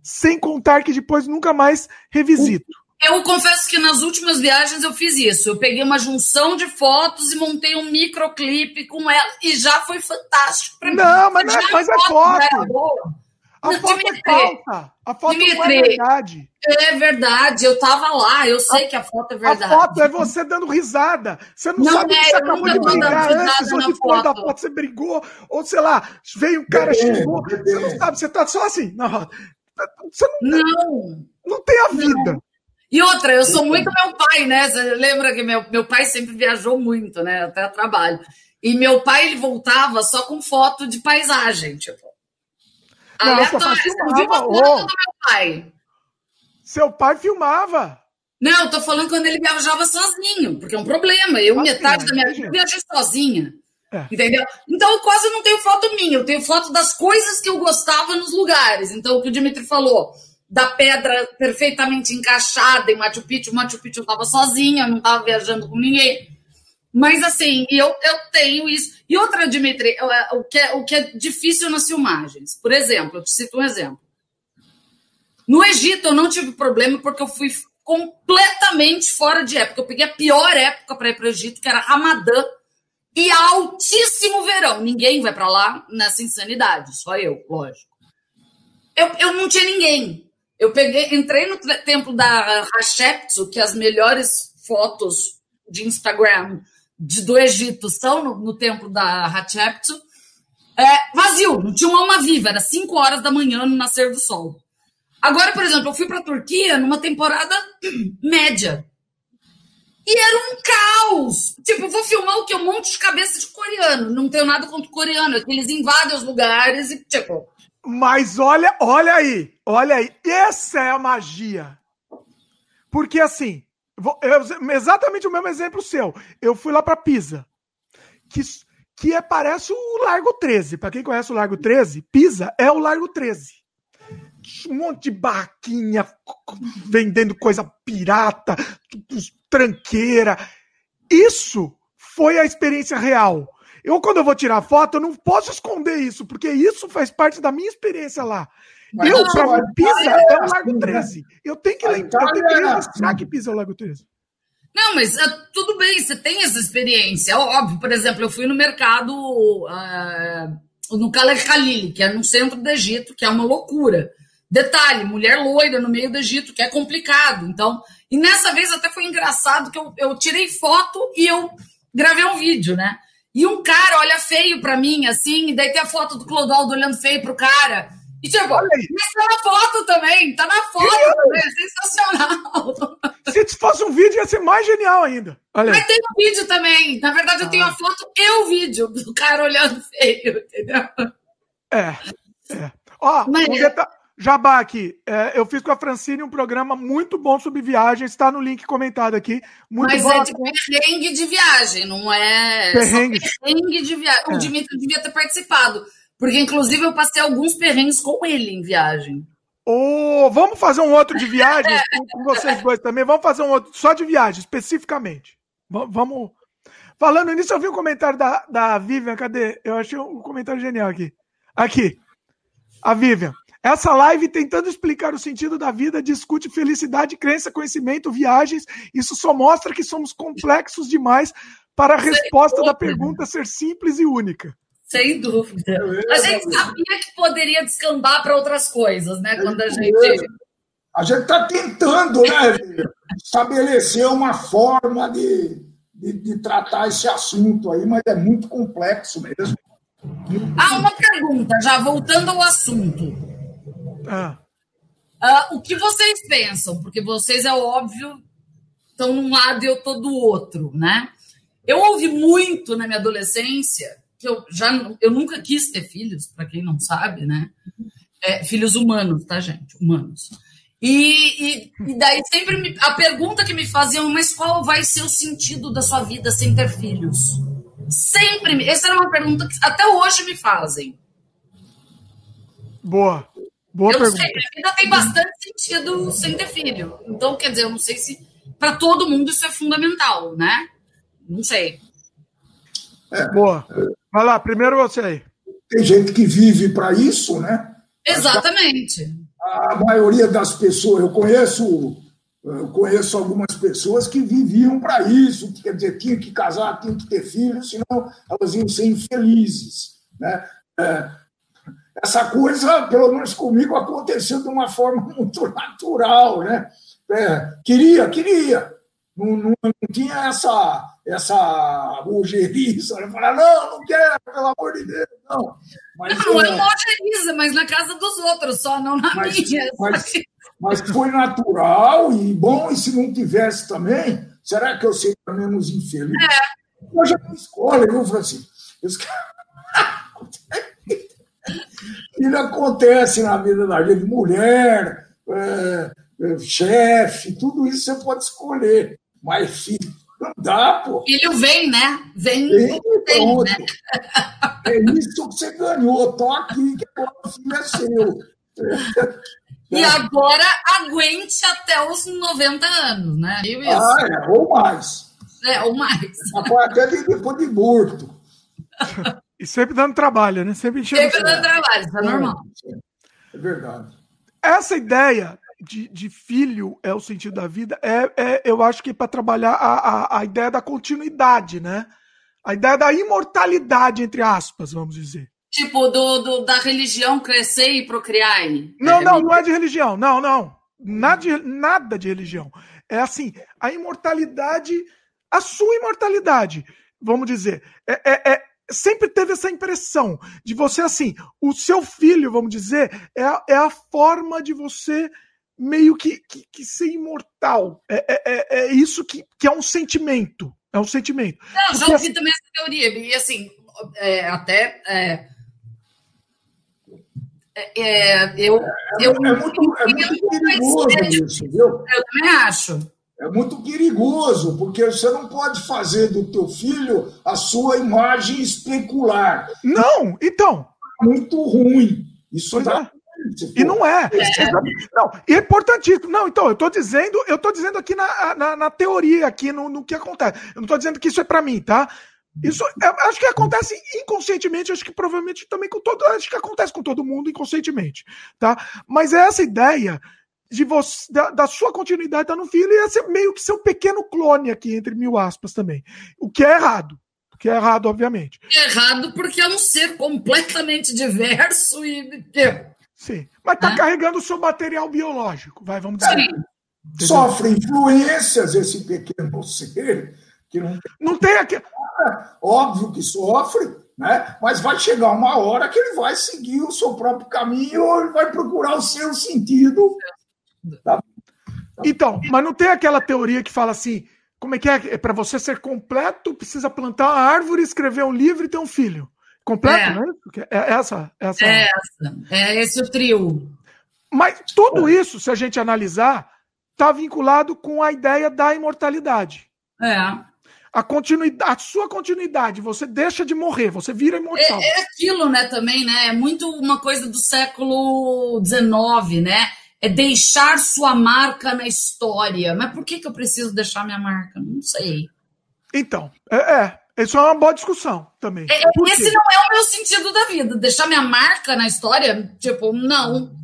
sem contar que depois nunca mais revisito. Eu confesso que nas últimas viagens eu fiz isso. Eu peguei uma junção de fotos e montei um microclipe com ela e já foi fantástico para mim. Não, mas, não é, mas é foto. A não, foto Dimitri, é falsa. A foto Dimitri, não é verdade. É verdade, eu tava lá, eu sei a, que a foto é verdade. A foto é você dando risada. Você não, não sabe é, que você acabou de brigar antes, ou depois da foto você brigou, ou sei lá, veio um cara, xingou. Você não sabe, você tá só assim. Não, você não, não, não tem a vida. Não. E outra, eu sou muito meu pai, né? Você lembra que meu, meu pai sempre viajou muito, né? Até trabalho. E meu pai, ele voltava só com foto de paisagem, tipo. Aleatório. A foto oh. do meu pai? Seu pai filmava. Não, eu tô falando quando ele viajava sozinho, porque é um problema. Eu, metade da minha vida, viajei sozinha. É. Entendeu? Então, eu quase não tenho foto minha, eu tenho foto das coisas que eu gostava nos lugares. Então, o que o Dimitri falou, da pedra perfeitamente encaixada em Machu Picchu. Machu Picchu estava sozinha, não estava viajando com ninguém. Mas assim, eu, eu tenho isso. E outra, Dimitri, o que, é, o que é difícil nas filmagens. Por exemplo, eu te cito um exemplo. No Egito eu não tive problema porque eu fui completamente fora de época. Eu peguei a pior época para ir para o Egito, que era Ramadã e altíssimo verão. Ninguém vai para lá nessa insanidade, só eu, lógico. Eu, eu não tinha ninguém. Eu peguei, entrei no templo da Hatshepsut, que as melhores fotos de Instagram de, do Egito são no, no templo da Hatshepsut. É, vazio, não tinha uma alma viva, era 5 horas da manhã no nascer do sol. Agora, por exemplo, eu fui para a Turquia numa temporada [CLEARS THROAT] média. E era um caos. Tipo, eu vou filmar o que? Um monte de cabeça de coreano. Não tenho nada contra o coreano, é que eles invadem os lugares e, tipo, mas olha, olha aí, olha aí, essa é a magia. Porque assim, eu, exatamente o mesmo exemplo seu. Eu fui lá para Pisa, que, que é, parece o Largo 13. Para quem conhece o Largo 13, Pisa é o Largo 13. Um monte de barraquinha vendendo coisa pirata, tranqueira. Isso foi a experiência real. Eu, quando eu vou tirar foto, eu não posso esconder isso, porque isso faz parte da minha experiência lá. Mas eu, pra mim, Pisa é, o Lago 13. Eu tenho que lembrar, eu tenho que registrar que Pisa é o Lago 13. Não, mas uh, tudo bem, você tem essa experiência. Óbvio, por exemplo, eu fui no mercado uh, no Khaled Khalil, que é no centro do Egito, que é uma loucura. Detalhe, mulher loira no meio do Egito, que é complicado. Então, e nessa vez até foi engraçado que eu, eu tirei foto e eu gravei um vídeo, né? E um cara olha feio pra mim, assim, e daí tem a foto do Clodoaldo olhando feio pro cara. E tipo, isso tá na foto também, tá na foto também, é sensacional. [LAUGHS] Se fosse um vídeo, ia ser mais genial ainda. Olha Mas tem um vídeo também. Na verdade, eu tenho a ah. foto e o vídeo do cara olhando [LAUGHS] feio, entendeu? É. é. Ó, Mas... um, deta Jabá aqui, é, eu fiz com a Francine um programa muito bom sobre viagem, está no link comentado aqui. Muito Mas bom. é de perrengue de viagem, não é perrengue, perrengue de viagem. É. O Dimitri devia ter participado, porque inclusive eu passei alguns perrengues com ele em viagem. Oh, vamos fazer um outro de viagem [LAUGHS] com vocês dois também. Vamos fazer um outro só de viagem, especificamente. V vamos. Falando nisso, eu vi um comentário da, da Vivian. Cadê? Eu achei um comentário genial aqui. Aqui. A Vivian. Essa live tentando explicar o sentido da vida discute felicidade, crença, conhecimento, viagens. Isso só mostra que somos complexos demais para a resposta da pergunta ser simples e única. Sem dúvida. A gente sabia que poderia descambar para outras coisas, né? Quando a gente. A gente está tentando, né, estabelecer uma forma de, de, de tratar esse assunto aí, mas é muito complexo mesmo. Ah, uma pergunta, já voltando ao assunto. Ah. Uh, o que vocês pensam? Porque vocês, é óbvio, estão num lado e eu estou do outro, né? Eu ouvi muito na minha adolescência, que eu já eu nunca quis ter filhos, para quem não sabe, né? É, filhos humanos, tá, gente? Humanos. E, e, e, daí sempre me, a pergunta que me faziam, mas qual vai ser o sentido da sua vida sem ter filhos? Sempre. Essa era uma pergunta que até hoje me fazem. Boa. Boa eu pergunta. sei, a vida tem bastante sentido sem ter filho. Então, quer dizer, eu não sei se para todo mundo isso é fundamental, né? Não sei. É. Boa. Vai lá, primeiro você aí. Tem gente que vive para isso, né? Exatamente. A maioria das pessoas, eu conheço, eu conheço algumas pessoas que viviam para isso, quer dizer, tinha que casar, tinha que ter filhos, senão elas iam ser infelizes, né? É, essa coisa, pelo menos comigo, aconteceu de uma forma [LAUGHS] muito natural, né? É, queria, queria. Não, não, não, tinha essa, essa ojeriza. Né? Falar, não, não quero, pelo amor de Deus, não. Mas, não, não é, uma ojeriza, mas na casa dos outros, só não na mas, minha. Mas, mas foi natural e bom, e se não tivesse também, será que eu seria menos infeliz? É. Eu já não escolho, viu, Francisco? Isso acontece na vida da gente, mulher, é, é, chefe, tudo isso você pode escolher. Mas filho, não dá, pô. Filho vem, né? Vem, vem, vem né? É isso que você ganhou. Tô aqui, que agora o filho é seu. [LAUGHS] E agora aguente até os 90 anos, né? Isso. Ah, é, ou mais. É, ou mais. Até depois de morto. [LAUGHS] E sempre dando trabalho, né? Sempre. Sempre dando trabalho, isso é normal. É verdade. Essa ideia de, de, filho é o sentido da vida, é, é eu acho que para trabalhar a, a, a, ideia da continuidade, né? A ideia da imortalidade, entre aspas, vamos dizer. Tipo, do, do da religião crescer e procriar. Não, é, não, não é de religião, não, não. Nada de, nada de religião. É assim, a imortalidade, a sua imortalidade, vamos dizer. É, é, é sempre teve essa impressão de você, assim, o seu filho, vamos dizer, é a, é a forma de você meio que, que, que ser imortal. É, é, é, é isso que, que é um sentimento. É um sentimento. Não, Porque, já ouvi assim, também essa teoria. E assim, é, até. É, é, eu, eu, é, muito, é muito perigoso isso, viu? Eu também acho. É muito perigoso, porque você não pode fazer do teu filho a sua imagem especular. Não, então. É muito ruim. Isso dá. É. E não é. é. Não, e é importantíssimo. Não, então, eu estou dizendo, eu tô dizendo aqui na, na, na, teoria, aqui no, no que acontece. Eu não estou dizendo que isso é para mim, tá? Isso é, acho que acontece inconscientemente, acho que provavelmente também com todo, acho que acontece com todo mundo inconscientemente, tá? Mas é essa ideia de você, da, da, sua continuidade tá no filho e ser meio que seu pequeno clone aqui, entre mil aspas também. O que é errado. O que é errado, obviamente. É errado porque é um ser completamente diverso e. Sim. Mas tá é? carregando o seu material biológico, vai, vamos dizer. Sim. Sofre influências esse pequeno ser que não tem. Não tem aqui. Óbvio que sofre, né? Mas vai chegar uma hora que ele vai seguir o seu próprio caminho, ele vai procurar o seu sentido Tá. Então, mas não tem aquela teoria que fala assim, como é que é? é para você ser completo, precisa plantar uma árvore, escrever um livro e ter um filho. Completo, é. né? É essa, essa. É essa. É esse o trio. Mas tudo isso, se a gente analisar, está vinculado com a ideia da imortalidade. É. A, continuidade, a sua continuidade, você deixa de morrer, você vira imortal. É, é aquilo, né, também, né? É muito uma coisa do século XIX, né? É deixar sua marca na história. Mas por que, que eu preciso deixar minha marca? Não sei. Então, é, é. Isso é uma boa discussão também. É, esse não é o meu sentido da vida. Deixar minha marca na história, tipo, não.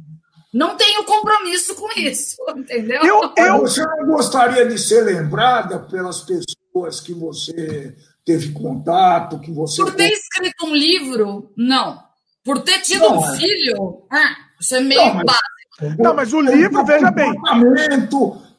Não tenho compromisso com isso, [LAUGHS] entendeu? Eu, eu... Você não gostaria de ser lembrada pelas pessoas que você teve contato, que você. Por ter escrito um livro, não. Por ter tido não, um filho, ah, isso é meio não, mas... básico. Não, mas o livro, veja bem.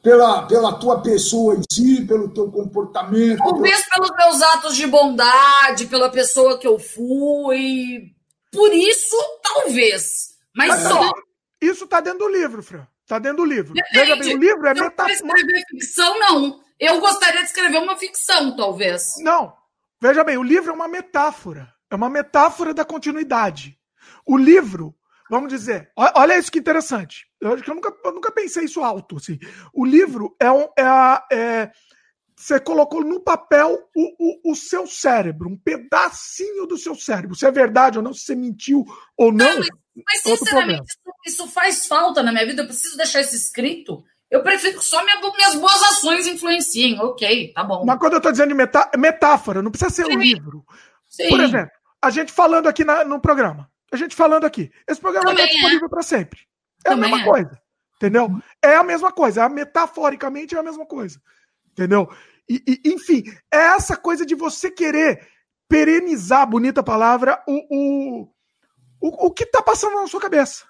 Pela, pela tua pessoa em si, pelo teu comportamento. Talvez pelos meus atos de bondade, pela pessoa que eu fui. Por isso, talvez. Mas, mas só. Isso está dentro do livro, Fran. Está dentro do livro. Depende. Veja bem, o livro é metáfora. escrever ficção, não. Eu gostaria de escrever uma ficção, talvez. Não. Veja bem, o livro é uma metáfora. É uma metáfora da continuidade. O livro, vamos dizer, olha isso que interessante. Eu acho que eu nunca, eu nunca pensei isso alto. Assim. O livro é, um, é, é você colocou no papel o, o, o, seu cérebro, um pedacinho do seu cérebro. Se é verdade ou não, se você mentiu ou não. não mas, mas sinceramente, isso, isso, faz falta na minha vida. Eu preciso deixar isso escrito. Eu prefiro que só minha, minhas boas ações influenciem. Ok, tá bom. Mas quando eu estou dizendo de metá metáfora, não precisa ser Sim. um livro. Sim. Por exemplo, a gente falando aqui na, no programa. A gente falando aqui. Esse programa está disponível é. para sempre. É Também a mesma é. coisa. Entendeu? É a mesma coisa. Metaforicamente é a mesma coisa. Entendeu? E, e, enfim, é essa coisa de você querer perenizar, bonita palavra, o, o, o, o que está passando na sua cabeça.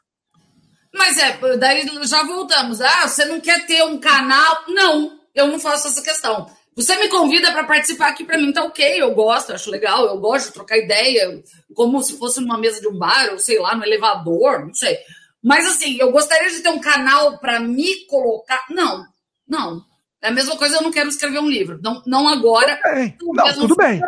Mas é, daí já voltamos. Ah, você não quer ter um canal? Não, eu não faço essa questão. Você me convida para participar aqui para mim, tá ok, eu gosto, acho legal, eu gosto de trocar ideia, como se fosse numa mesa de um bar, ou sei lá, no elevador, não sei. Mas assim, eu gostaria de ter um canal para me colocar. Não, não. É a mesma coisa, eu não quero escrever um livro. Não, não agora. É, não, tudo bem.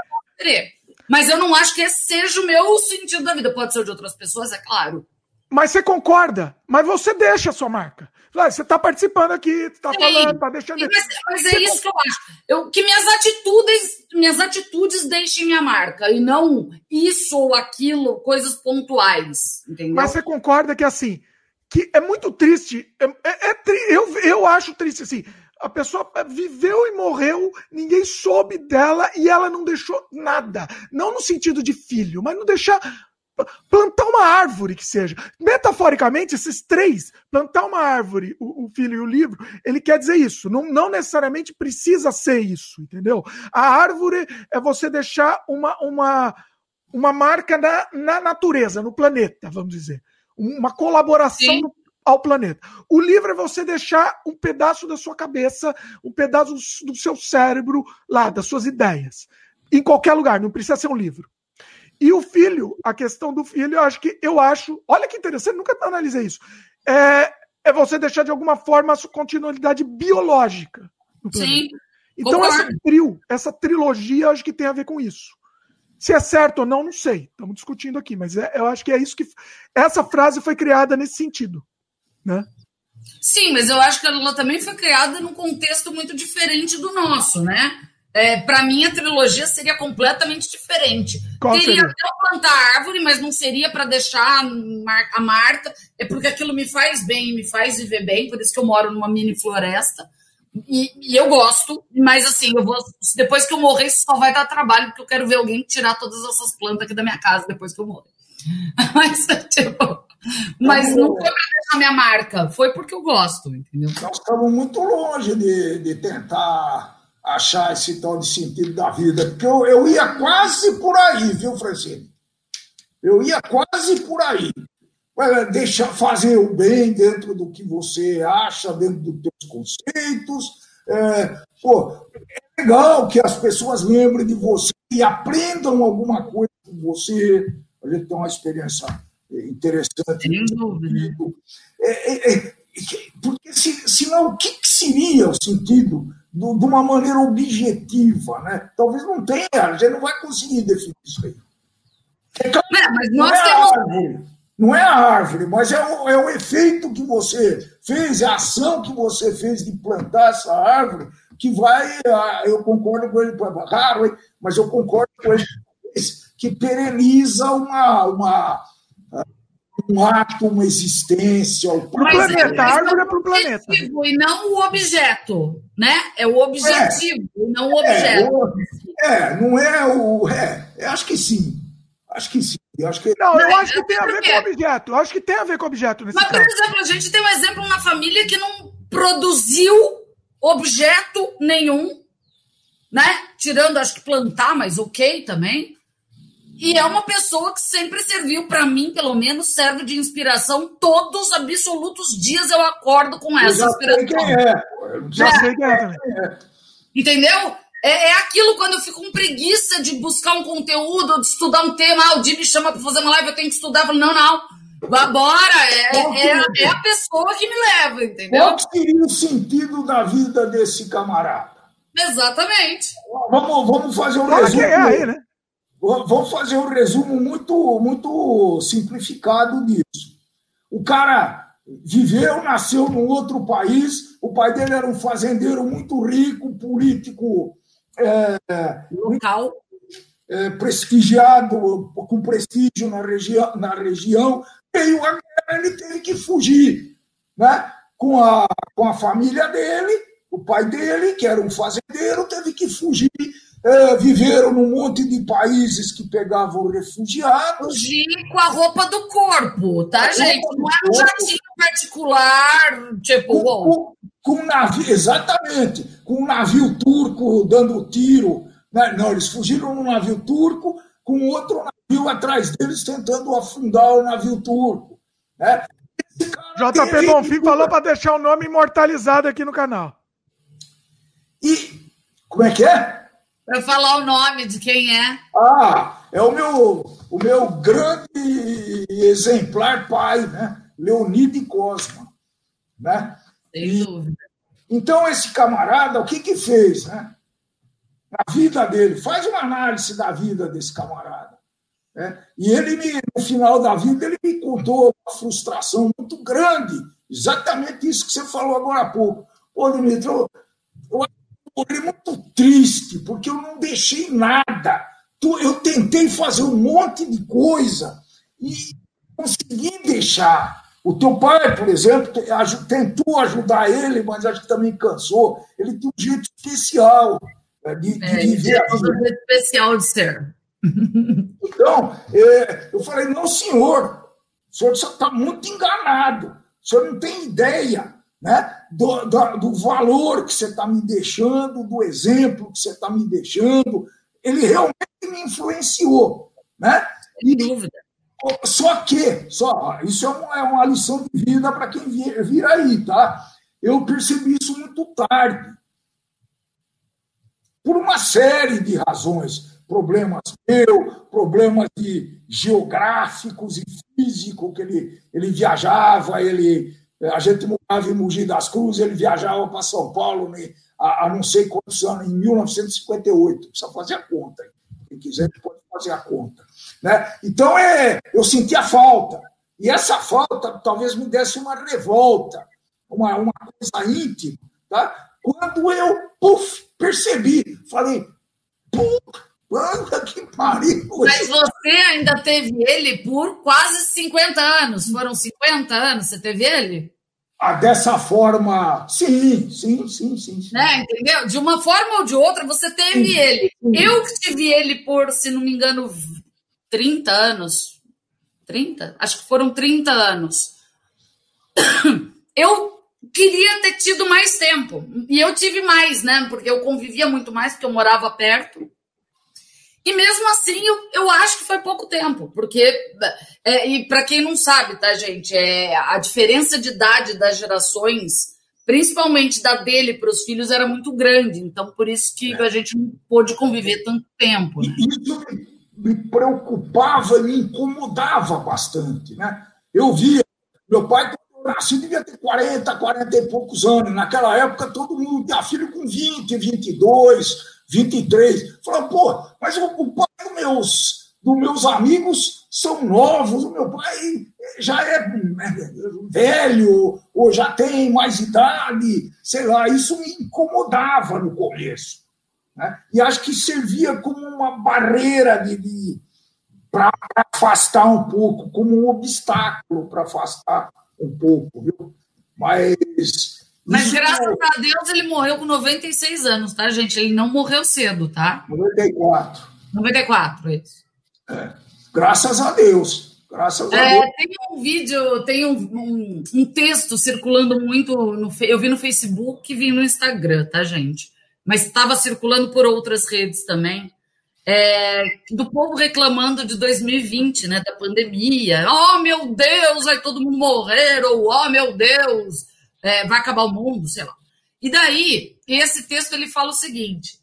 Mas eu não acho que esse seja o meu sentido da vida. Pode ser de outras pessoas, é claro. Mas você concorda, mas você deixa a sua marca. Você está participando aqui, está falando, está deixando. Mas, mas é isso que eu acho. Eu, que minhas atitudes, minhas atitudes deixem minha marca, e não isso ou aquilo, coisas pontuais. Entendeu? Mas você concorda que assim, que é muito triste. É, é, é eu, eu acho triste assim a pessoa viveu e morreu, ninguém soube dela e ela não deixou nada. Não no sentido de filho, mas não deixar plantar uma árvore que seja. Metaforicamente, esses três, plantar uma árvore, o, o, filho e o livro, ele quer dizer isso. Não, não necessariamente precisa ser isso, entendeu? A árvore é você deixar uma, uma, uma marca na, na natureza, no planeta, vamos dizer. Uma colaboração ao planeta. O livro é você deixar um pedaço da sua cabeça, um pedaço do seu cérebro lá, das suas ideias. Em qualquer lugar, não precisa ser um livro. E o filho, a questão do filho, eu acho que eu acho. Olha que interessante, nunca analisei isso. É, é você deixar de alguma forma a sua continuidade biológica. Sim. Então, essa trio, essa trilogia, eu acho que tem a ver com isso. Se é certo ou não, não sei. Estamos discutindo aqui, mas é, eu acho que é isso que. Essa frase foi criada nesse sentido né? Sim, mas eu acho que ela também foi criada num contexto muito diferente do nosso, né? É, para mim, a trilogia seria completamente diferente. Qual Teria seria? até plantar árvore, mas não seria para deixar a Marta. É porque aquilo me faz bem, me faz viver bem, por isso que eu moro numa mini floresta. E, e, eu gosto, mas assim, eu vou. Depois que eu morrer, isso só vai dar trabalho, porque eu quero ver alguém tirar todas essas plantas aqui da minha casa depois que eu morrer. [LAUGHS] Mas, tipo, mas não foi para deixar minha marca, foi porque eu gosto, entendeu? Nós estamos muito longe de, de tentar achar esse tal de sentido da vida, porque eu, eu ia quase por aí, viu, Francine? Eu ia quase por aí. Deixa fazer o bem dentro do que você acha, dentro dos teus conceitos. É, pô, é legal que as pessoas lembrem de você e aprendam alguma coisa com você. A gente tem uma experiência interessante. Sem dúvida. É, é, é, porque se, senão o que, que seria o sentido do, de uma maneira objetiva? Né? Talvez não tenha, a gente não vai conseguir definir isso aí. É, mas nós não é temos... árvore, não é a árvore, mas é o, é o efeito que você fez, a ação que você fez de plantar essa árvore, que vai, ah, eu concordo com ele, raro, mas eu concordo com ele, que pereniza uma, uma, um ato, uma existência. O planeta, a árvore é para o planeta. E não o objeto, né? É o objetivo, é, não o é, objeto. É, é, não é o. É, acho que sim. Acho que sim. Acho que... Não, eu acho que tem a ver com objeto. Eu acho que tem a ver com objeto nesse Mas, por exemplo, a gente tem um exemplo na família que não produziu objeto nenhum, né? Tirando, acho que plantar, mas ok também. E é uma pessoa que sempre serviu, para mim, pelo menos, serve de inspiração. Todos absolutos dias eu acordo com essa inspiração. Quem é. Já é. sei quem é. Entendeu? É, é, aquilo quando eu fico com preguiça de buscar um conteúdo, de estudar um tema. Ah, o Di me chama para fazer uma live, eu tenho que estudar. Eu falo, não, não. Bora, é, é, é, a pessoa que me leva, entendeu? Qual seria o sentido da vida desse camarada? Exatamente. Vamos, vamos fazer um Fala resumo. quem é aí, né? Vamos fazer um resumo muito, muito simplificado disso. O cara viveu, nasceu num outro país, o pai dele era um fazendeiro muito rico, político é, local, é, prestigiado, com prestígio na, regi na região, veio a guerra, ele teve que fugir né? com, a, com a família dele, o pai dele, que era um fazendeiro, teve que fugir é, viveram num monte de países que pegavam refugiados. Fugir com a roupa do corpo, tá, a gente? Não é um jatinho particular, tipo. Com, com, com um navio, exatamente, com um navio turco dando tiro. Né? Não, eles fugiram num navio turco, com outro navio atrás deles tentando afundar o navio turco. Né? JP Bonfim falou para deixar o nome imortalizado aqui no canal. E como é que é? Para falar o nome de quem é. Ah, é o meu, o meu grande exemplar pai, né? Leonide Cosma. Né? Sem dúvida. Então, esse camarada, o que que fez, né? Na vida dele, faz uma análise da vida desse camarada. Né? E ele, me, no final da vida, ele me contou uma frustração muito grande, exatamente isso que você falou agora há pouco. Pô, Dimitri, morri muito triste, porque eu não deixei nada. Eu tentei fazer um monte de coisa e consegui deixar. O teu pai, por exemplo, tentou ajudar ele, mas acho que também cansou. Ele tem um jeito especial né, de, de é, viver. Um jeito especial de ser. [LAUGHS] Então, é, eu falei, não, senhor, o senhor está muito enganado. O senhor não tem ideia né? do, do, do valor que você está me deixando, do exemplo que você está me deixando. Ele realmente me influenciou. Né? Sem dúvida. Só que, só, isso é uma, é uma lição de vida para quem vir, vir aí, tá? Eu percebi isso muito tarde. Por uma série de razões. Problemas meu, problemas de geográficos e físicos, que ele, ele viajava, ele a gente morava em Mogi das Cruzes, ele viajava para São Paulo né, há, não sei quantos anos, em 1958. Precisa fazer a conta. Quem quiser pode fazer a conta. Né? Então, é, eu senti a falta. E essa falta talvez me desse uma revolta, uma, uma coisa íntima. Tá? Quando eu puff, percebi, falei, puta que pariu! Mas você ainda teve ele por quase 50 anos. Foram 50 anos você teve ele? Ah, dessa forma, sim, sim, sim, sim. sim. Né, entendeu? De uma forma ou de outra, você teve sim, ele. Sim. Eu que tive ele por, se não me engano, 30 anos. 30? Acho que foram 30 anos. Eu queria ter tido mais tempo. E eu tive mais, né? Porque eu convivia muito mais, porque eu morava perto. E mesmo assim, eu, eu acho que foi pouco tempo, porque, é, e para quem não sabe, tá, gente, é, a diferença de idade das gerações, principalmente da dele para os filhos, era muito grande. Então, por isso que a gente não pôde conviver tanto tempo. Né? Isso me preocupava, me incomodava bastante. Né? Eu via, meu pai, quando eu nasci, devia ter 40, 40 e poucos anos. Naquela época, todo mundo tinha filho com 20, 22 23. Falou, pô, mas o, o pai dos meus, meus amigos são novos, o meu pai já é, é velho, ou já tem mais idade, sei lá, isso me incomodava no começo. Né? E acho que servia como uma barreira de, de para afastar um pouco, como um obstáculo para afastar um pouco, viu? Mas mas graças a Deus ele morreu com 96 anos, tá, gente? Ele não morreu cedo, tá? 94. 94, isso. É. Graças a Deus. Graças é, a Deus. Tem um vídeo, tem um, um, um, texto circulando muito. No, eu vi no Facebook e vi no Instagram, tá, gente? Mas estava circulando por outras redes também. É, do povo reclamando de 2020, né? Da pandemia. Oh, meu Deus, vai todo mundo morrer, ou oh, meu Deus, é, vai acabar o mundo, sei lá. E daí, esse texto ele fala o seguinte: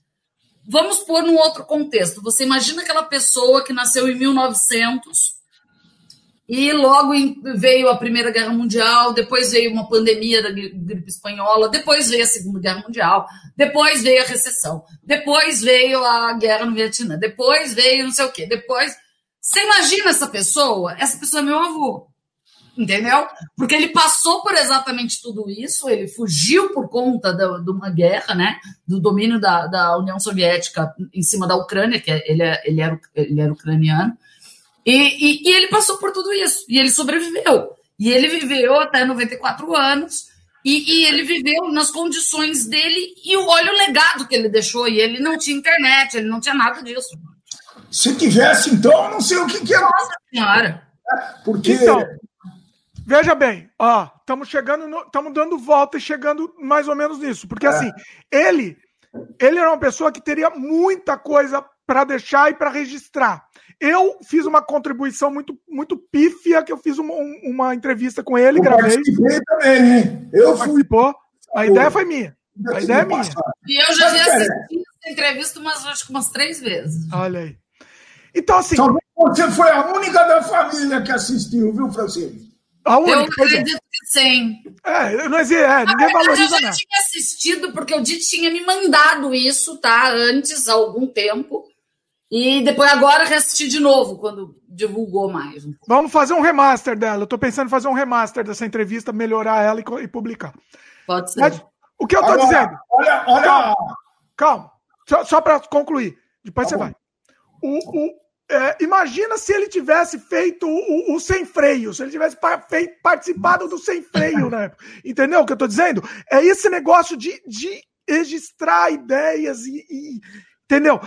vamos pôr num outro contexto. Você imagina aquela pessoa que nasceu em 1900, E logo veio a Primeira Guerra Mundial, depois veio uma pandemia da gripe espanhola, depois veio a Segunda Guerra Mundial, depois veio a recessão, depois veio a guerra no Vietnã, depois veio não sei o quê, depois. Você imagina essa pessoa? Essa pessoa é meu avô. Entendeu? Porque ele passou por exatamente tudo isso, ele fugiu por conta de, de uma guerra, né? Do domínio da, da União Soviética em cima da Ucrânia, que é, ele, é, ele, era, ele era ucraniano. E, e, e, ele passou por tudo isso. E ele sobreviveu. E ele viveu até 94 anos. E, e, ele viveu nas condições dele. E olha o legado que ele deixou. E ele não tinha internet, ele não tinha nada disso. Se tivesse, então, eu não sei o que, que é. Nossa Senhora. Porque. Então, veja bem, ó, estamos chegando, estamos dando volta e chegando mais ou menos nisso. Porque é. assim, ele, ele era uma pessoa que teria muita coisa para deixar e para registrar. Eu fiz uma contribuição muito, muito pífia, que eu fiz uma, uma entrevista com ele, eu gravei. também, hein? Eu fui. Pô, a ideia foi minha. A ideia é minha. E eu já vi assistido essa entrevista umas, acho que umas três vezes. Olha aí. Então, assim. Só você foi a única da família que assistiu, viu, Francisco? A única, eu é. acredito que sim. É, não existe, é, ninguém valoriza Eu já nada. tinha assistido, porque o Dito tinha me mandado isso, tá? Antes, há algum tempo. E depois agora reassisti de novo, quando divulgou mais. Vamos fazer um remaster dela. Eu tô pensando em fazer um remaster dessa entrevista, melhorar ela e, e publicar. Pode ser. Mas, o que eu tô olha, dizendo? Olha, olha. Calma, calma. Só, só para concluir. Depois tá você bom. vai. O, o, é, imagina se ele tivesse feito o, o, sem freio, se ele tivesse feito, participado do sem freio, né? Entendeu o que eu tô dizendo? É esse negócio de, de registrar ideias e, e entendeu?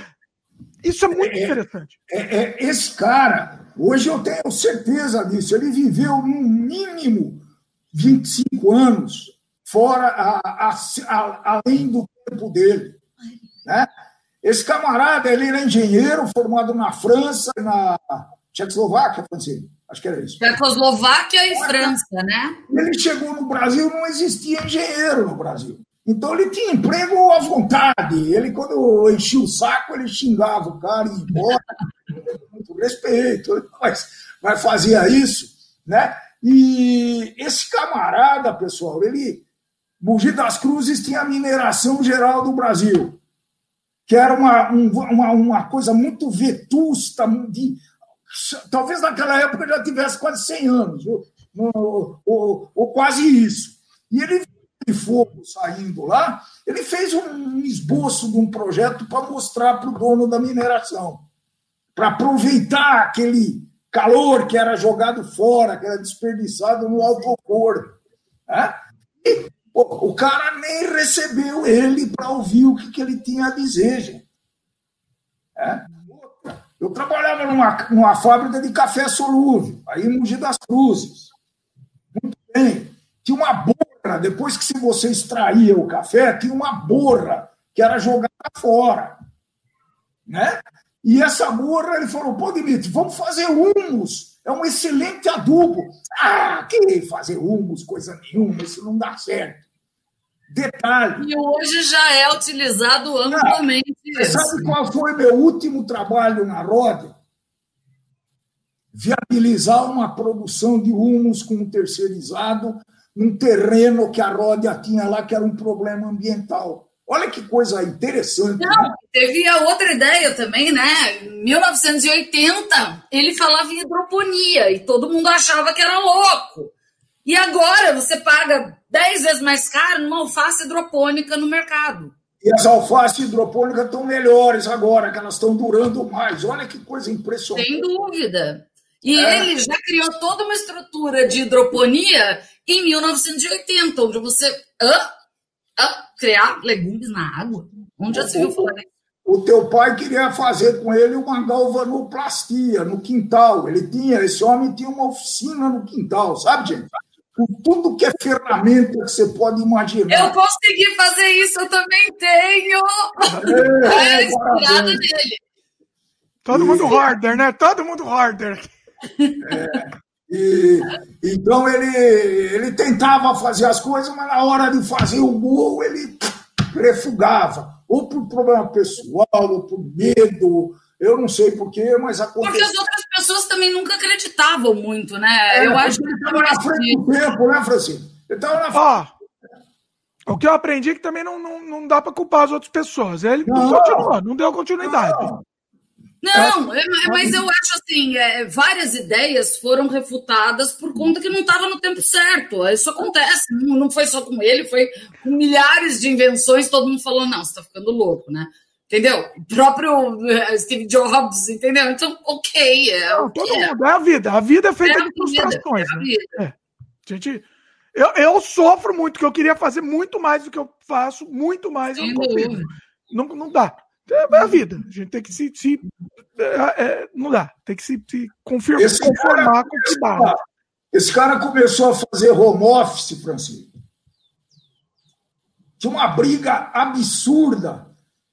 Isso é muito é, interessante. É, é, esse cara, hoje eu tenho certeza disso, ele viveu no mínimo 25 anos fora, a, a, a, além do tempo dele. Né? Esse camarada, ele era engenheiro formado na França, na Tchecoslováquia, Francisco. Acho que era isso. Tchecoslováquia e França, né? Ele chegou no Brasil, não existia engenheiro no Brasil. Então ele tinha emprego à vontade. Ele, quando enchia o saco, ele xingava o cara e ia embora. [LAUGHS] Muito respeito, mas, mas fazia isso, né? E esse camarada, pessoal, ele. Mogi das Cruzes tinha a mineração geral do Brasil, que era uma, uma, uma coisa muito vetusta, de, talvez naquela época já tivesse quase 100 anos, ou, ou, ou, ou quase isso. E ele de fogo saindo lá, ele fez um esboço de um projeto para mostrar para o dono da mineração, para aproveitar aquele calor que era jogado fora, que era desperdiçado no autocor. Né? E pô, o cara nem recebeu ele para ouvir o que, que, ele tinha a dizer, gente. É? Eu trabalhava numa, numa fábrica de café solúvel, aí em Mogi das Cruzes. Muito bem. Tinha uma borra, depois que você extraía o café, tinha uma borra que era jogada fora. Né? E essa borra, ele falou, pô, Dimitri, vamos fazer humus. É um excelente adubo. Ah, que fazer humus, coisa nenhuma, isso não dá certo. Detalhe. E hoje já é utilizado amplamente. Ah, sabe qual foi meu último trabalho na roda? Viabilizar uma produção de humus com um terceirizado num terreno que a Ródia tinha lá, que era um problema ambiental. Olha que coisa interessante. Não, né? teve a outra ideia também, né? Em 1980, ele falava em hidroponia e todo mundo achava que era louco. E agora você paga 10 vezes mais caro numa alface hidropônica no mercado. E as alfaces hidropônicas estão melhores agora, que elas estão durando mais. Olha que coisa impressionante. Sem dúvida. E é. ele já criou toda uma estrutura de hidroponia em 1980, onde você ah, ah, criar legumes na água. Onde já se viu falar isso? O teu pai queria fazer com ele uma galvanoplastia no quintal. Ele tinha, esse homem tinha uma oficina no quintal, sabe, gente? Com tudo que é ferramenta que você pode imaginar. Eu consegui fazer isso, eu também tenho. É, é inspirada nele. Todo mundo harder, né? Todo mundo harder. É. E, então ele, ele tentava fazer as coisas, mas na hora de fazer o gol ele refugava, ou por problema pessoal, ou por medo, eu não sei porquê, mas aconteceu. Porque as outras pessoas também nunca acreditavam muito, né? É, eu acho que ele estava na frente do tempo, né, Francisco? Ele estava na frente. O que eu aprendi é que também não, não, não dá para culpar as outras pessoas. Ele não, não continuou, não deu continuidade. Não, não é, mas eu acho assim, é, várias ideias foram refutadas por conta que não estava no tempo certo. Isso acontece, não foi só com ele, foi com milhares de invenções, todo mundo falou, não, você está ficando louco, né? Entendeu? O próprio eh, Steve Jobs, entendeu? Então, ok. É, não, todo é. mundo, é a vida. A vida é feita é de frustrações. É né? É. Gente, eu, eu sofro muito, que eu queria fazer muito mais do que eu faço, muito mais. Sim, eu não, não, não dá. É a vida. A gente tem que se. se é, é, não dá. Tem que se, se confirmar, esse conformar com o que dá. Esse cara começou a fazer home office, Francisco. Tinha uma briga absurda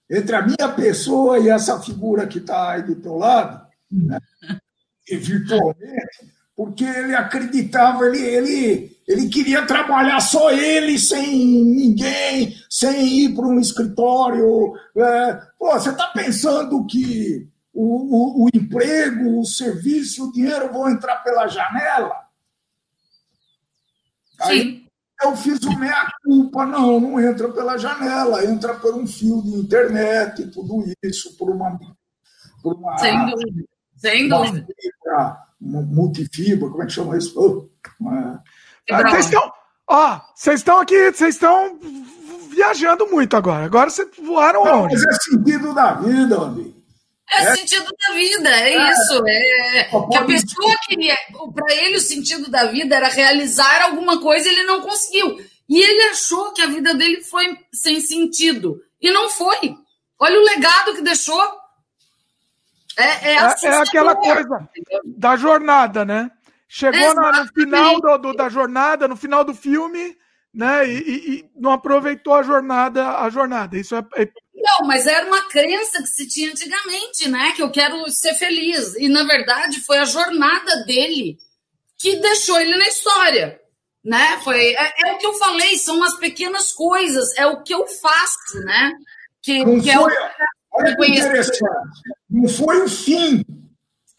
entre a minha pessoa e essa figura que está aí do teu lado, né? [LAUGHS] e virtualmente, porque ele acreditava, ele, ele, ele queria trabalhar só ele, sem ninguém, sem ir para um escritório. É, pô, você está pensando que o, o, o, emprego, o serviço, o dinheiro vão entrar pela janela? Sim. Aí eu fiz o meia-culpa. Não, não entra pela janela, entra por um fio de internet, tudo isso, por uma. Por uma Sem dúvida. Sem dúvida. Fibra, multifibra, como é que chama isso? Vocês estão, ó, vocês estão aqui, vocês estão viajando muito agora. Agora vocês voaram não, onde? Mas é sentido da vida, amigo. É, é sentido da vida, é, é. isso. É, que a pessoa queria. Para ele, o sentido da vida era realizar alguma coisa e ele não conseguiu. E ele achou que a vida dele foi sem sentido. E não foi. Olha o legado que deixou. É, é, é, é aquela coisa da jornada, né? Chegou no final do, do, da jornada, no final do filme, né? E, e, e, não aproveitou a jornada, a jornada. Isso é, é não, mas era uma crença que se tinha antigamente, né? Que eu quero ser feliz. E, na verdade, foi a jornada dele que deixou ele na história. Né? Foi, é, é o que eu falei, são as pequenas coisas, é o que eu faço, né? Que, não que foi, é o olha que interessante. Não foi o fim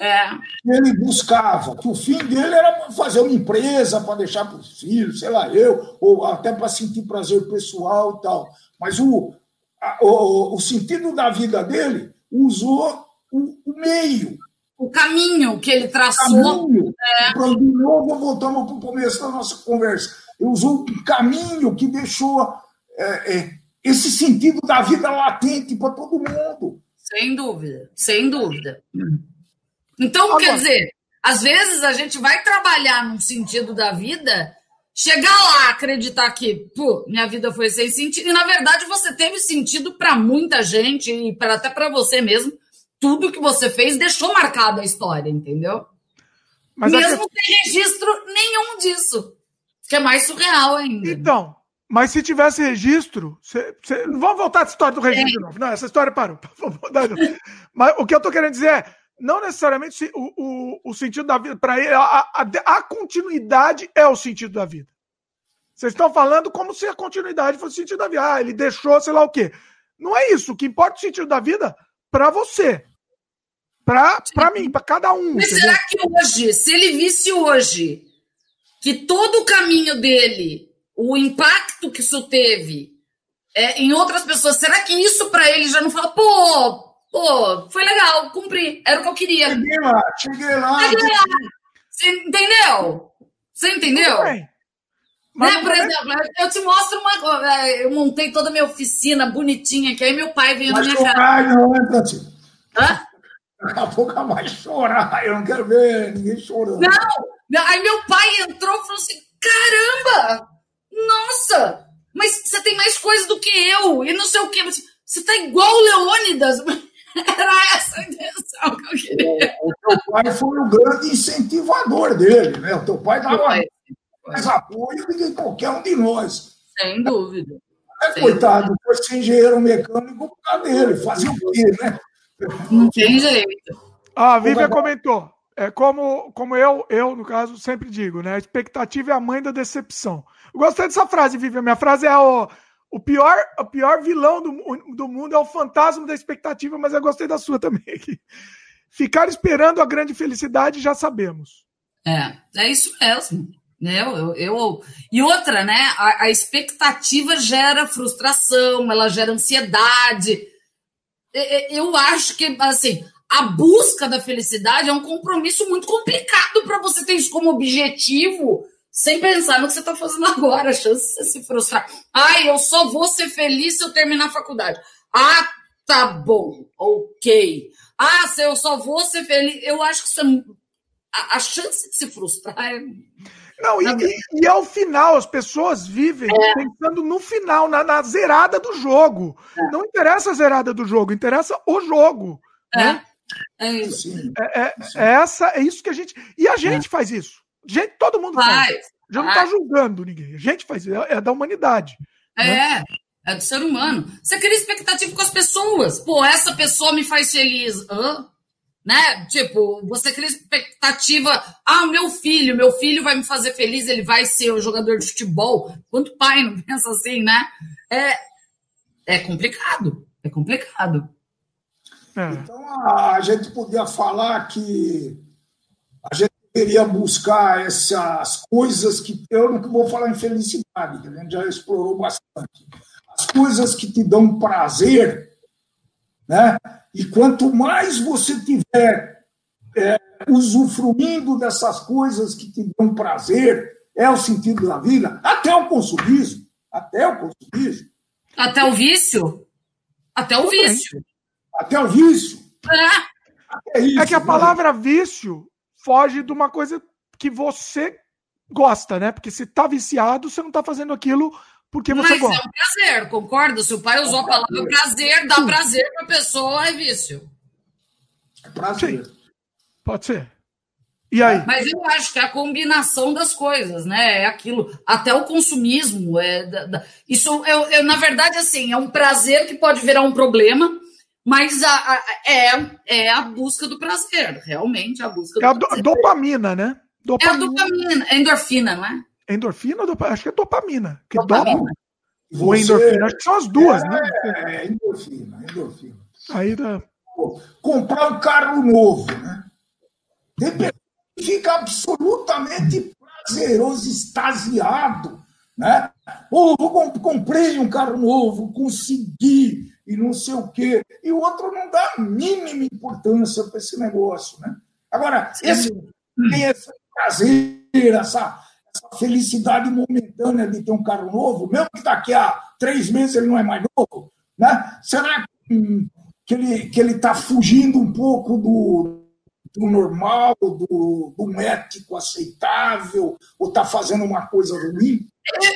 é. ele buscava. Que o fim dele era fazer uma empresa para deixar para os filhos, sei lá, eu, ou até para sentir prazer pessoal e tal. Mas o, o, o sentido da vida dele usou o, o meio. O caminho que ele traçou. Caminho. É. De novo, voltamos para o começo da nossa conversa. Ele usou um caminho que deixou é, é, esse sentido da vida latente para todo mundo. Sem dúvida, sem dúvida. Então, Agora, quer dizer, às vezes a gente vai trabalhar num sentido da vida chegar lá, acreditar que, pô, minha vida foi sem sentido. E na verdade você teve sentido para muita gente e pra, até para você mesmo. Tudo que você fez deixou marcada a história, entendeu? Mas mesmo que... sem registro nenhum disso. Que é mais surreal ainda. Então, mas se tivesse registro, cê, cê... vamos voltar à história do registro é. de novo. Não, essa história parou. [LAUGHS] mas o que eu tô querendo dizer é não necessariamente o, o, o sentido da vida, para ele, a, a, a, continuidade é o sentido da vida. Vocês estão falando como se a continuidade fosse o sentido da vida. Ah, ele deixou, sei lá o quê. Não é isso. O que importa é o sentido da vida para você. Para mim, para cada um. Mas entendeu? será que hoje, se ele visse hoje que todo o caminho dele, o impacto que isso teve é, em outras pessoas, será que isso para ele já não fala, pô, Pô, foi legal, cumpri. Era o que eu queria. Cheguei lá, cheguei lá. Cheguei lá. Você entendeu? Você entendeu? Né? Mas, por exemplo, eu te mostro uma. É, eu montei toda a minha oficina bonitinha, que aí meu pai veio na minha casa. Não, é, Tati? Hã? Daqui a pouco vai chorar. Eu não quero ver ninguém chorando. Não! Aí meu pai entrou e falou assim: caramba! Nossa! Mas você tem mais coisas do que eu! E não sei o quê. Você tá igual o Leônidas! Era essa a intenção que eu queria. O, o teu pai foi o grande incentivador dele, né? O teu pai dava foi, mais apoio do que qualquer um de nós. Sem dúvida. É, Sem coitado, dúvida. foi ser engenheiro mecânico por causa dele. Fazia o quê, né? Não tem jeito. Ah, a Vivian comentou. É como, como eu, eu, no caso, sempre digo, né? A expectativa é a mãe da decepção. Eu gostei dessa frase, Vivian. Minha frase é o o pior, o pior vilão do, do mundo é o fantasma da expectativa, mas eu gostei da sua [LAUGHS] também. Ficar esperando a grande felicidade já sabemos. É, é isso mesmo. Eu, eu, eu, e outra, né? A, a, expectativa gera frustração, ela gera ansiedade. Eu acho que, assim, a busca da felicidade é um compromisso muito complicado para você ter isso como objetivo, sem pensar no que você está fazendo [LAUGHS] agora, a chance de você se frustrar. Ai, eu só vou ser feliz se eu terminar a faculdade. Ah, tá bom, ok. Ah, se eu só vou ser feliz. Eu acho que isso é, a, a chance de se frustrar é não, e, e, ao final, as pessoas vivem é. pensando no final, na, na zerada do jogo. É. Não interessa a zerada do jogo, interessa o jogo. É. Né? É isso. É, é, é, essa, é isso que a gente. E a gente é. faz isso. Gente, todo mundo faz. faz. Já não está julgando ninguém. A gente faz isso. É, da humanidade. É. Né? É do ser humano. Você cria expectativa com as pessoas. Pô, essa pessoa me faz feliz. Hã? né? Tipo, você cria expectativa. Ah, meu filho, meu filho vai me fazer feliz, ele vai ser um jogador de futebol. Quanto pai não [LAUGHS] pensa assim, né? É, é complicado. É complicado. É. Então a gente podia falar que a gente deveria buscar essas coisas que eu não vou falar em felicidade, que a gente já explorou bastante. As coisas que te dão prazer, né? E quanto mais você tiver é, usufruindo dessas coisas que te dão prazer, é o sentido da vida, até o consumismo. Até o consumismo. Até o vício? Até o vício. Até o vício. É, isso, é que a palavra né? vício foge de uma coisa que você gosta, né? Porque se tá viciado, você não tá fazendo aquilo porque você Mas gosta. é um prazer, concorda? Se o pai usou a palavra prazer, dá prazer para a pessoa, é vício. É prazer. Sim. Pode ser. E aí? Mas eu acho que é a combinação das coisas, né? É aquilo. Até o consumismo. É, isso, eu, eu, na verdade, assim, é um prazer que pode virar um problema, mas a, a, é, é a busca do prazer, realmente, a busca do é a do, dopamina, né? Dopamina. É a dopamina, é endorfina, não é? Endorfina ou dopamina? Acho que é dopamina. Que dopamina. Dopa, ou endorfina, acho que são as duas, é, né? É, endorfina, endorfina. Aí dá. Comprar um carro novo, né? fica absolutamente prazeroso, extasiado, né? Pô, comprei um carro novo, consegui, e não sei o quê. E o outro não dá a mínima importância para esse negócio, né? Agora, esse, tem esse prazer, essa, essa felicidade momentânea de ter um carro novo, mesmo que daqui a três meses ele não é mais novo, né? será que, que ele que ele está fugindo um pouco do, do normal, do, do ético aceitável, ou está fazendo uma coisa ruim?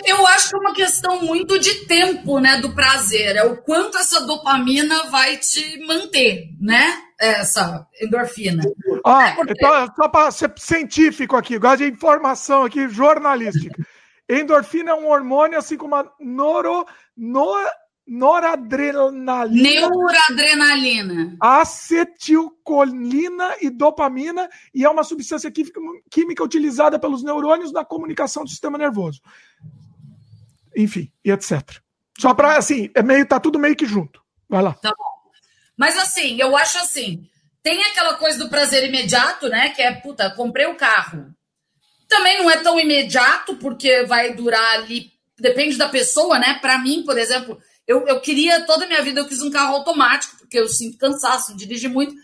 Eu acho que é uma questão muito de tempo, né, do prazer. É o quanto essa dopamina vai te manter, né? Essa endorfina. Ah, é porque... então, só para ser científico aqui, gosto de informação aqui, jornalística. [LAUGHS] Endorfina é um hormônio, assim como a noro, nor, noradrenalina. Neuroadrenalina. Acetilcolina e dopamina, e é uma substância química, química utilizada pelos neurônios na comunicação do sistema nervoso. Enfim, e etc. Só para, assim, é meio, tá tudo meio que junto. Vai lá. Tá bom. Mas assim, eu acho assim, tem aquela coisa do prazer imediato, né? Que é, puta, comprei o carro. Também não é tão imediato, porque vai durar ali, depende da pessoa, né? Para mim, por exemplo, eu, eu queria, toda a minha vida, eu quis um carro automático, porque eu sinto cansaço, dirige muito.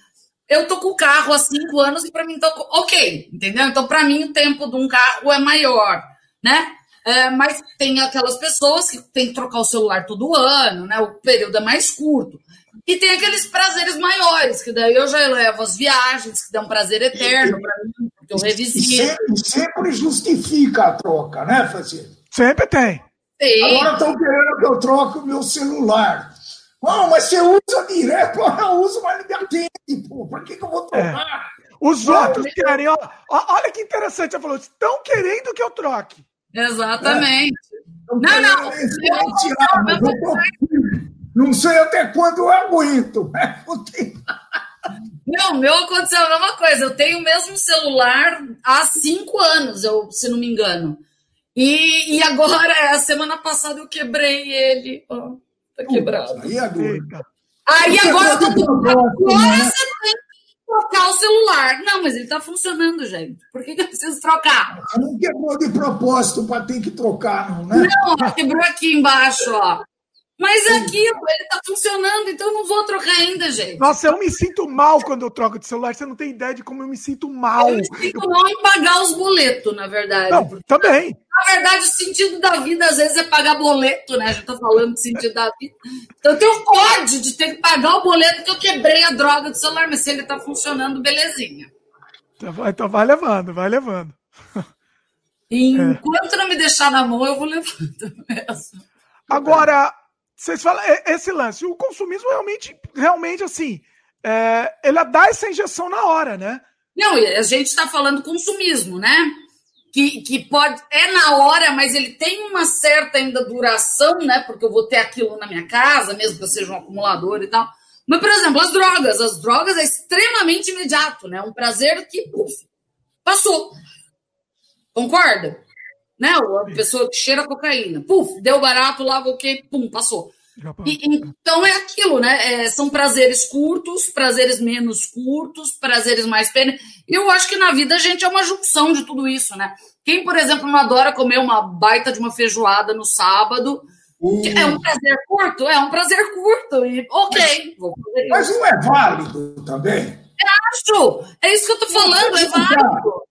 Eu tô com o carro há cinco anos e para mim tô ok, entendeu? Então, para mim, o tempo de um carro é maior, né? É, mas tem aquelas pessoas que tem que trocar o celular todo ano, né? O período é mais curto. E tem aqueles prazeres maiores, que daí eu já levo as viagens, que dão um prazer eterno para mim, porque eu revisito. Sempre, sempre justifica a troca, né, Francisco? Sempre tem. Sim. Agora estão querendo que eu troque o meu celular. Não, mas você usa direto, [LAUGHS] eu uso, mas me atende, pô. Por que, que eu vou é. trocar? É. Os outros querem, ó, olha que interessante, você falou, estão querendo que eu troque. Exatamente. É. Não, não. não. Eu, eu, eu, [LAUGHS] não sei até quando eu aguento. Né? [LAUGHS] Não, meu aconteceu a mesma coisa. Eu tenho o mesmo celular há cinco anos, eu, se não me engano. E, e agora, a semana passada, eu quebrei ele. Oh, tá quebrado. Aí agora. Aí agora, eu tô, agora né? você tem que trocar o celular. Não, mas ele está funcionando, gente. Por que, que eu preciso trocar? Não quebrou de propósito para ter que trocar, não, né? Não, quebrou aqui embaixo, ó. Mas é aquilo, ele está funcionando, então eu não vou trocar ainda, gente. Nossa, eu me sinto mal quando eu troco de celular. Você não tem ideia de como eu me sinto mal. Eu me sinto mal em pagar os boletos, na verdade. Não, também. Na verdade, o sentido da vida, às vezes, é pagar boleto, né? Gente tá falando do sentido da vida. Então, eu tenho ódio de ter que pagar o boleto que eu quebrei a droga do celular, mas se ele tá funcionando, belezinha. Então, então vai levando, vai levando. enquanto é. não me deixar na mão, eu vou levando [LAUGHS] mesmo. Agora, vocês falam, esse lance, o consumismo realmente, realmente assim, é, ele dá essa injeção na hora, né? Não, a gente está falando consumismo, né? Que, que pode, é na hora, mas ele tem uma certa ainda duração, né? Porque eu vou ter aquilo na minha casa, mesmo que eu seja um acumulador e tal. Mas, por exemplo, as drogas. As drogas é extremamente imediato, né? Um prazer que, puf, passou. Concorda? Né? A pessoa que cheira cocaína. Puf, deu barato lá, o que, pum, passou. E, então é aquilo, né? É, são prazeres curtos, prazeres menos curtos, prazeres mais pena. E eu acho que na vida a gente é uma junção de tudo isso, né? Quem, por exemplo, não adora comer uma baita de uma feijoada no sábado, uh. é um prazer curto? É um prazer curto. E ok. Mas, mas não é válido também? Eu acho. É isso que eu tô falando, é válido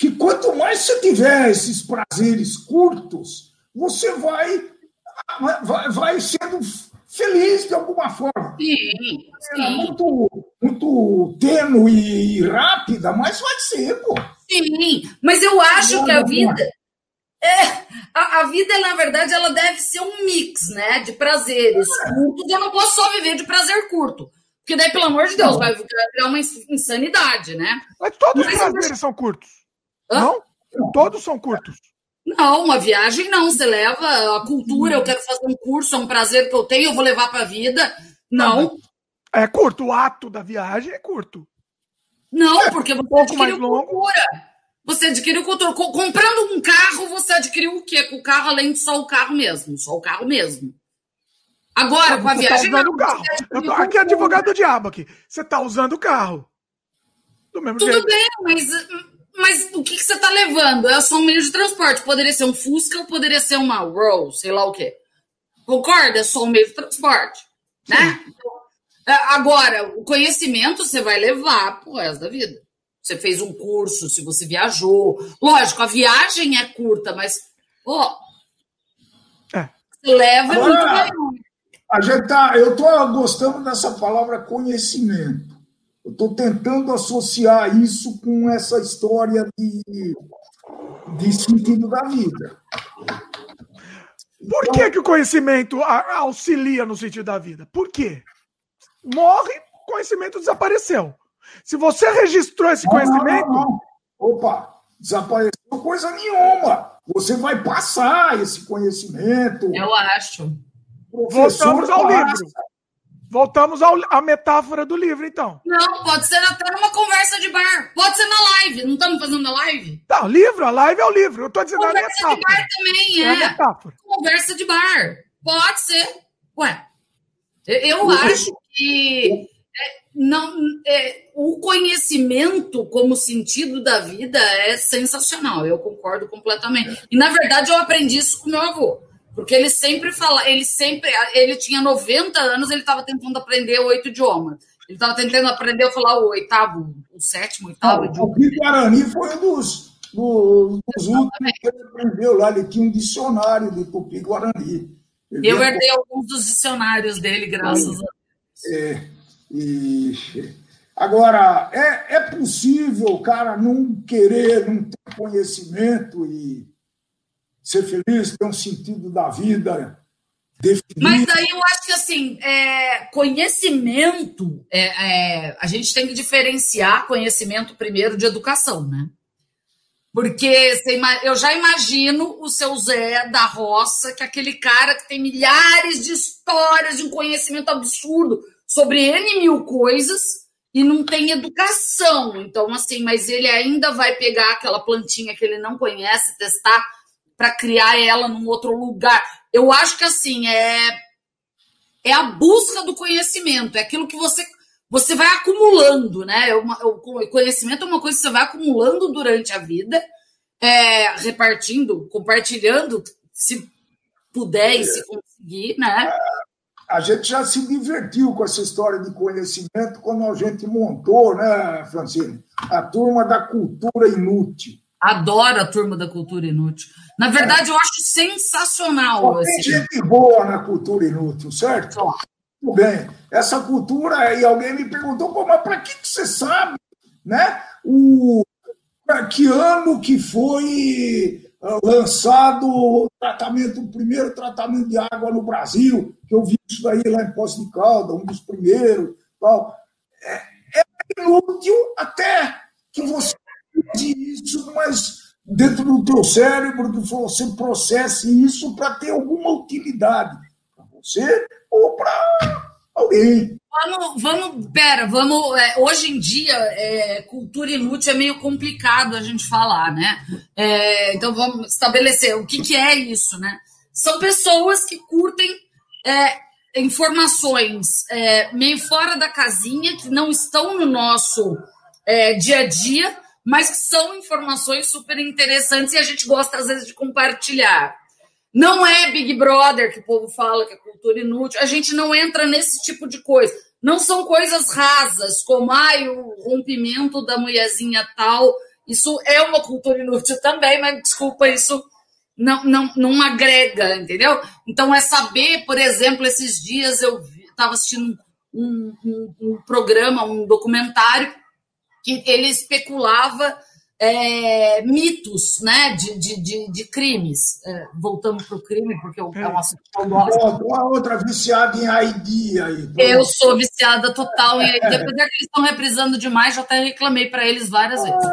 que quanto mais você tiver esses prazeres curtos, você vai, vai, vai sendo feliz de alguma forma. Sim, sim. É muito, muito tênue e rápida, mas vai ser, pô. Sim, mas eu acho que a vida. É, a, a, vida, na verdade, ela deve ser um mix, né? De prazeres é. curtos. Eu não posso só viver de prazer curto. Porque daí, pelo amor de Deus, não. vai virar uma insanidade, né? Mas todos mas, os prazeres são curtos. Não? Todos são curtos. Não, uma viagem não. Você leva a cultura, eu quero fazer um curso, é um prazer que eu tenho, eu vou levar para a vida. Não. É curto, o ato da viagem é curto. Não, é, porque você um pouco adquiriu cultura. Você adquiriu cultura. Comprando um carro, você adquiriu o quê? Com o carro, além de só o carro mesmo. Só o carro mesmo. Agora, com a tá viagem. Tá usando o carro. Eu tô aqui, advogado do diabo aqui. Você tá usando o carro. Do mesmo Tudo jeito. bem, mas mas o que, que você está levando? É só um meio de transporte. Poderia ser um Fusca ou poderia ser uma Rolls, sei lá o quê. Concorda? É só um meio de transporte. Né? Então, é, agora, o conhecimento você vai levar pro resto da vida. Você fez um curso, se você viajou. Lógico, a viagem é curta, mas, ó, é. você leva Agora, muito A gente tá, eu estou gostando dessa palavra conhecimento. Eu estou tentando associar isso com essa história de, de sentido da vida. Por que, que o conhecimento auxilia no sentido da vida? Por quê? Morre, conhecimento desapareceu. Se você registrou esse conhecimento. Não, não, não. Opa, desapareceu coisa nenhuma. Você vai passar esse conhecimento. Eu acho. Voltamos ao livro. Voltamos ao, à metáfora do livro, então. Não, pode ser até numa conversa de bar. Pode ser na live. Não estamos fazendo a live? Não, livro, a live é o livro. Eu estou dizendo conversa a metáfora. Conversa de bar também, é. é a metáfora. Conversa de bar. Pode ser. Ué, eu acho que é, não, é, o conhecimento como sentido da vida é sensacional. Eu concordo completamente. E, na verdade, eu aprendi isso com meu avô. Porque ele sempre fala, ele sempre, ele tinha 90 anos, ele estava tentando aprender oito idiomas. Ele estava tentando aprender a falar o oitavo, o sétimo, o oitavo. Ah, o Guarani foi um dos, dos, dos últimos que ele aprendeu lá. Ele tinha um dicionário de Tupi-Guarani. Eu herdei alguns dos dicionários dele, graças a Deus. É, e... Agora, é, é possível o cara não querer, não ter conhecimento e ser feliz, ter um sentido da vida definido. Mas daí eu acho que assim, é, conhecimento, é, é, a gente tem que diferenciar conhecimento primeiro de educação, né? Porque eu já imagino o seu Zé da roça, que é aquele cara que tem milhares de histórias de um conhecimento absurdo sobre N mil coisas e não tem educação. Então, assim, mas ele ainda vai pegar aquela plantinha que ele não conhece, testar para criar ela num outro lugar. Eu acho que assim é é a busca do conhecimento, é aquilo que você você vai acumulando, né? É o conhecimento é uma coisa que você vai acumulando durante a vida, é, repartindo, compartilhando, se puder e se conseguir, né? A gente já se divertiu com essa história de conhecimento quando a gente montou, né, Francine? A turma da cultura inútil. Adoro a turma da cultura inútil. Na verdade, eu acho sensacional. Tem assim. gente boa na cultura inútil, certo? Tudo bem. Essa cultura, e alguém me perguntou, Pô, mas para que, que você sabe né? o, que ano que foi ah, lançado o tratamento, o primeiro tratamento de água no Brasil, que eu vi isso daí lá em Poço de Calda, um dos primeiros. Tal. É, é inútil até que você use isso, mas dentro do teu cérebro, você processe isso para ter alguma utilidade para você ou para alguém. Vamos, vamos, pera, vamos. É, hoje em dia, é, cultura inútil é meio complicado a gente falar, né? É, então vamos estabelecer o que, que é isso, né? São pessoas que curtem é, informações é, meio fora da casinha, que não estão no nosso é, dia a dia, mas que são informações super interessantes e a gente gosta, às vezes, de compartilhar. Não é Big Brother que o povo fala que é cultura inútil. A gente não entra nesse tipo de coisa. Não são coisas rasas, como ai, o rompimento da mulherzinha tal. Isso é uma cultura inútil também, mas desculpa, isso não, não, não agrega, entendeu? Então é saber, por exemplo, esses dias eu estava assistindo um, um, um programa, um documentário, que ele especulava é, mitos né, de, de, de, de crimes. É, voltando para o crime, porque eu, é um assunto que eu gosto. a outra viciada em ID aí. Eu sou viciada total em ID, apesar que eles estão reprisando demais, já até reclamei para eles várias vezes.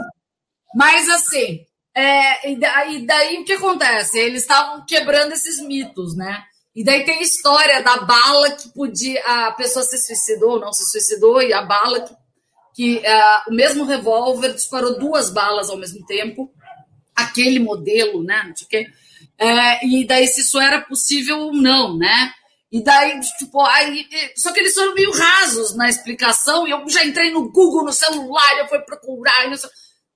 Mas assim, é, e, daí, daí o que acontece? Eles estavam quebrando esses mitos, né? E daí tem a história da bala que podia. A pessoa se suicidou, não se suicidou, e a bala que que uh, o mesmo revólver disparou duas balas ao mesmo tempo, aquele modelo, né? Não sei o quê. É, e daí se isso era possível ou não, né? E daí, tipo, aí, só que eles foram meio rasos na explicação, e eu já entrei no Google, no celular, eu fui procurar, eu,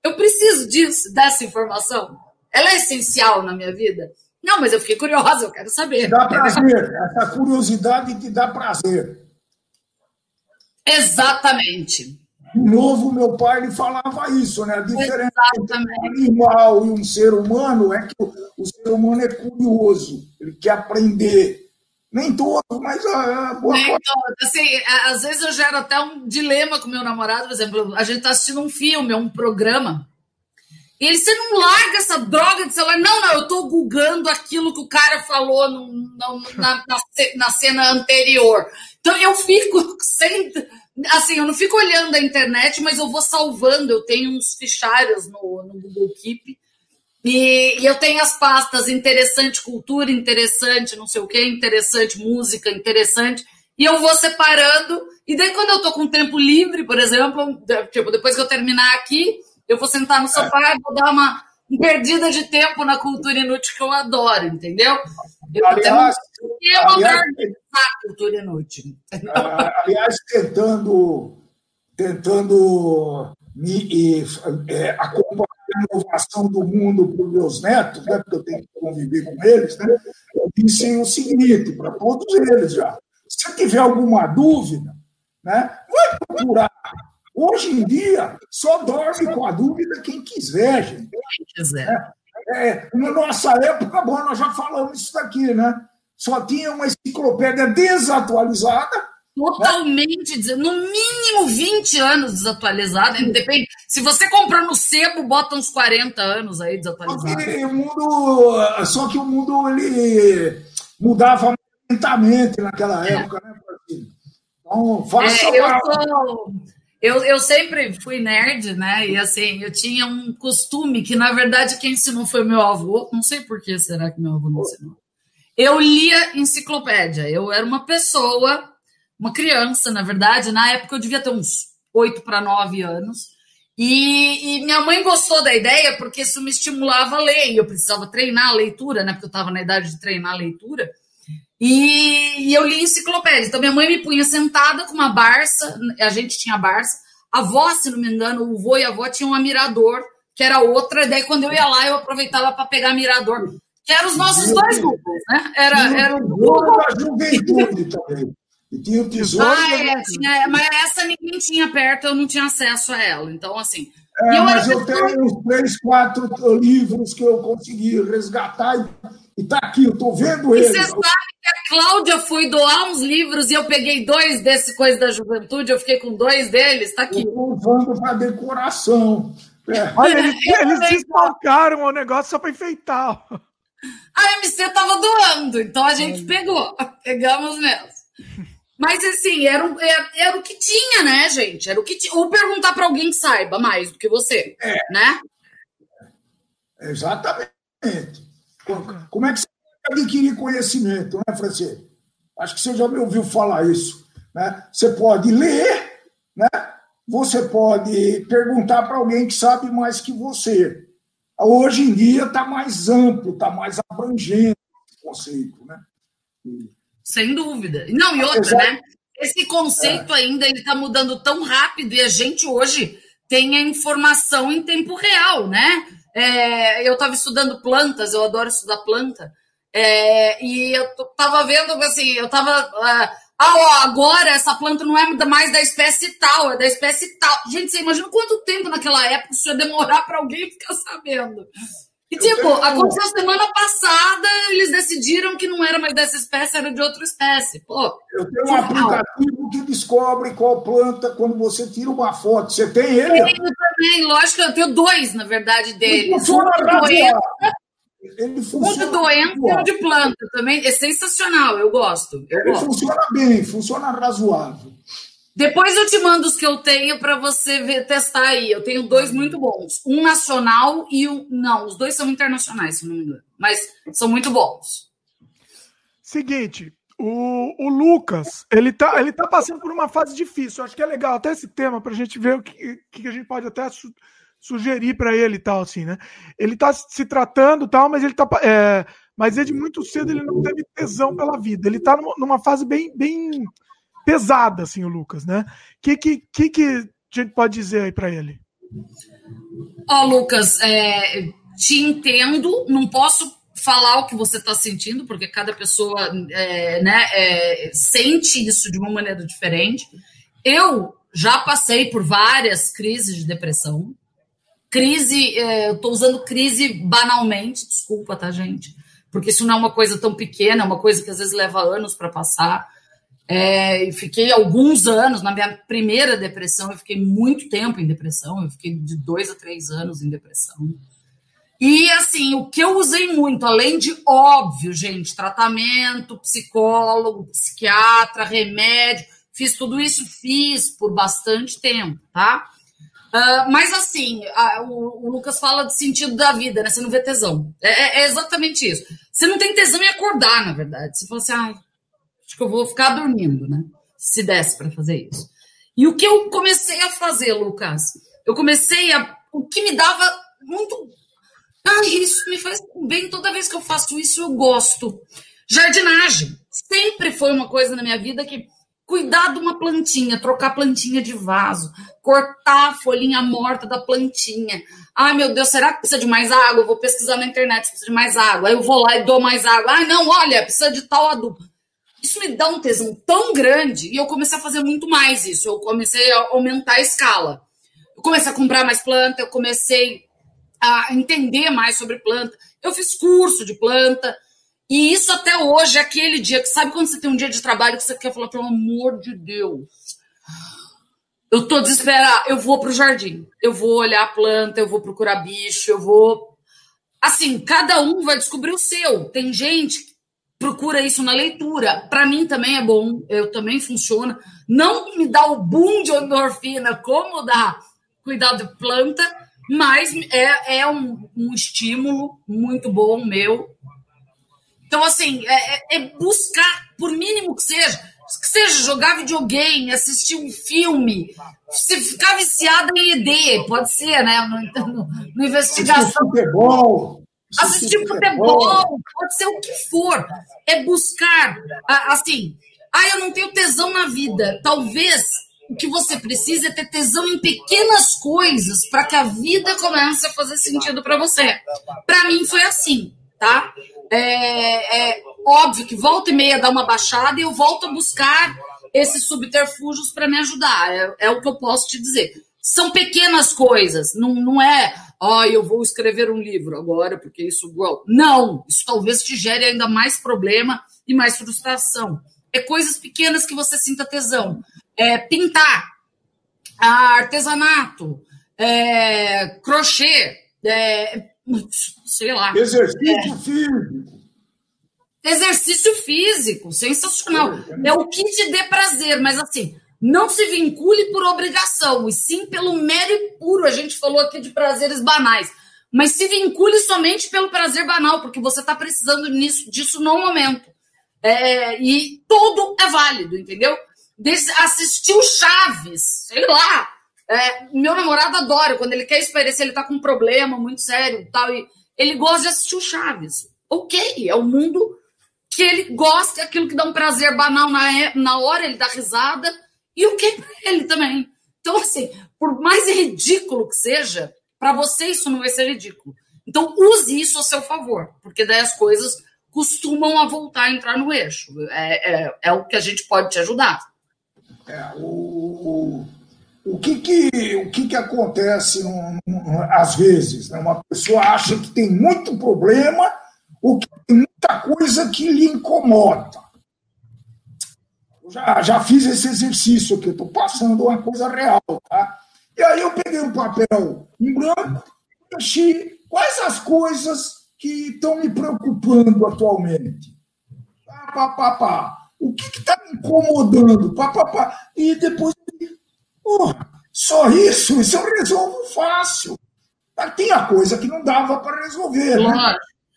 eu preciso disso, dessa informação. Ela é essencial na minha vida. Não, mas eu fiquei curiosa, eu quero saber. Dá prazer, essa curiosidade te dá prazer. Exatamente. De novo, meu pai ele falava isso, né? A diferença Exatamente. entre um animal e um ser humano é que o, o, ser humano é curioso, ele quer aprender. Nem todo, mas a, boa Nem todo. Assim, às vezes eu gero até um dilema com meu namorado, por exemplo, a gente está assistindo um filme, um programa, e ele, você não larga essa droga de celular. Não, não, eu estou googando aquilo que o cara falou no, no, na, na, na cena anterior. Então eu fico [LAUGHS] sem Assim, eu não fico olhando a internet, mas eu vou salvando. Eu tenho uns fichários no, no Google Keep. E, e, eu tenho as pastas interessante cultura, interessante não sei o que, interessante música, interessante. E eu vou separando. E daí, quando eu tô com tempo livre, por exemplo, tipo, depois que eu terminar aqui, eu vou sentar no sofá e vou dar uma perdida de tempo na cultura inútil que eu adoro, entendeu? Eu aliás, eu aliás, a cultura inútil. Aliás, tentando, tentando me, é, acompanhar a inovação do mundo para os meus netos, né, porque eu tenho que conviver com eles, né, eu disse o seguinte para todos eles já. Se tiver alguma dúvida, né, vai procurar Hoje em dia, só dorme com a dúvida quem quiser, gente. Quem quiser. É, é, na nossa época, bom, nós já falamos isso daqui, né? Só tinha uma enciclopédia desatualizada. Totalmente, né? no mínimo 20 anos desatualizada. Depende. Se você comprou no sebo, bota uns 40 anos aí desatualizado. O mundo, só que o mundo ele mudava lentamente naquela é. época, né, Então, faça é, eu sou eu, eu sempre fui nerd, né? E assim, eu tinha um costume que, na verdade, quem ensinou foi meu avô. Não sei por que será que meu avô não ensinou. Eu lia enciclopédia. Eu era uma pessoa, uma criança, na verdade. Na época eu devia ter uns oito para nove anos. E, e, minha mãe gostou da ideia porque isso me estimulava a ler. E eu precisava treinar a leitura, né? Porque eu estava na idade de treinar a leitura. E, e, eu li enciclopédia. Então, minha mãe me punha sentada com uma Barça, a gente tinha Barça. A avó, se não me engano, o vô e a avó tinham uma Mirador, que era outra. Daí, quando eu ia lá, eu aproveitava para pegar Mirador, que eram os nossos dois grupos, né? Era, era o grupo da juventude também. E tinha o tesouro. Ah, é, tinha, mas essa ninguém tinha perto, eu não tinha acesso a ela. Então, assim. É, eu mas eu tenho uns três, quatro livros que eu consegui resgatar e está aqui, eu estou vendo ele. Você sabe que a Cláudia foi doar uns livros e eu peguei dois desse Coisa da Juventude, eu fiquei com dois deles, está aqui. Estou usando para decoração. É. Olha, eles, eles o negócio só para enfeitar. A MC estava doando, então a gente pegou, [LAUGHS] pegamos mesmo. Mas assim, era, era, era, o que tinha, né, gente? Era o que tinha. Ou perguntar para alguém que saiba mais do que você, é. né? Exatamente. Como é que você pode adquirir conhecimento, né, Francês? Acho que você já me ouviu falar isso. Né? Você pode ler, né? você pode perguntar para alguém que sabe mais que você. Hoje em dia está mais amplo, está mais abrangente esse conceito. Né? Sem dúvida. Não, e outra, Exato. né? Esse conceito é. ainda está mudando tão rápido e a gente hoje tem a informação em tempo real, né? É, eu estava estudando plantas, eu adoro estudar planta, é, e eu estava vendo assim, eu estava. Ah, ah, ó, agora essa planta não é mais da espécie tal, é da espécie tal. Gente, você imagina quanto tempo naquela época isso ia demorar para alguém ficar sabendo. E, tipo, tenho... aconteceu semana passada, eles decidiram que não era mais dessa espécie, era de outra espécie. Pô, eu tenho um aplicativo que descobre qual planta quando você tira uma foto. Você tem ele? Eu tenho também, lógico, eu tenho dois, na verdade, deles. Ele funciona um doença, ele funciona. Doença e um de planta também. É sensacional, eu gosto. Eu ele gosto. funciona bem, funciona razoável. Depois eu te mando os que eu tenho para você ver, testar aí. Eu tenho dois muito bons. Um nacional e um. Não, os dois são internacionais, se não me engano. Mas são muito bons. Seguinte, o, o Lucas, ele tá, ele tá passando por uma fase difícil. Acho que é legal até esse tema para a gente ver o que, que a gente pode até su, sugerir para ele e tal, assim, né? Ele tá se tratando tal, mas ele tá. É, mas desde muito cedo ele não teve tesão pela vida. Ele tá numa, numa fase bem, bem pesada, assim, o Lucas, né? O que, que, que, que a gente pode dizer aí para ele? Ó, oh, Lucas, é, te entendo, não posso falar o que você está sentindo, porque cada pessoa é, né, é, sente isso de uma maneira diferente. Eu já passei por várias crises de depressão. Crise, é, eu estou usando crise banalmente, desculpa, tá, gente? Porque isso não é uma coisa tão pequena, é uma coisa que às vezes leva anos para passar. É, fiquei alguns anos, na minha primeira depressão, eu fiquei muito tempo em depressão, eu fiquei de dois a três anos em depressão. E assim, o que eu usei muito, além de óbvio, gente, tratamento, psicólogo, psiquiatra, remédio, fiz tudo isso, fiz por bastante tempo, tá? Uh, mas assim, a, o, o, Lucas fala de sentido da vida, né? Você não vê tesão. É, é, é, exatamente isso. Você não tem tesão em acordar, na verdade. Você fala assim, acho que eu vou ficar dormindo, né? Se desse para fazer isso. E o que eu comecei a fazer, Lucas? Eu comecei a. O que me dava muito. Ah, isso me faz bem. Toda vez que eu faço isso, eu gosto. Jardinagem. Sempre foi uma coisa na minha vida que cuidar de uma plantinha, trocar plantinha de vaso, cortar a folhinha morta da plantinha. Ai, meu Deus, será que precisa de mais água? Eu vou pesquisar na internet se precisa de mais água. Aí eu vou lá e dou mais água. Ai, não, olha, precisa de tal adubo. Isso me dá um tesão tão grande e eu comecei a fazer muito mais isso. Eu comecei a aumentar a escala. Eu comecei a comprar mais planta, eu comecei a entender mais sobre planta. Eu fiz curso de planta. E isso até hoje é aquele dia que sabe quando você tem um dia de trabalho que você quer falar, pelo amor de Deus. Eu tô desesperada, eu vou pro jardim. Eu vou olhar a planta, eu vou procurar bicho, eu vou. Assim, cada um vai descobrir o seu. Tem gente procura isso na leitura. Para mim também é bom, eu também funciona. Não me dá o boom de endorfina como dá cuidar de planta, mas é, é um, um estímulo muito bom meu. Então, assim, é, é, é buscar, por mínimo que seja, que seja jogar videogame, assistir um filme, se ficar viciada em ED, pode ser, né? No, no, no investigação. Futebol. Assistir futebol, pode ser o que for. É buscar, assim, ah, eu não tenho tesão na vida. Talvez o que você precisa é ter tesão em pequenas coisas para que a vida comece a fazer sentido para você. Para mim foi assim, tá? É, é, óbvio que volta e meia dá uma baixada e eu volto a buscar esses subterfúgios para me ajudar. É, é, o que eu posso te dizer. São pequenas coisas, não, não é, ó, oh, eu vou escrever um livro agora porque isso. Não, isso talvez te gere ainda mais problema e mais frustração. É coisas pequenas que você sinta tesão. É pintar, artesanato, é, crochê, é, sei lá. Exercício é. físico. Exercício físico, sensacional. É o que te dê prazer, mas assim, não se vincule por obrigação, e sim pelo mero e puro. A gente falou aqui de prazeres banais. Mas se vincule somente pelo prazer banal, porque você está precisando nisso, disso no momento. É, e tudo é válido, entendeu? Assistiu Chaves, sei lá. É, meu namorado adora, quando ele quer espairecer, ele tá com um problema muito sério tal, e ele gosta de assistir o Chaves. Ok, é o mundo que ele gosta, é aquilo que dá um prazer banal na, na hora, ele dá risada, e o que para ele também. Então, assim, por mais ridículo que seja, para você isso não vai ser ridículo. Então, use isso a seu favor, porque daí as coisas costumam a voltar a entrar no eixo. É, é, é o que a gente pode te ajudar. É, o, o, que, que, o que, que acontece um, um, às vezes? Né? Uma pessoa acha que tem muito problema ou que tem muita coisa que lhe incomoda. Já, já fiz esse exercício aqui, estou passando uma coisa real. Tá? E aí eu peguei um papel em branco e enchi quais as coisas que estão me preocupando atualmente. Pá, pá, pá, pá. O que está me incomodando? Pá, pá, pá. E depois, oh, só isso, isso eu resolvo fácil. Mas tem a coisa que não dava para resolver. Né?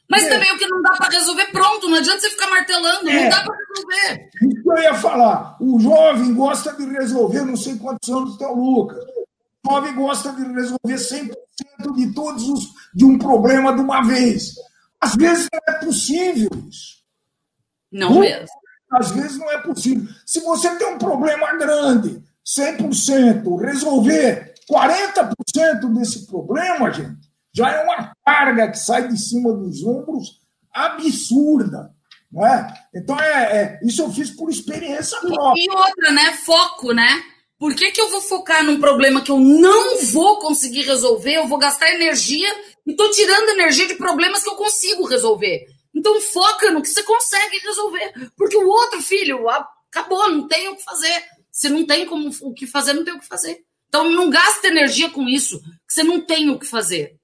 Mas é. também o que não dá para resolver, pronto, não adianta você ficar martelando, é. não dá para resolver. Isso que eu ia falar. O jovem gosta de resolver, não sei quantos anos tem o Lucas. O jovem gosta de resolver 100% de todos os de um problema de uma vez. Às vezes não é possível isso. Não mesmo. Às vezes não é possível. Se você tem um problema grande, 100%, resolver 40% desse problema, gente, já é uma carga que sai de cima dos ombros absurda. Não é? Então, é, é isso eu fiz por experiência própria. E outra, né? Foco, né? Por que, que eu vou focar num problema que eu não vou conseguir resolver? Eu vou gastar energia e estou tirando energia de problemas que eu consigo resolver. Então foca no que você consegue resolver. Porque o outro, filho, acabou, não tem o que fazer. Se não tem como, o que fazer, não tem o que fazer. Então não gasta energia com isso, que você não tem o que fazer.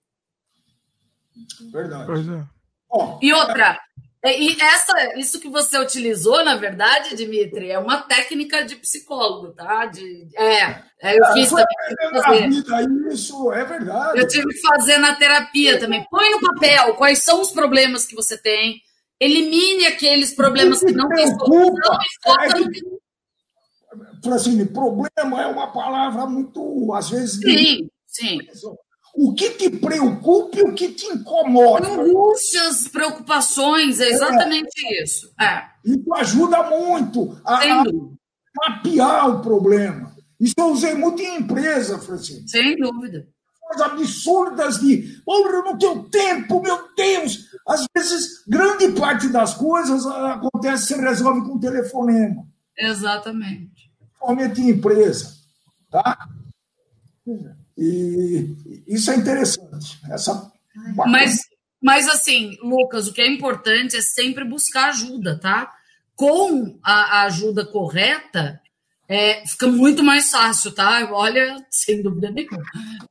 Verdade. É. e outra, é, e essa, isso que você utilizou, na verdade, Dimitri, é uma técnica de psicólogo, tá? De, é, é eu fiz também. Fazer. Vida, isso é verdade. Eu tive que fazer na terapia também. Põe no papel quais são os problemas que você tem, elimine aqueles problemas que não têm solução e foca é no Assim, problema é uma palavra muito, às vezes. Sim, sim o que te preocupa e o que te incomoda. Angústias, preocupações, é exatamente é. isso. É. Isso ajuda muito a, a, mapear o problema. Isso eu usei muito em empresa, Francisco. Sem dúvida. Coisas absurdas de, oh, eu não tenho tempo, meu Deus. Às vezes, grande parte das coisas ah, acontece, se resolve com um telefonema. Exatamente. Principalmente em empresa. Tá? E isso é interessante. Essa... Mas, mas, assim, Lucas, o que é importante é sempre buscar ajuda, tá? Com a, ajuda correta, é, fica muito mais fácil, tá? Olha, sem dúvida nenhuma.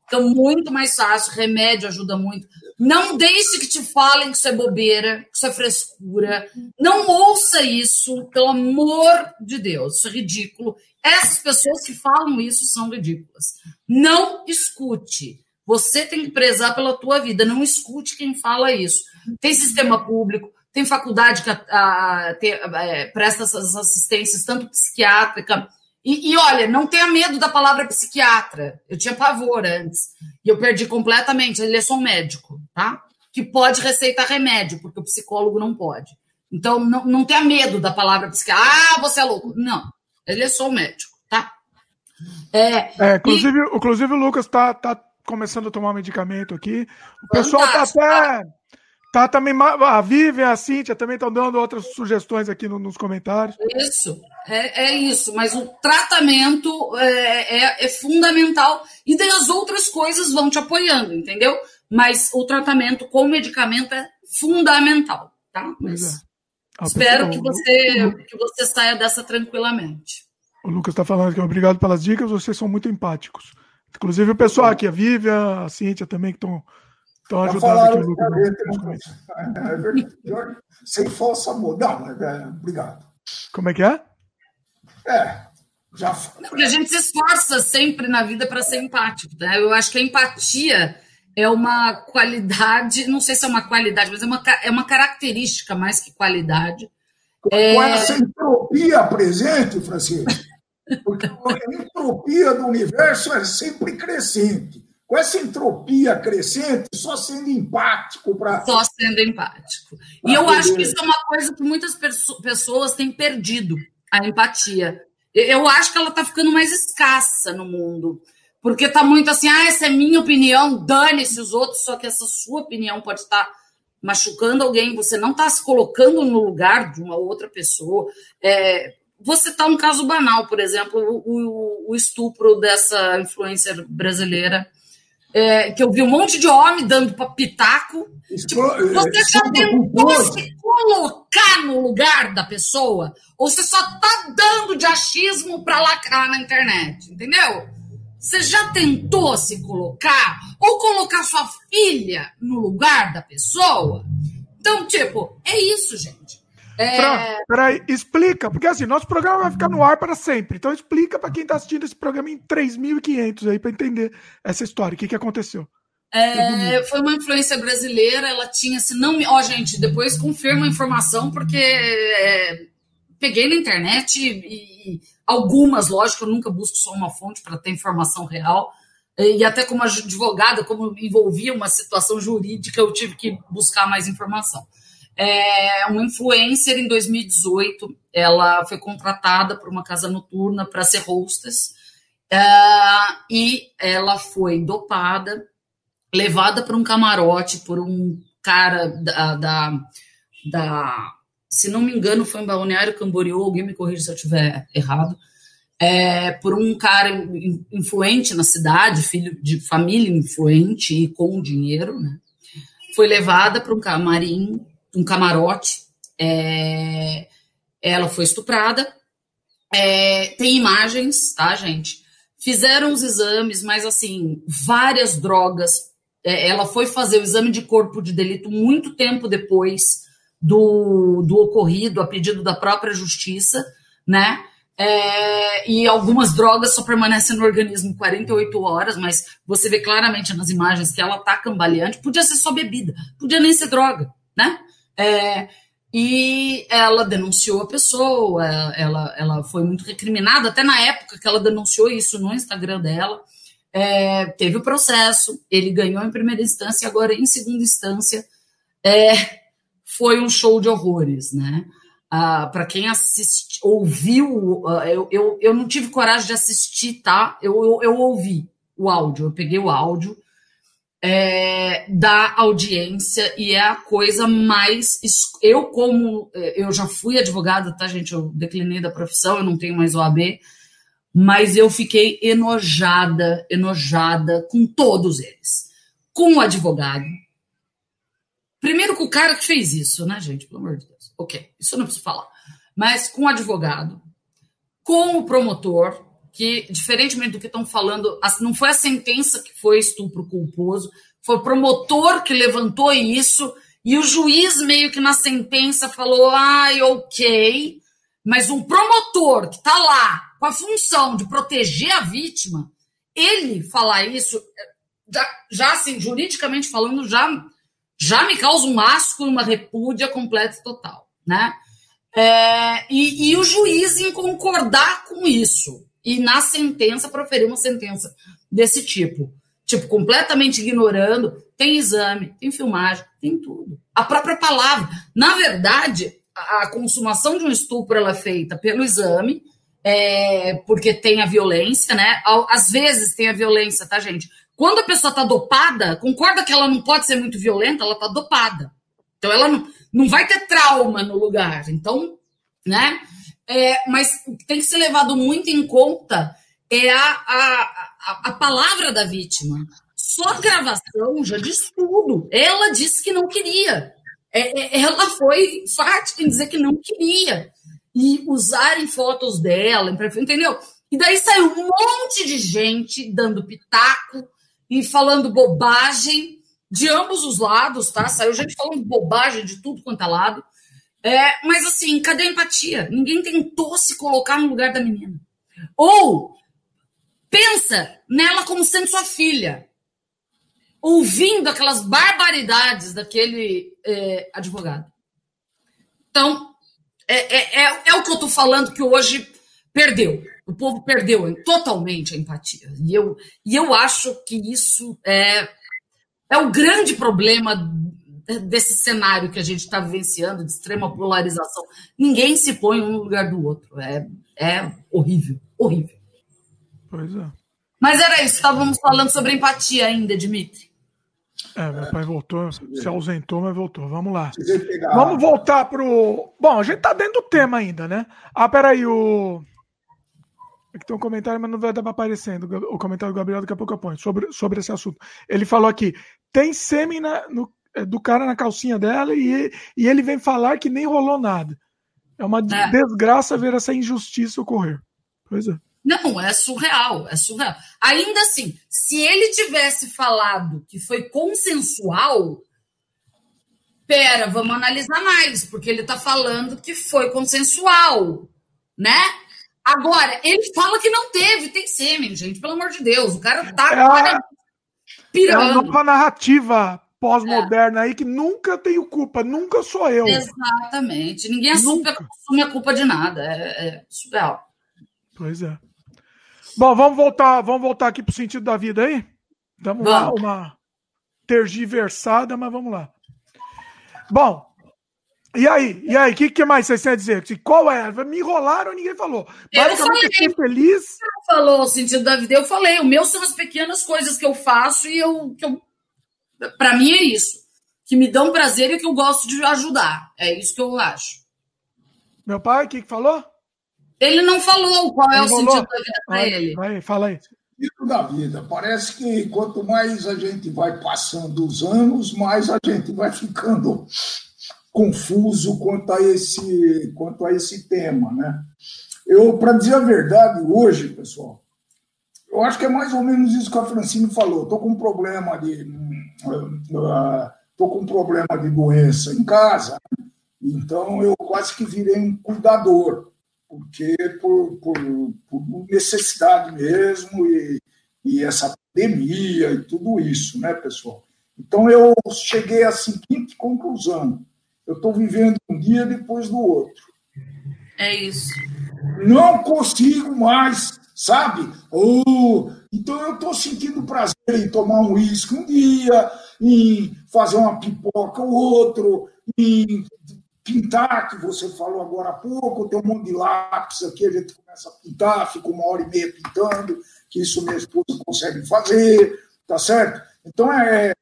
Fica muito mais fácil, remédio ajuda muito. Não deixe que te falem que isso é bobeira, que isso é frescura. Não ouça isso, pelo amor de Deus. Isso é ridículo. Essas pessoas que falam isso são ridículas. Não escute. Você tem que prezar pela tua vida. Não escute quem fala isso. Tem sistema público, tem faculdade que a, a, é, presta essas assistências, tanto psiquiátrica. E, e, olha, não tenha medo da palavra psiquiatra. Eu tinha pavor antes. E eu perdi completamente. Ele é só um médico, tá? que pode receitar remédio, porque o psicólogo não pode. Então, não, não tenha medo da palavra psiquiatra. Ah, você é louco. Não, ele é só um médico, tá? É, é inclusive, e... inclusive o Lucas tá, tá começando a tomar medicamento aqui. O pessoal tá até. Tá também. A Vivian, a Cíntia também estão dando outras sugestões aqui no, nos comentários. Isso, é, é, isso. Mas o tratamento é, é, é, fundamental. E daí as outras coisas vão te apoiando, entendeu? Mas o tratamento com medicamento é fundamental, tá? Mas é. ah, espero que você, que você saia dessa tranquilamente. O Lucas está falando aqui, obrigado pelas dicas, vocês são muito empáticos. Inclusive o pessoal aqui, a Vivian, a Cíntia também, que estão ajudando aqui o Lucas. É, sem falsa amor. Não, é, obrigado. Como é que é? É, já. Porque a gente se esforça sempre na vida para ser empático. Né? Eu acho que a empatia é uma qualidade, não sei se é uma qualidade, mas é uma, é uma característica mais que qualidade. Com é... essa entropia presente, Francisco, porque a entropia do universo é sempre crescente. Com essa entropia crescente, só sendo empático para. Só sendo empático. E eu poder... acho que isso é uma coisa que muitas pessoas têm perdido a empatia. Eu acho que ela está ficando mais escassa no mundo. Porque está muito assim, ah, essa é minha opinião, dane-se os outros, só que essa sua opinião pode estar machucando alguém, você não está se colocando no lugar de uma outra pessoa. É, você está um caso banal, por exemplo, o, o, estupro dessa influencer brasileira, é, que eu vi um monte de homem dando pitaco. Tipo, você já tentou se colocar no lugar da pessoa? Ou você só está dando de achismo para lacrar na internet? Entendeu? Você já tentou se colocar? Ou colocar sua filha no lugar da pessoa? Então, tipo, é isso, gente. É... Fran, peraí, explica, porque assim, nosso programa vai ficar no ar para sempre. Então explica para quem está assistindo esse programa em 3.500 aí para entender essa história, o que, que aconteceu. É, foi uma influência brasileira, ela tinha, se não me. Ó, gente, depois confirma a informação, porque é, peguei na internet e, e, algumas, lógico, eu nunca busco só uma fonte para ter informação real. E até como advogada, como envolvia uma situação jurídica, eu tive que buscar mais informação é uma influencer em 2018. Ela foi contratada por uma casa noturna para ser hostess uh, e ela foi dopada, levada para um camarote por um cara da, da, da, se não me engano, foi em Balneário Camboriú, alguém me corrija se eu estiver errado, é, por um cara influente na cidade, filho de família influente e com dinheiro, né? Foi levada para um camarim um camarote. É, ela foi estuprada. É, tem imagens, tá, gente? Fizeram os exames, mas assim, várias drogas. É, ela foi fazer o exame de corpo de delito muito tempo depois do, do ocorrido, a pedido da própria justiça, né? É, e algumas drogas só permanecem no organismo 48 horas, mas você vê claramente nas imagens que ela tá cambaleante. Podia ser só bebida, podia nem ser droga, né? É, e ela denunciou a pessoa, ela, ela foi muito recriminada, até na época que ela denunciou isso no Instagram dela. É, teve o processo, ele ganhou em primeira instância, agora em segunda instância é, foi um show de horrores, né? Ah, para quem assiste, ouviu, ah, eu, eu, eu não tive coragem de assistir, tá? Eu, eu, eu ouvi o áudio, eu peguei o áudio é, da audiência e é a coisa mais. Eu, como. É, eu já fui advogada, tá, gente? Eu declinei da profissão, eu não tenho mais OAB, mas eu fiquei enojada, enojada com todos eles. Com o advogado. Primeiro com o cara que fez isso, né, gente? Pelo amor de Deus. Ok, isso eu não preciso falar. Mas com o advogado, com o promotor, que, diferentemente do que estão falando, não foi a sentença que foi estupro culposo, foi o promotor que levantou isso, e o juiz, meio que na sentença, falou: ai, ok, mas um promotor que está lá com a função de proteger a vítima, ele falar isso, já, já assim, juridicamente falando, já, já me causa um asco uma repúdia completa e total, né? É, e, e o juiz em concordar com isso e na sentença proferir uma sentença desse tipo. tipo, completamente ignorando. Tem exame, tem filmagem, tem tudo. A própria palavra. Na verdade, a, a consumação de um estupro ela é feita pelo exame, é, porque tem a violência, né? Às vezes tem a violência, tá, gente? Quando a pessoa tá dopada, concorda que ela não pode ser muito violenta, ela tá dopada. Então ela não, não vai ter trauma no lugar. Então, né? É, mas tem que ser levado muito em conta é a, a, a, a palavra da vítima. Só a gravação já diz tudo. Ela disse que não queria. É, é, ela foi fática em dizer que não queria. E usarem fotos dela, entendeu? E daí saiu um monte de gente dando pitaco e falando bobagem de ambos os lados, tá? Saiu gente falando bobagem de tudo quanto é lado. É, mas assim, cadê a empatia? Ninguém tentou se colocar no lugar da menina. Ou pensa nela como sendo sua filha, ouvindo aquelas barbaridades daquele é, advogado. Então, é, é, é, é o que eu estou falando que hoje perdeu. O povo perdeu totalmente a empatia. E eu, e eu acho que isso é, é o grande problema desse cenário que a gente está vivenciando, de extrema polarização. Ninguém se põe um no lugar do outro. É, é horrível, horrível. Pois é. Mas era isso, estávamos falando sobre empatia ainda, Dimitri. É, meu pai voltou, se ausentou, mas voltou. Vamos lá. Vamos voltar pro. Bom, a gente tá dentro do tema ainda, né? Ah, peraí, o. Aqui tem um comentário, mas não vai dar para aparecendo. O comentário do Gabriel daqui a pouco eu ponho sobre, sobre esse assunto. Ele falou aqui: tem sêmen é, do cara na calcinha dela e, e ele vem falar que nem rolou nada. É uma é. desgraça ver essa injustiça ocorrer. Pois é. Não, é surreal, é surreal. Ainda assim, se ele tivesse falado que foi consensual, pera, vamos analisar mais, porque ele está falando que foi consensual, né? Agora, ele fala que não teve, tem sêmen, gente, pelo amor de Deus. O cara tá é a, pirando. É uma nova narrativa pós-moderna é. aí que nunca tenho culpa, nunca sou eu. Exatamente. Ninguém assume, assume a culpa de nada. É, é surreal. Pois é. Bom, vamos voltar, vamos voltar aqui pro sentido da vida aí? Vamos lá, uma tergiversada, mas vamos lá. Bom, e aí? E aí, o que, que mais vocês têm a dizer? Qual é? Me enrolaram, ninguém falou. Eu falei, feliz. Você falou o sentido da vida, eu falei. O meu são as pequenas coisas que eu faço e eu. Que eu para mim é isso. Que me dão prazer e que eu gosto de ajudar. É isso que eu acho. Meu pai, o que, que falou? Ele não falou qual é o sentido da vida para ele. Vai, fala aí. Sentido da vida. Parece que quanto mais a gente vai passando os anos, mais a gente vai ficando confuso quanto a esse, quanto a esse tema, né? Eu, para dizer a verdade, hoje, pessoal, eu acho que é mais ou menos isso que a Francine falou. Estou com um problema de, estou com um problema de doença em casa, então eu quase que virei um cuidador porque por, por, por necessidade mesmo e, e essa pandemia e tudo isso, né, pessoal? Então eu cheguei à seguinte conclusão: eu estou vivendo um dia depois do outro. É isso. Não consigo mais, sabe? Oh, então eu estou sentindo prazer em tomar um uísque um dia, em fazer uma pipoca o outro, em pintar, que você falou agora há pouco, tem um monte de lápis aqui, a gente começa a pintar, fica uma hora e meia pintando, que isso minha esposa consegue fazer, tá certo? Então é,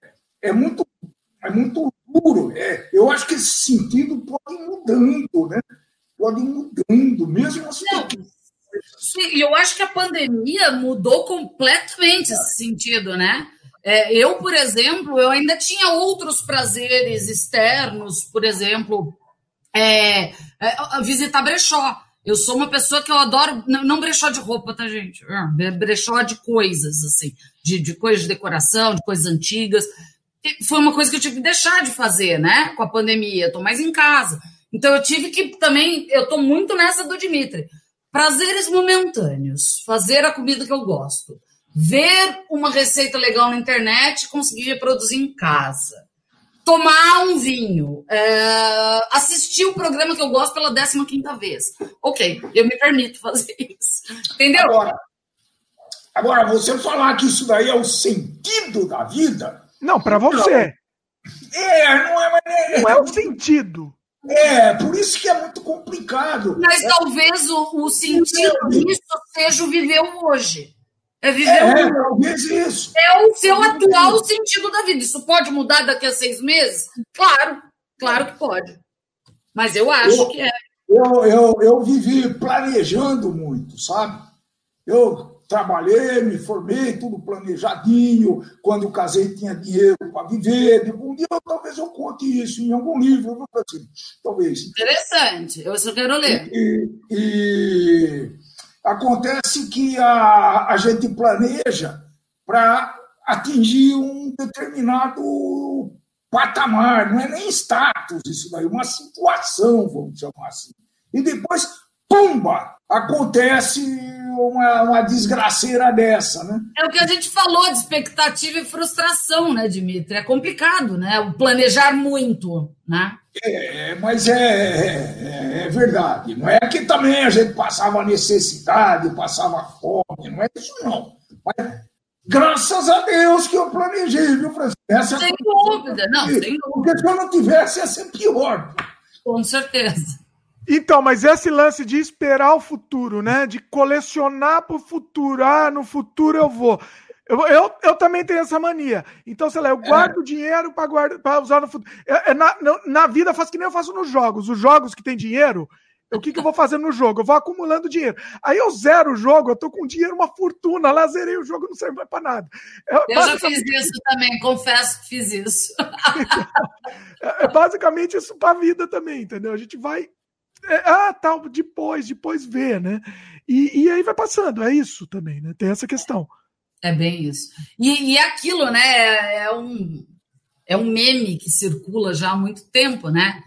é, muito, é muito duro. É, eu acho que esse sentido pode ir mudando, né? Pode ir mudando, mesmo assim. Sim, eu acho que a pandemia mudou completamente esse sentido, né? É, eu, por exemplo, eu ainda tinha outros prazeres externos, por exemplo, é, é, visitar brechó. Eu sou uma pessoa que eu adoro, não brechó de roupa, tá, gente? É, brechó de coisas, assim, de, de coisas de decoração, de coisas antigas. Foi uma coisa que eu tive que deixar de fazer, né? Com a pandemia, eu tô mais em casa. Então eu tive que também, eu tô muito nessa do Dimitri. Prazeres momentâneos, fazer a comida que eu gosto, ver uma receita legal na internet e conseguir reproduzir em casa tomar um vinho, é, assistir o programa que eu gosto pela 15 vez. Ok, eu me permito fazer isso. Entendeu? Agora, Agora, você falar que isso daí é o sentido da vida. Não, para você. É, não é, é, não é o sentido. É, por isso que é muito complicado. Mas é. talvez o, o sentido disso seja o viver hoje. É viver é, talvez isso. É o seu atual sentido da vida. Isso pode mudar daqui a seis meses? Claro, claro que pode. Mas eu acho eu, que é. Eu, eu, eu vivi planejando muito, sabe? Eu trabalhei, me formei, tudo planejadinho. Quando casei, tinha dinheiro para viver. Um dia, talvez eu conte isso em algum livro, assim, talvez. Interessante, eu só quero ler. E, e acontece que a, a gente planeja para atingir um determinado patamar, não é nem status isso daí, uma situação, vamos chamar assim. E depois, pumba, acontece uma, uma desgraceira dessa, né? É o que a gente falou de expectativa e frustração, né, Dimitri? É complicado, né? O planejar muito, né? É, mas é, é, é, verdade. Não é que também a gente passava necessidade, passava fome, não é isso não. Mas graças a Deus que eu planejei, viu, Francisco? Essa sem dúvida, não, sem dúvida. Porque se eu não tivesse, ia ser pior. Com certeza. Então, mas esse lance de esperar o futuro, né? De colecionar para o futuro. Ah, no futuro eu vou. Eu, eu, eu também tenho essa mania. Então, sei lá, eu guardo é. dinheiro para usar no futuro. É, é na, na vida, eu faço que nem eu faço nos jogos. Os jogos que tem dinheiro, o que, que eu vou fazer no jogo? Eu vou acumulando dinheiro. Aí eu zero o jogo, eu tô com dinheiro, uma fortuna. Lá zerei o jogo, não serve mais para nada. É, eu já fiz isso também, confesso que fiz isso. [LAUGHS] é, é basicamente isso para a vida também, entendeu? A gente vai é, ah, tal, depois, depois vê, né? E, e aí vai passando, é isso também, né? Tem essa questão. É bem isso. E, e aquilo, né? É, é um, é um meme que circula já há muito tempo, né?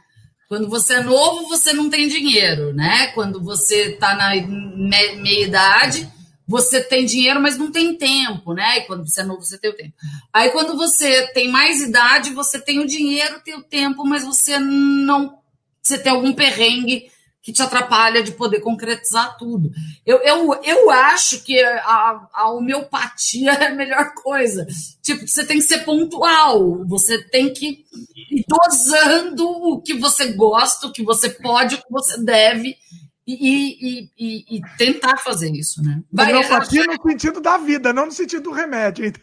Quando você é novo, você não tem dinheiro, né? Quando você está na me, meia idade, você tem dinheiro, mas não tem tempo, né? E quando você é novo, você tem o tempo. Aí, quando você tem mais idade, você tem o dinheiro, tem o tempo, mas você não você tem algum perrengue que te atrapalha de poder concretizar tudo. Eu, eu, eu acho que a, a homeopatia [LAUGHS] é a melhor coisa. Tipo, você tem que ser pontual, você tem que ir dosando o que você gosta, o que você pode, o que você deve. E, e, e, e tentar fazer isso, né? Vai homeopatia no sentido da vida, não no sentido do remédio.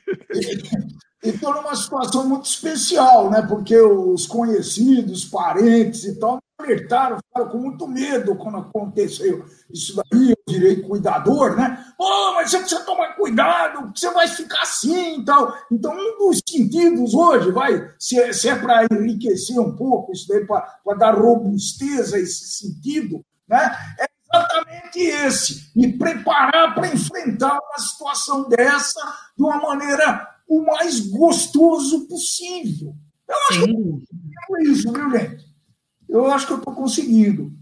Estou numa situação muito especial, né? Porque os conhecidos, parentes e tal, alertaram, ficaram com muito medo quando aconteceu isso daí, eu virei cuidador, né? Oh, mas você precisa tomar cuidado, você vai ficar assim e tal. Então, um dos sentidos hoje, vai, se é, se é para enriquecer um pouco isso daí, para dar robustez a esse sentido, né? É exatamente esse, me preparar para enfrentar uma situação dessa de uma maneira o mais gostoso possível. Eu acho Sim. que é isso, viu, gente? Eu acho que eu estou conseguindo.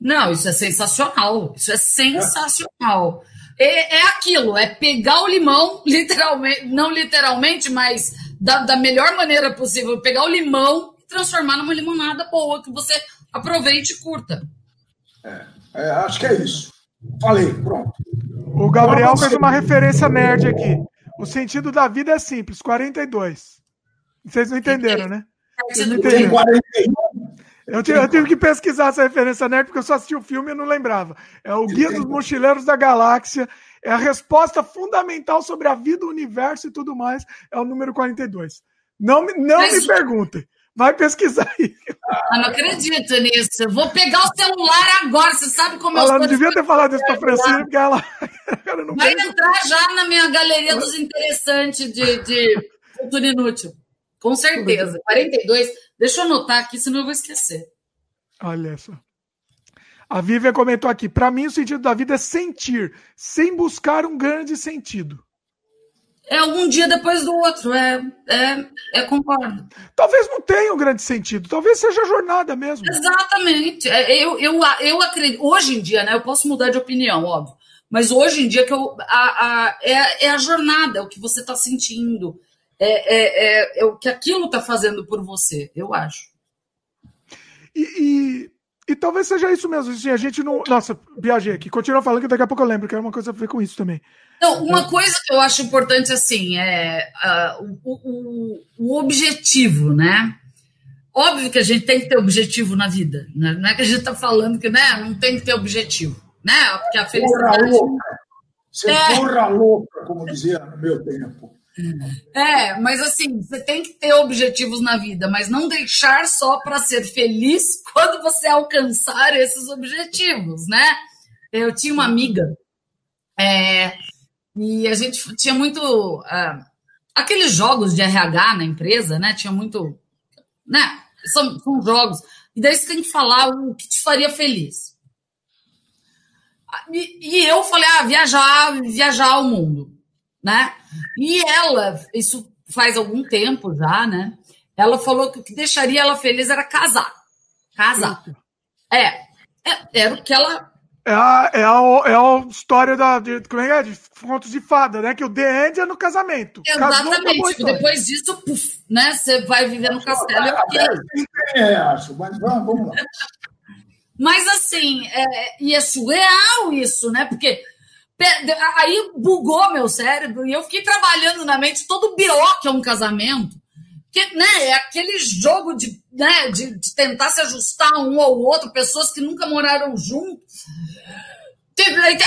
Não, isso é sensacional. Isso é sensacional. É, é aquilo, é pegar o limão, [LAUGHS] literalmente, não literalmente, mas da, da melhor maneira possível, pegar o limão e transformar numa limonada boa, que você aproveite e curta. É, é, acho que é isso. Falei, pronto. O Gabriel fez uma referência nerd aqui. O sentido da vida é simples, 42. Vocês não entenderam, né? Vocês não entenderam. 41? Eu tive, eu tive, que pesquisar essa referência nerd, porque eu só assisti o filme e não lembrava. É o Guia dos Mochileiros da Galáxia. É a resposta fundamental sobre a vida, o universo e tudo mais. É o número 42. Não, não Mas... me perguntem. Vai pesquisar aí. Eu não acredito nisso. Eu vou pegar o celular agora. Você sabe como ela não devia ter falado isso para Francine, porque ela. [LAUGHS] ela Vai entrar já na minha galeria dos interessantes de, de cultura inútil. Com certeza. 42. Deixa eu anotar aqui, senão eu vou esquecer. Olha só. A Vivian comentou aqui: para mim, o sentido da vida é sentir, sem buscar um grande sentido. É um dia depois do outro, é, é, é concordo. Talvez não tenha um grande sentido, talvez seja a jornada mesmo. Exatamente. É, eu, eu, eu acredito. Hoje em dia, né? Eu posso mudar de opinião, óbvio. Mas hoje em dia que eu, a, a, é, é a jornada, é o que você está sentindo, é, é, é, é o que aquilo está fazendo por você, eu acho. E, e, e, talvez seja isso mesmo. Assim, a gente não. Nossa, viajei aqui. Continua falando que daqui a pouco eu lembro, que era uma coisa a ver com isso também. Então, uma coisa que eu acho importante, assim, é uh, o, o, o, objetivo, né? Óbvio que a gente tem que ter objetivo na vida, né? não é que a gente está falando que né, não tem que ter objetivo, né? Porque a felicidade... Porra louca. Você é. porra louca, como dizia no meu tempo. É, mas assim, você tem que ter objetivos na vida, mas não deixar só para ser feliz [LAUGHS] quando você alcançar esses objetivos, né? Eu tinha uma amiga é, e a gente tinha muito. Uh, aqueles jogos de RH na empresa, né? Tinha muito. Né? São, são jogos. E daí você tem que falar o que te faria feliz. E, e eu falei, ah, viajar, viajar ao mundo, né? E ela, isso faz algum tempo já, né? Ela falou que o que deixaria ela feliz era casar. Casar. É, é era o que ela é a, é a, é a história da, de, como é, de contos de fada, né? Que o The End é no casamento. Exatamente. Depois disso, puf, né? Você vai viver no castelo. É, é, acho, mas vamos, vamos lá. [LAUGHS] Mas assim, é, e é surreal isso, né? Porque aí bugou meu cérebro e eu fiquei trabalhando na mente todo o que é um casamento. Que, né, é aquele jogo de, né, de, de tentar se ajustar um ao outro, pessoas que nunca moraram juntos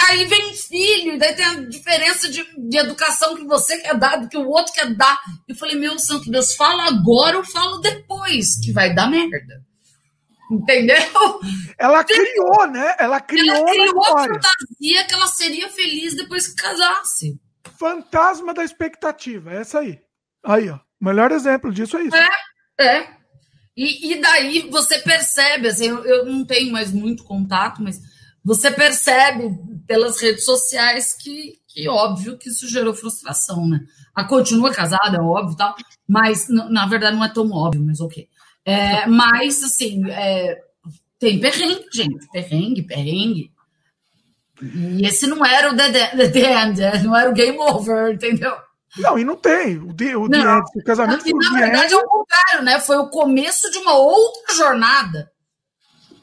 Aí vem filho, daí tem a diferença de, de educação que você quer dar, do que o outro quer dar. Eu falei, meu santo Deus, fala agora ou falo depois, que vai dar merda. Entendeu? Ela criou, né? Ela criou, ela criou a fantasia que ela seria feliz depois que casasse. Fantasma da expectativa, é essa aí. Aí, ó. O melhor exemplo disso é isso. É, é. E, e daí você percebe, assim, eu, eu não tenho mais muito contato, mas você percebe pelas redes sociais que, que óbvio que isso gerou frustração, né? A continua casada, é óbvio, tal, mas na verdade não é tão óbvio, mas ok. É, mas, assim, é, tem perrengue, gente, perrengue, perrengue. E esse não era o The, the, the End, é, não era o Game Over, entendeu? Não, e não tem. O, the, o, não, end, o casamento foi Na verdade, é o contrário, né? Foi o começo de uma outra jornada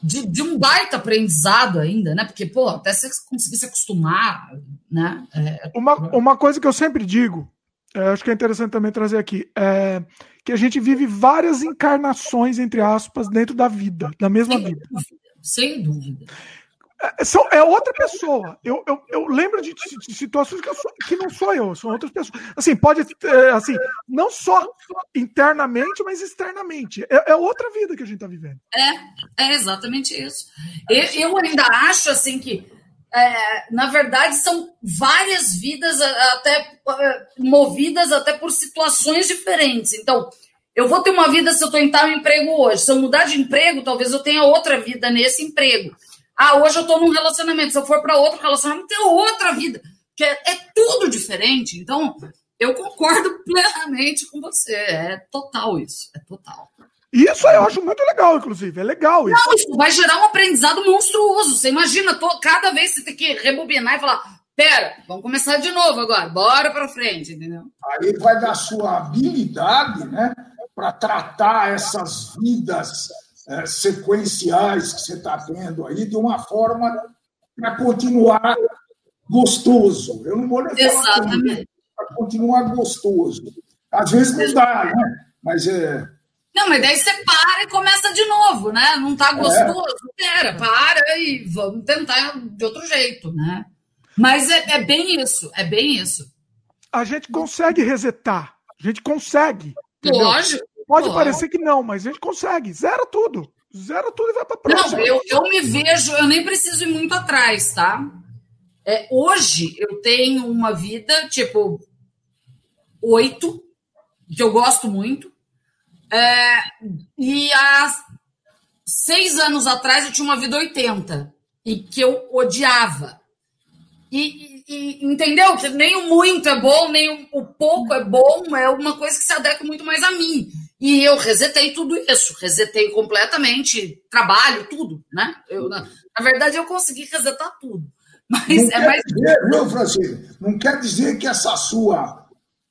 de, de, um baita aprendizado ainda, né? Porque, pô, até você conseguir se acostumar, né? É... Uma, uma coisa que eu sempre digo, é, acho que é interessante também trazer aqui, é que a gente vive várias encarnações, entre aspas, dentro da vida, da mesma sem vida. Dúvida, sem dúvida. É, são, é outra pessoa. Eu, eu, eu lembro de, de situações que, sou, que, não sou eu, são outras pessoas. Assim, pode, é, assim, não só internamente, mas externamente. É, é, outra vida que a gente está vivendo. É, é exatamente isso. Eu, eu ainda acho, assim, que, é, na verdade, são várias vidas até movidas até por situações diferentes. Então, eu vou ter uma vida se eu tentar um emprego hoje. Se eu mudar de emprego, talvez eu tenha outra vida nesse emprego. Ah, hoje eu estou num relacionamento. Se eu for para outro relacionamento, tem outra vida. Que é, é, tudo diferente. Então, eu concordo plenamente com você. É total isso. É total. Isso eu acho muito legal, inclusive. É legal isso. Não, isso vai gerar um aprendizado monstruoso. Você imagina, tô, cada vez você tem que rebobinar e falar: pera, vamos começar de novo agora, bora para frente, entendeu? Aí vai da sua habilidade, né, para tratar essas vidas é, sequenciais que você está tendo aí de uma forma para continuar gostoso. Eu não vou nem falar para continuar gostoso. Às vezes não dá, né? Mas é. Não, mas daí você para e começa de novo, né? Não está gostoso? É. Pera, para e vamos tentar de outro jeito, né? Mas é, é bem isso, é bem isso. A gente consegue resetar. A gente consegue. Entendeu? Lógico. Pode parecer que não, mas a gente consegue. Zera tudo. Zera tudo e vai para próxima. Não, eu, eu me vejo, eu nem preciso ir muito atrás, tá? É, hoje eu tenho uma vida tipo oito, que eu gosto muito. É, e há seis anos atrás eu tinha uma vida 80 e que eu odiava. E, e, entendeu? Que nem o muito é bom, nem o, o pouco é bom, é uma coisa que se adequa muito mais a mim. E eu resetei tudo isso, resetei completamente trabalho, tudo, né? Eu, na, na verdade, eu consegui resetar tudo. Mas não é mais. Dizer, viu, Francisco? Não quer dizer que essa sua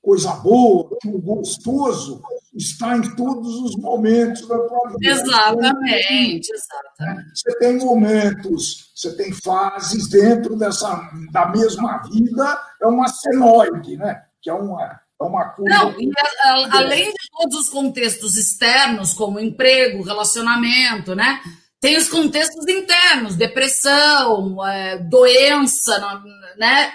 coisa boa, o gostoso, está em todos os momentos da tua vida. Exatamente, exatamente. Você tem momentos, você tem fases dentro dessa da mesma vida, é uma senoide, né? Que é uma é uma coisa. Não, e a, a, além de todos os contextos externos, como emprego, relacionamento, né? Tem os contextos internos, depressão, é, doença, né?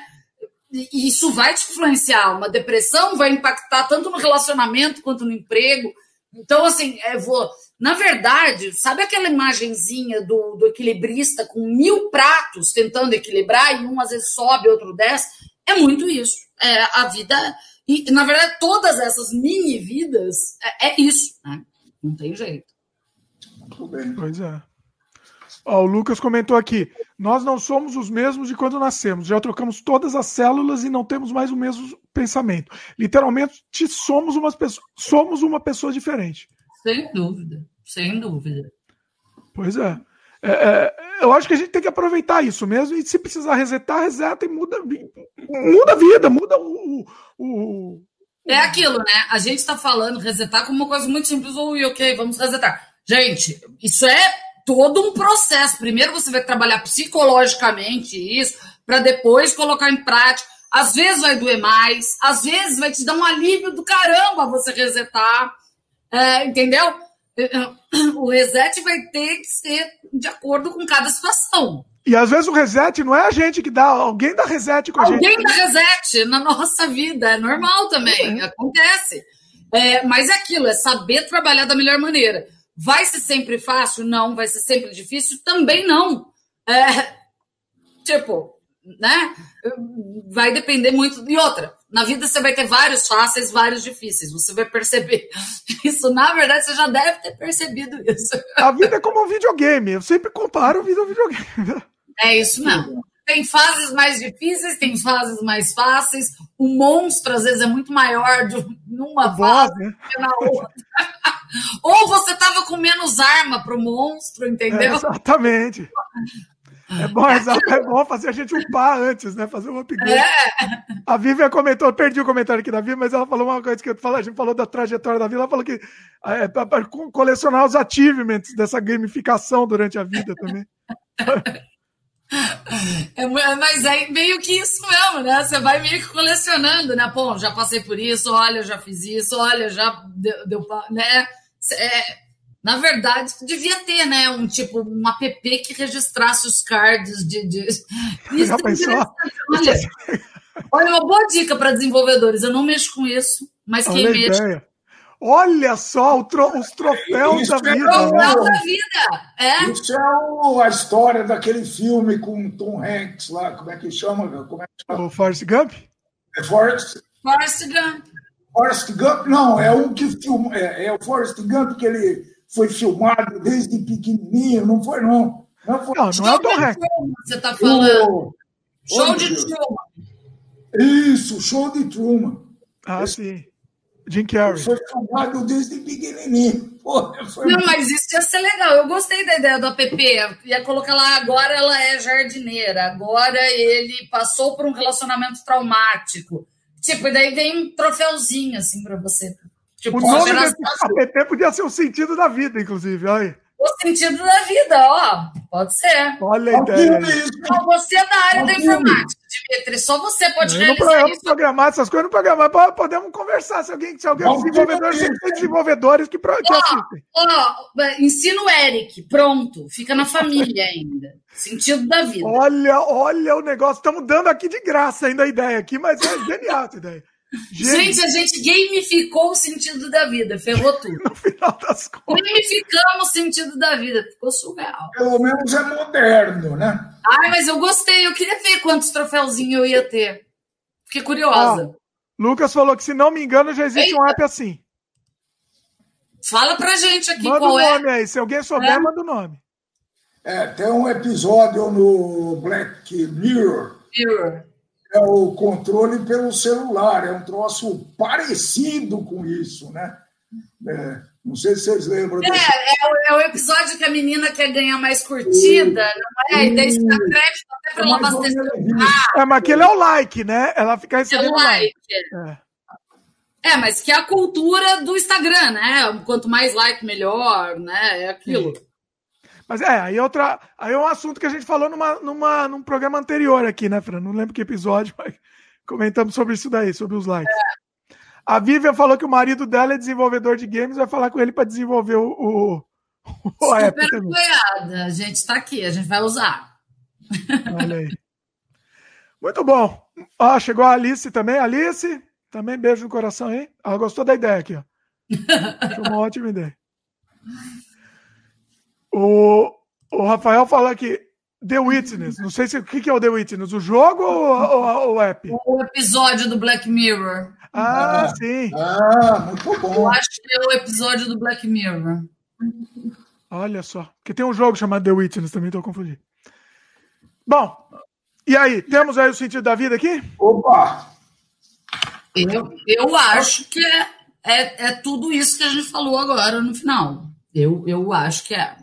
E isso vai te influenciar. Uma depressão vai impactar tanto no relacionamento quanto no emprego. Então, assim, é, vou. Na verdade, sabe aquela imagenzinha do, do equilibrista com mil pratos tentando equilibrar e um às vezes sobe, outro desce? É muito isso. É a vida. E, na verdade, todas essas mini vidas é, é isso, né? Não tem jeito. Pois é. Ó, o Lucas comentou aqui: nós não somos os mesmos de quando nascemos, já trocamos todas as células e não temos mais o mesmo pensamento. Literalmente, somos uma pessoa, somos uma pessoa diferente. Sem dúvida, sem dúvida. Pois é. é, é eu acho que a gente tem que aproveitar isso mesmo e se precisar resetar, reseta e muda, muda a vida, muda o, o... É aquilo, né? A gente está falando resetar como uma coisa muito simples. Ui, ok, vamos resetar. Gente, isso é todo um processo. Primeiro você vai trabalhar psicologicamente isso, para depois colocar em prática. Às vezes vai doer mais, às vezes vai te dar um alívio do caramba você resetar, é, entendeu? O reset vai ter que ser de acordo com cada situação. E às vezes o reset não é a gente que dá, alguém dá reset com alguém a gente. Alguém dá reset na nossa vida, é normal também, é. acontece. É, mas é aquilo, é saber trabalhar da melhor maneira. Vai ser sempre fácil? Não. Vai ser sempre difícil? Também não. É, tipo, né? Vai depender muito. E outra, na vida você vai ter vários fáceis, vários difíceis. Você vai perceber [LAUGHS] isso. Na verdade, você já deve ter percebido isso. A vida é como um videogame. Eu sempre comparo a vida ao videogame. É isso mesmo. Tem fases mais difíceis, tem fases mais fáceis. O monstro, às vezes, é muito maior de, numa fase né? que na outra. [LAUGHS] Ou você tava com menos arma pro monstro, entendeu? É, exatamente. É bom, é bom fazer a gente upar antes, né? Fazer um upgrade. É. A Vivian comentou, eu perdi o comentário aqui da Vivian, mas ela falou uma coisa que eu falo, a gente falou da trajetória da vida, ela falou que é para colecionar os achievements dessa gamificação durante a vida também. É, mas é meio que isso mesmo, né? Você vai meio que colecionando, né? Pô, já passei por isso, olha, já fiz isso, olha, já deu, deu né? É, na verdade, devia ter, né? Um tipo, um app que registrasse os cards de. de... [LAUGHS] Isso? [LAUGHS] Olha, olha, uma boa dica para desenvolvedores. Eu não mexo com isso, mas quem olha mexe. Olha só tro os troféus da vida. Troféu da vida. É. Isso é a história daquele filme com Tom Hanks lá. Como é que chama? Como é que chama? O Forrest Gump? É Forrest. Forrest Gump. Forrest Gump, não, é um que filma, é, é, o Forrest Gump que ele foi filmado desde pequenininho, não foi não. Não, foi... não, não é o Tom Hanks. Você está falando. Show de Truman. Isso, show de Truman. Ah, sim. Jim Carrey. Foi filmado desde pequenininho. Porra, foi... Não, mas isso ia ser legal. Eu gostei da ideia do app. Ia colocar lá, agora ela é jardineira. Agora ele passou por um relacionamento traumático. Tipo, e daí vem um troféuzinho, assim, pra você. Tipo, o nome desse app podia ser o sentido da vida, inclusive. Olha o sentido da vida, ó. Pode ser. Olha a ideia. Então, você é da área da informática, Dimitri. Só você pode eu realizar não isso. programar essas coisas, não programar. Podemos conversar. Se alguém, se alguém é desenvolvedor, tem desenvolvedores que, que ó, assistem. Ó, ensina o Eric. Pronto. Fica na família ainda. Sentido da vida. Olha, olha o negócio. Estamos dando aqui de graça ainda a ideia aqui, mas é genial essa ideia. Gente, a gente gamificou o sentido da vida, ferrou tudo. [LAUGHS] no final das contas. Gamificamos o sentido da vida, ficou surreal. Pelo menos é moderno, né? Ai, mas eu gostei, eu queria ver quantos troféuzinhos eu ia ter. Fiquei curiosa. Ah, Lucas falou que, se não me engano, já existe Eita. um app assim. Fala pra gente aqui manda qual o nome é. aí, se alguém souber, é. manda o nome. É, tem um episódio no Black Mirror. Mirror é o controle pelo celular, é um troço parecido com isso, né? É, não sei se vocês lembram. É, desse... é, o, é, o, episódio que a menina quer ganhar mais curtida, não é? E daí você dá crédito até para ela abastecer o É, mas aquele é o like, né? Ela fica recebendo é o like. like. É. É, mas que é a cultura do Instagram, né? Quanto mais like, melhor, né? É aquilo. Sim. Mas é, aí, outra, aí é um assunto que a gente falou numa, numa, num programa anterior aqui, né, Fran? Não lembro que episódio, [LAUGHS] mas comentamos sobre isso daí, sobre os likes. É. A Vivian falou que o marido dela é desenvolvedor de games, vai falar com ele para desenvolver o, o, o Super apoiada. A gente está aqui, a gente vai usar. Olha aí. Muito bom. Ah, chegou a Alice também. Alice, também beijo no coração, hein? Ela gostou da ideia aqui, ó. [LAUGHS] Foi uma ótima ideia. O, o Rafael fala que The Witness, não sei se o que, que é o The Witness, o jogo ou, ou, o app? O episódio do Black Mirror. Ah, ah, sim. Ah, muito bom. Eu acho que é o episódio do Black Mirror. Olha só, porque tem um jogo chamado The Witness também, estou confundindo. Bom, e aí, temos aí o sentido da vida aqui? Opa! Eu, eu acho que é, é, é tudo isso que a gente falou agora no final. Eu, eu acho que é.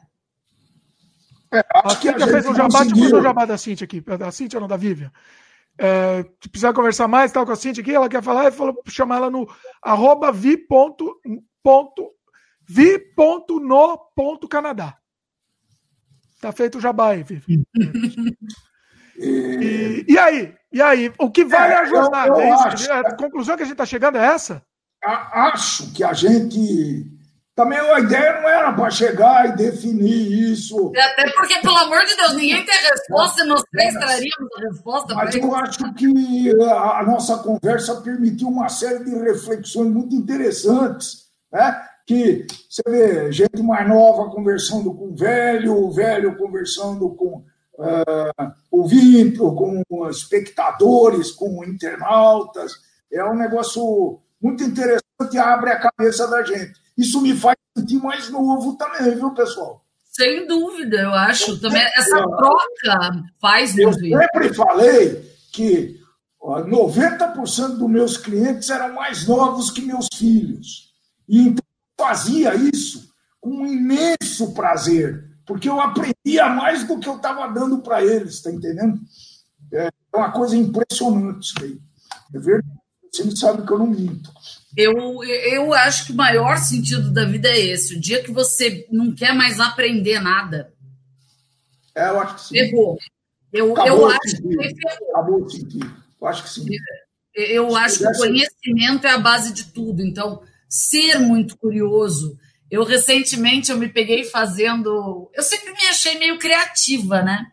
É, acho que a fez um jabá, conseguiu. deixa eu o jabá da Cintia aqui, da Cintia ou não, da Vivian. É, se precisar conversar mais tal com a Cintia aqui, ela quer falar, e falou chamar ela no arroba vi ponto, ponto, vi ponto no ponto Canadá. Tá feito o jabá aí, Vivian. e, e aí? E aí? O que vale é, a jornada? Eu, eu é acho, a conclusão que a gente está chegando é essa? Acho que a gente também a ideia não era para chegar e definir isso. Até porque, pelo amor de Deus, ninguém tem resposta, nós três traríamos a resposta. Mas eu acho que a nossa conversa permitiu uma série de reflexões muito interessantes, né? Que você vê gente mais nova conversando com o velho, o velho conversando com uh, ouvindo, com espectadores, com internautas. É um negócio muito interessante e abre a cabeça da gente. Isso me faz sentir mais novo também, viu, pessoal? Sem dúvida, eu acho. Também essa troca faz muito Eu sempre falei que 90% dos meus clientes eram mais novos que meus filhos. E então eu fazia isso com um imenso prazer, porque eu aprendia mais do que eu estava dando para eles, está entendendo? É uma coisa impressionante isso aí. É verdade. Você sabe que eu não minto. Eu, eu acho que o maior sentido da vida é esse. O dia que você não quer mais aprender nada. É, eu acho que sim. Errou. Eu, eu acho que Acabou de sentir. Eu acho que sim. Eu acho que o conhecimento é a base de tudo. Então, ser muito curioso. Eu recentemente eu me peguei fazendo. Eu sempre me achei meio criativa, né?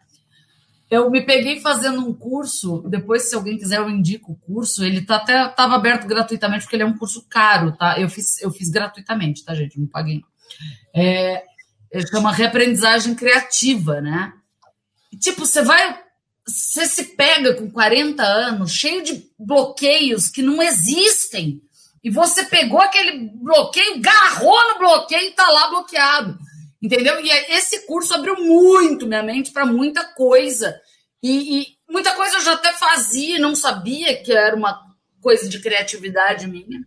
Eu me peguei fazendo um curso. Depois, se alguém quiser, eu indico o curso. Ele tá até estava aberto gratuitamente, porque ele é um curso caro, tá? Eu fiz, eu fiz gratuitamente, tá, gente? Não paguei. É, ele chama Reaprendizagem Criativa, né? E, tipo, você vai. Você se pega com 40 anos, cheio de bloqueios que não existem. E você pegou aquele bloqueio, garrou no bloqueio e tá lá bloqueado. Entendeu? E esse curso abriu muito minha mente para muita coisa. E, e, muita coisa eu já até fazia, não sabia que era uma coisa de criatividade minha.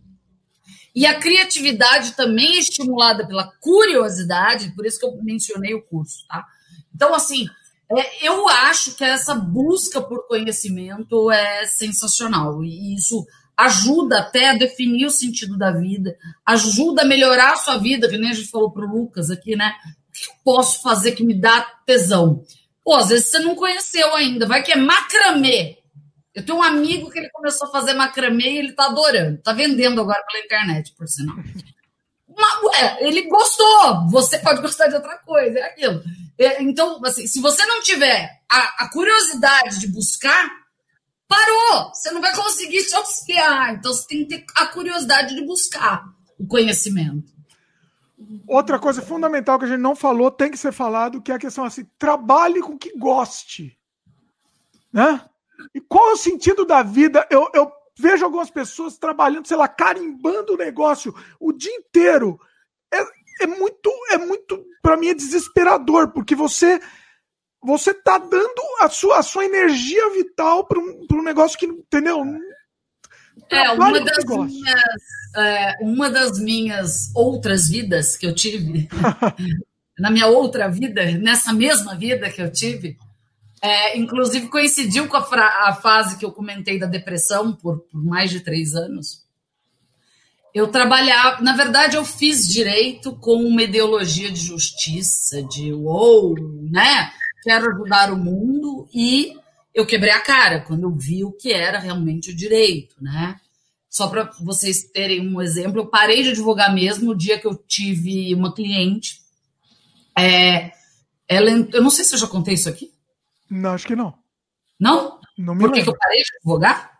E a criatividade também é estimulada pela curiosidade, por isso que eu mencionei o curso, tá? Então, assim, é, eu acho que essa busca por conhecimento é sensacional. E isso ajuda até a definir o sentido da vida, ajuda a melhorar a sua vida, que nem a gente falou para o Lucas aqui, né? O que eu posso fazer que me dá tesão? Pô, às vezes você não conheceu ainda, vai que é macramê. Eu tenho um amigo que ele começou a fazer macramê e ele tá adorando. Tá vendendo agora pela internet, por sinal. Mas, ué, ele gostou. Você pode gostar de outra coisa, é aquilo. É, então, assim, se você não tiver a, a curiosidade de buscar, Parou! Você não vai conseguir se auxiliar. Então você tem que ter a curiosidade de buscar o conhecimento. Outra coisa fundamental que a gente não falou, tem que ser falado, que é a questão assim, trabalhe com o que goste. Né? E qual é o sentido da vida? Eu, eu vejo algumas pessoas trabalhando, sei lá, carimbando o negócio o dia inteiro. É, é muito, é muito, para mim é desesperador, porque você você tá dando a sua, a sua energia vital para um, um negócio que, entendeu? É, uma das, minhas, é, uma das minhas outras vidas que eu tive, [LAUGHS] na minha outra vida, nessa mesma vida que eu tive, é, inclusive coincidiu com a, a, fase que eu comentei da depressão por, por mais de três anos. Eu trabalhava, na verdade, eu fiz direito com uma ideologia de justiça, de uou, né? Quero ajudar o mundo e eu quebrei a cara quando eu vi o que era realmente o direito, né? Só para vocês terem um exemplo, eu parei de advogar mesmo o dia que eu tive uma cliente. É, ela, eu não sei se eu já contei isso aqui. Não, acho que não. Não? Não me Por que, lembro. que eu parei de advogar?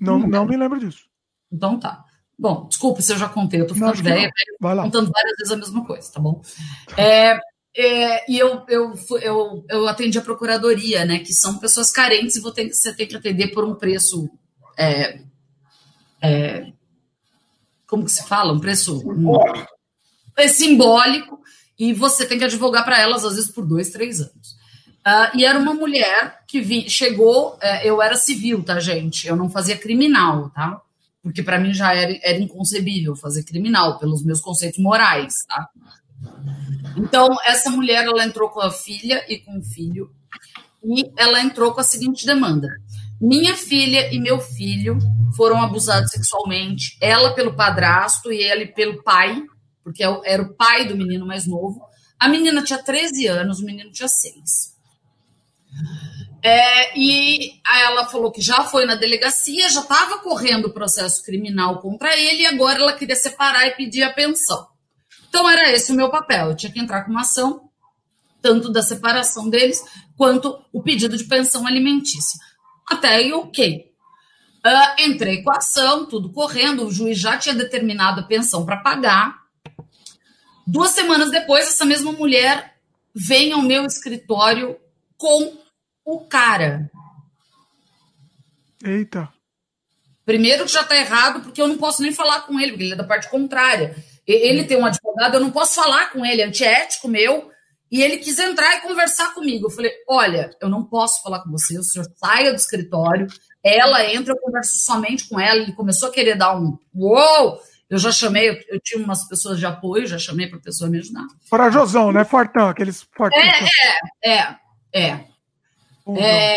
Não, não me lembro disso. Então tá. Bom, desculpe se eu já contei, eu tô Não, ficando velha, contando várias vezes a mesma coisa, tá bom? É, é, e eu, eu, eu, eu atendi a procuradoria, né? Que são pessoas carentes e você tem que atender por um preço. é, é, como que se fala? Um preço. um- Olha, é simbólico e você tem que advogar para elas, às vezes, por dois, três anos. Ah, e era uma mulher que vi- chegou, é, eu era civil, tá, gente? Eu não fazia criminal, tá? Porque para mim já era, era inconcebível fazer criminal, pelos meus conceitos morais, tá? Então, essa mulher, ela entrou com a filha e com o filho, e ela entrou com a seguinte demanda. Minha filha e meu filho foram abusados sexualmente, ela pelo padrasto e ele pelo pai, porque é era o pai do menino mais novo. A menina tinha 13 anos, o menino tinha 6. É, e ela falou que já foi na delegacia, já estava correndo o processo criminal contra ele, e agora ela queria separar e pedir a pensão. Então era esse o meu papel. Eu tinha que entrar com uma ação, tanto da separação deles, quanto o pedido de pensão alimentícia. Até aí, ok. Ah, entrei com a ação, tudo correndo, o juiz já tinha determinado a pensão para pagar. Duas semanas depois, essa mesma mulher vem ao meu escritório com o cara. Eita. Primeiro que já está errado, porque eu não posso nem falar com ele, porque ele é da parte contrária. Ele tem um advogado, eu não posso falar com ele, é antiético meu. E ele quis entrar e conversar comigo. Eu falei: olha, eu não posso falar com você, o senhor saia do escritório. Ela entra, eu converso somente com ela. Ele começou a querer dar um uou! Eu já chamei, eu, eu tinha umas pessoas de apoio, já chamei para a pessoa me ajudar. Corajosão, né? Fortão, aqueles fortão. É, é. É,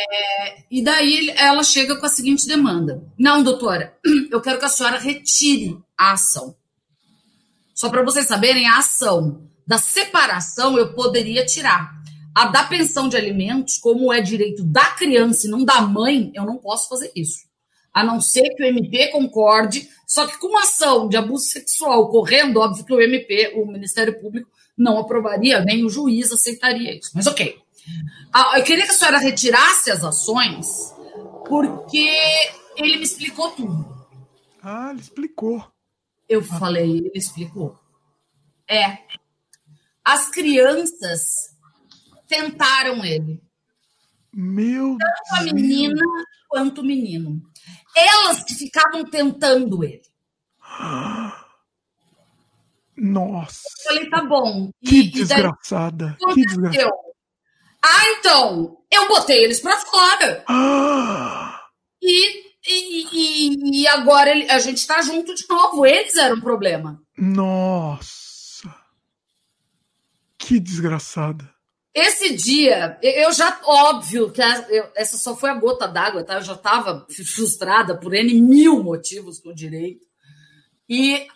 e daí ela chega com a seguinte demanda: Não, doutora, [CLEARS THROAT] eu quero que a senhora retire a ação. Só para vocês saberem, a ação da separação eu poderia tirar. A da pensão de alimentos, como é direito da criança e não da mãe, eu não posso fazer isso. A não ser que o MP concorde, só que com uma ação de abuso sexual correndo, óbvio que o MP, o Ministério Público, não aprovaria, nem o juiz aceitaria isso. Mas ok. Ah, eu queria que a senhora retirasse as ações, porque ele me explicou tudo. Ah, ele explicou. Eu falei, ele explicou. É. As crianças tentaram ele. Meu Tanto a Deus. menina quanto o menino. Elas que ficavam tentando ele. Nossa. Eu falei, tá bom. E- Que e daí desgraçada. Que desgraçada. Ah, então, eu botei eles pra fora. Ah, [GASPS] E, e, e, e agora ele- a gente tá junto de novo. Eles eram um problema. nossa. Que desgraçada. Esse dia, eu já, óbvio, que essa só foi a gota d'água, tá? Eu já estava frustrada por N mil motivos com o direito. E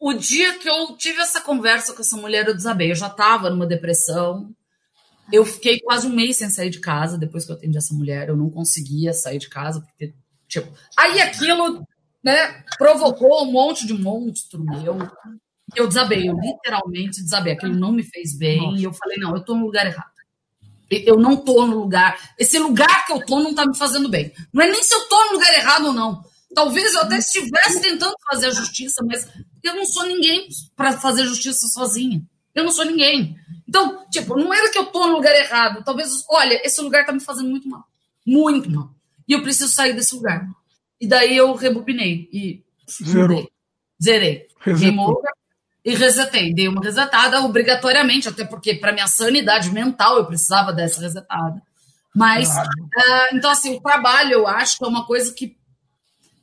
o dia que eu tive essa conversa com essa mulher, eu desabei. Eu já estava numa depressão. Eu fiquei quase um mês sem sair de casa depois que eu atendi essa mulher. Eu não conseguia sair de casa, porque, tipo. Aí aquilo, né, provocou um monte de monstro meu. Eu desabei, eu literalmente desabei. Aquilo não me fez bem. Nossa. E eu falei, não, eu tô no lugar errado. Eu não tô no lugar. Esse lugar que eu tô não tá me fazendo bem. Não é nem se eu tô no lugar errado ou não. Talvez eu até estivesse tentando fazer a justiça, mas eu não sou ninguém para fazer justiça sozinha. Eu não sou ninguém. Então, tipo, não era que eu tô no lugar errado. Talvez, olha, esse lugar tá me fazendo muito mal. Muito mal. E eu preciso sair desse lugar. E daí eu rebobinei e Zerou. Zerei. Resetou. E resetei. Dei uma resetada obrigatoriamente, até porque para minha sanidade mental eu precisava dessa resetada. Mas, Claro. ah, então, assim, o trabalho eu acho que é uma coisa que,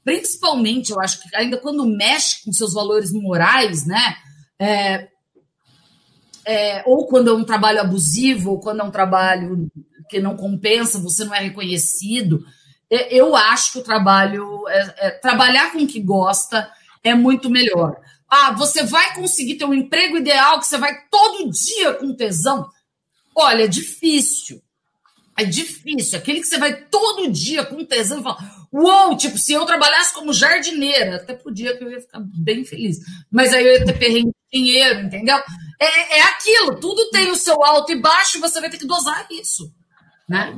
principalmente, eu acho que ainda quando mexe com seus valores morais, né? é, é, ou quando é um trabalho abusivo, ou quando é um trabalho que não compensa, você não é reconhecido. É, Eu acho que o trabalho, é- é, trabalhar com o que gosta, é muito melhor. Ah, você vai conseguir ter um emprego ideal que você vai todo dia com tesão? Olha, é difícil. É difícil. Aquele que você vai todo dia com tesão e fala, uou, tipo, se eu trabalhasse como jardineira, até podia que eu ia ficar bem feliz. Mas aí eu ia ter perrengue de dinheiro, entendeu? É, é aquilo, tudo tem o seu alto e baixo você vai ter que dosar isso. Né?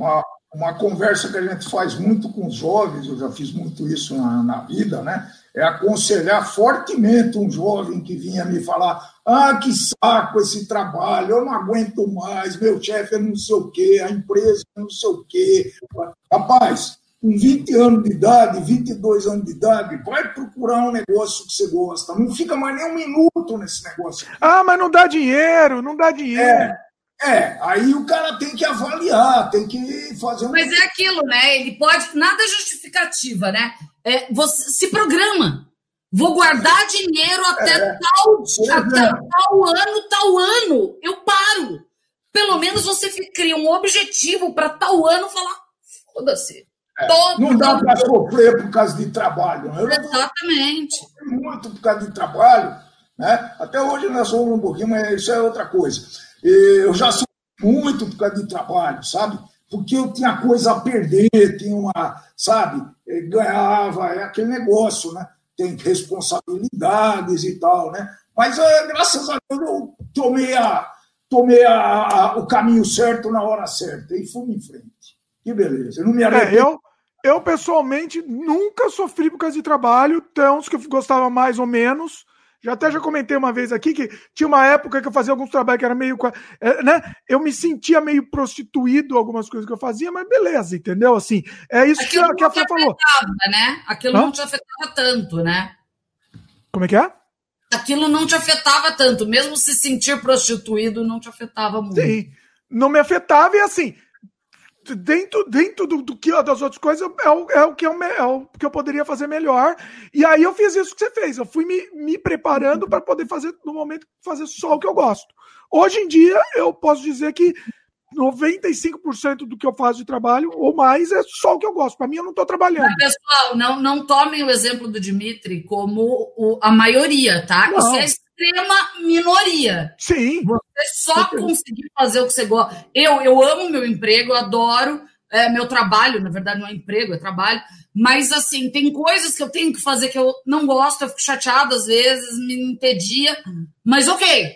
Uma conversa que a gente faz muito com os jovens, eu já fiz muito isso na, na vida, né? É aconselhar fortemente um jovem que vinha me falar: ah, que saco esse trabalho, eu não aguento mais, meu chefe é não sei o quê, a empresa é não sei o quê. Rapaz, com 20 anos de idade, 22 anos de idade, vai procurar um negócio que você gosta. Não fica mais nem um minuto nesse negócio. Ah, mas não dá dinheiro, não dá dinheiro. É. É, aí o cara tem que avaliar, tem que fazer um. Mas é aquilo, né? Ele pode. Nada é justificativa, né? É, você se programa. Vou guardar dinheiro até, é, tal, até é. tal ano, tal ano. Eu paro. Pelo menos você cria um objetivo para tal ano falar. Foda-se. É, não dá para sofrer por causa de trabalho. Eu Exatamente. Muito por causa de trabalho. Né? Até hoje nós somos um pouquinho, mas isso é outra coisa. Eu já sou muito por causa de trabalho, sabe? Porque eu tinha coisa a perder, tinha uma, sabe? Ganhava, é aquele negócio, né? Tem responsabilidades e tal, né? Mas é, graças a Deus eu tomei, a, tomei a, a, o caminho certo na hora certa e fui em frente. Que beleza. Eu não me é, arrependo. É, eu, eu, pessoalmente, nunca sofri por causa de trabalho. Tem uns que eu gostava mais ou menos. Já até já comentei uma vez aqui que tinha uma época que eu fazia alguns trabalhos que era meio. É, né? Eu me sentia meio prostituído algumas coisas que eu fazia, mas beleza, entendeu? Assim, é isso Aquilo que, a Fê falou. Né? Aquilo Hã? não te afetava tanto, né? Como é que é? Aquilo não te afetava tanto, mesmo se sentir prostituído não te afetava muito. Sim, não me afetava e assim, dentro, dentro do, do, que das outras coisas é o, é o, que eu, é o que eu poderia fazer melhor. E aí eu fiz isso que você fez. Eu fui me, me preparando para poder fazer, no momento, fazer só o que eu gosto. Hoje em dia, eu posso dizer que 95% do que eu faço de trabalho, ou mais, é só o que eu gosto. Para mim, eu não estou trabalhando. Mas, pessoal, não, não tomem o exemplo do Dimitri como o, a maioria, tá? Não. Você é extrema minoria. Sim. Você só conseguir fazer o que você gosta. Eu, eu amo meu emprego, eu adoro é, meu trabalho. Na verdade, não é emprego, é trabalho. Mas, assim, tem coisas que eu tenho que fazer que eu não gosto, eu fico chateada às vezes, me entedia. Mas, ok,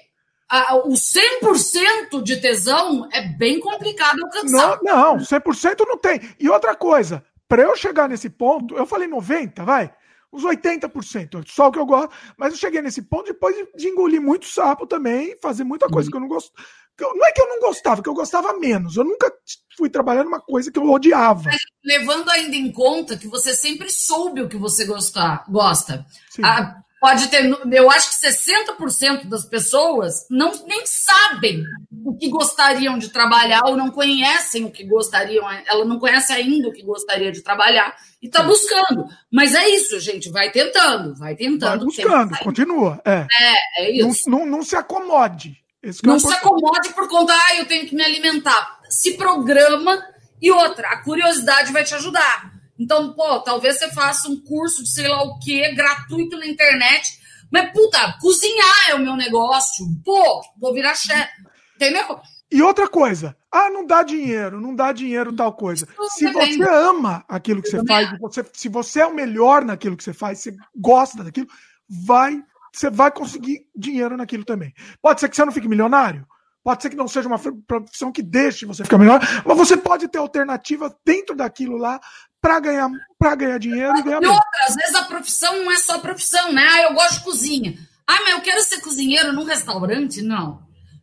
o 100% de tesão é bem complicado alcançar. Não, não, 100% não tem. E outra coisa, para eu chegar nesse ponto, eu falei 90, vai, uns 80%, só o que eu gosto, mas eu cheguei nesse ponto depois de engolir muito sapo também, fazer muita coisa uhum. que eu não gosto. Não é que eu não gostava, que eu gostava menos. Eu nunca fui trabalhando uma coisa que eu odiava. Mas levando ainda em conta que você sempre soube o que você gostar, gosta. A, pode ter. Eu acho que 60% das pessoas não nem sabem o que gostariam de trabalhar ou não conhecem o que gostariam. Ela não conhece ainda o que gostaria de trabalhar e está buscando. Mas é isso, gente. Vai tentando, vai tentando. Vai buscando, continua. É, é, é isso. Não, não, não se acomode. não é se acomode por conta, ah, eu tenho que me alimentar. Se programa e outra, a curiosidade vai te ajudar. Então, pô, talvez você faça um curso de sei lá o que, gratuito na internet. Mas, puta, cozinhar é o meu negócio. Pô, vou virar chefe. Entendeu? E outra coisa, ah, não dá dinheiro, não dá dinheiro tal coisa. Se você ama aquilo que você faz, você, se você é o melhor naquilo que você faz, você gosta daquilo, vai, você vai conseguir dinheiro naquilo também. Pode ser que você não fique milionário, pode ser que não seja uma profissão que deixe você ficar melhor, mas você pode ter alternativa dentro daquilo lá para ganhar, para ganhar dinheiro e ganhar. E outra, às vezes a profissão não é só profissão, né? Ah, eu gosto de cozinha. Ah, mas eu quero ser cozinheiro num restaurante? Não.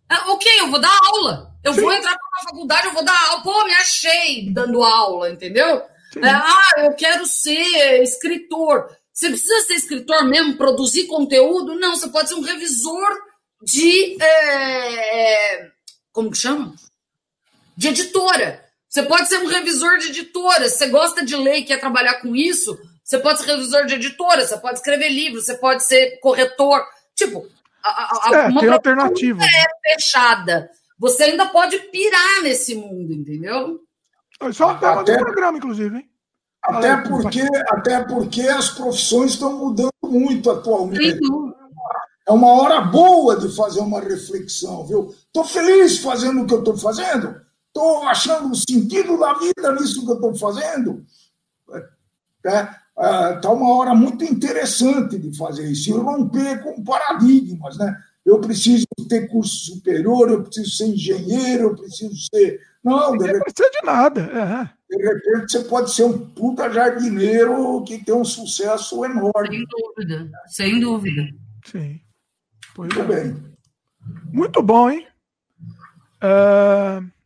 Ah, ok, eu vou dar aula. Eu Sim. vou entrar para uma faculdade, eu vou dar aula. Pô, me achei dando aula, entendeu? É, ah, eu quero ser escritor. Você precisa ser escritor mesmo, produzir conteúdo? Não, você pode ser um revisor de. É, como que chama? De editora. Você pode ser um revisor de editora. Se você gosta de ler e quer trabalhar com isso, você pode ser revisor de editora, você pode escrever livros, você pode ser corretor. Tipo, a, a, é, uma tem alternativa. é fechada. Você ainda pode pirar nesse mundo, entendeu? Isso é um tema do programa, inclusive, hein? Até porque, até porque as profissões estão mudando muito atualmente. É uma hora boa de fazer uma reflexão, viu? Estou feliz fazendo o que eu estou fazendo. Estou achando o sentido da vida nisso que eu estou fazendo. Está é, é, tá uma hora muito interessante de fazer isso, e romper com paradigmas, né? Eu preciso ter curso superior, eu preciso ser engenheiro, eu preciso ser. Não, de repente, não precisa de nada. É. De repente você pode ser um puta jardineiro que tem um sucesso enorme. Sem dúvida, sem dúvida. Sim. Pois Muito é. bem. Muito bom, hein? Uh...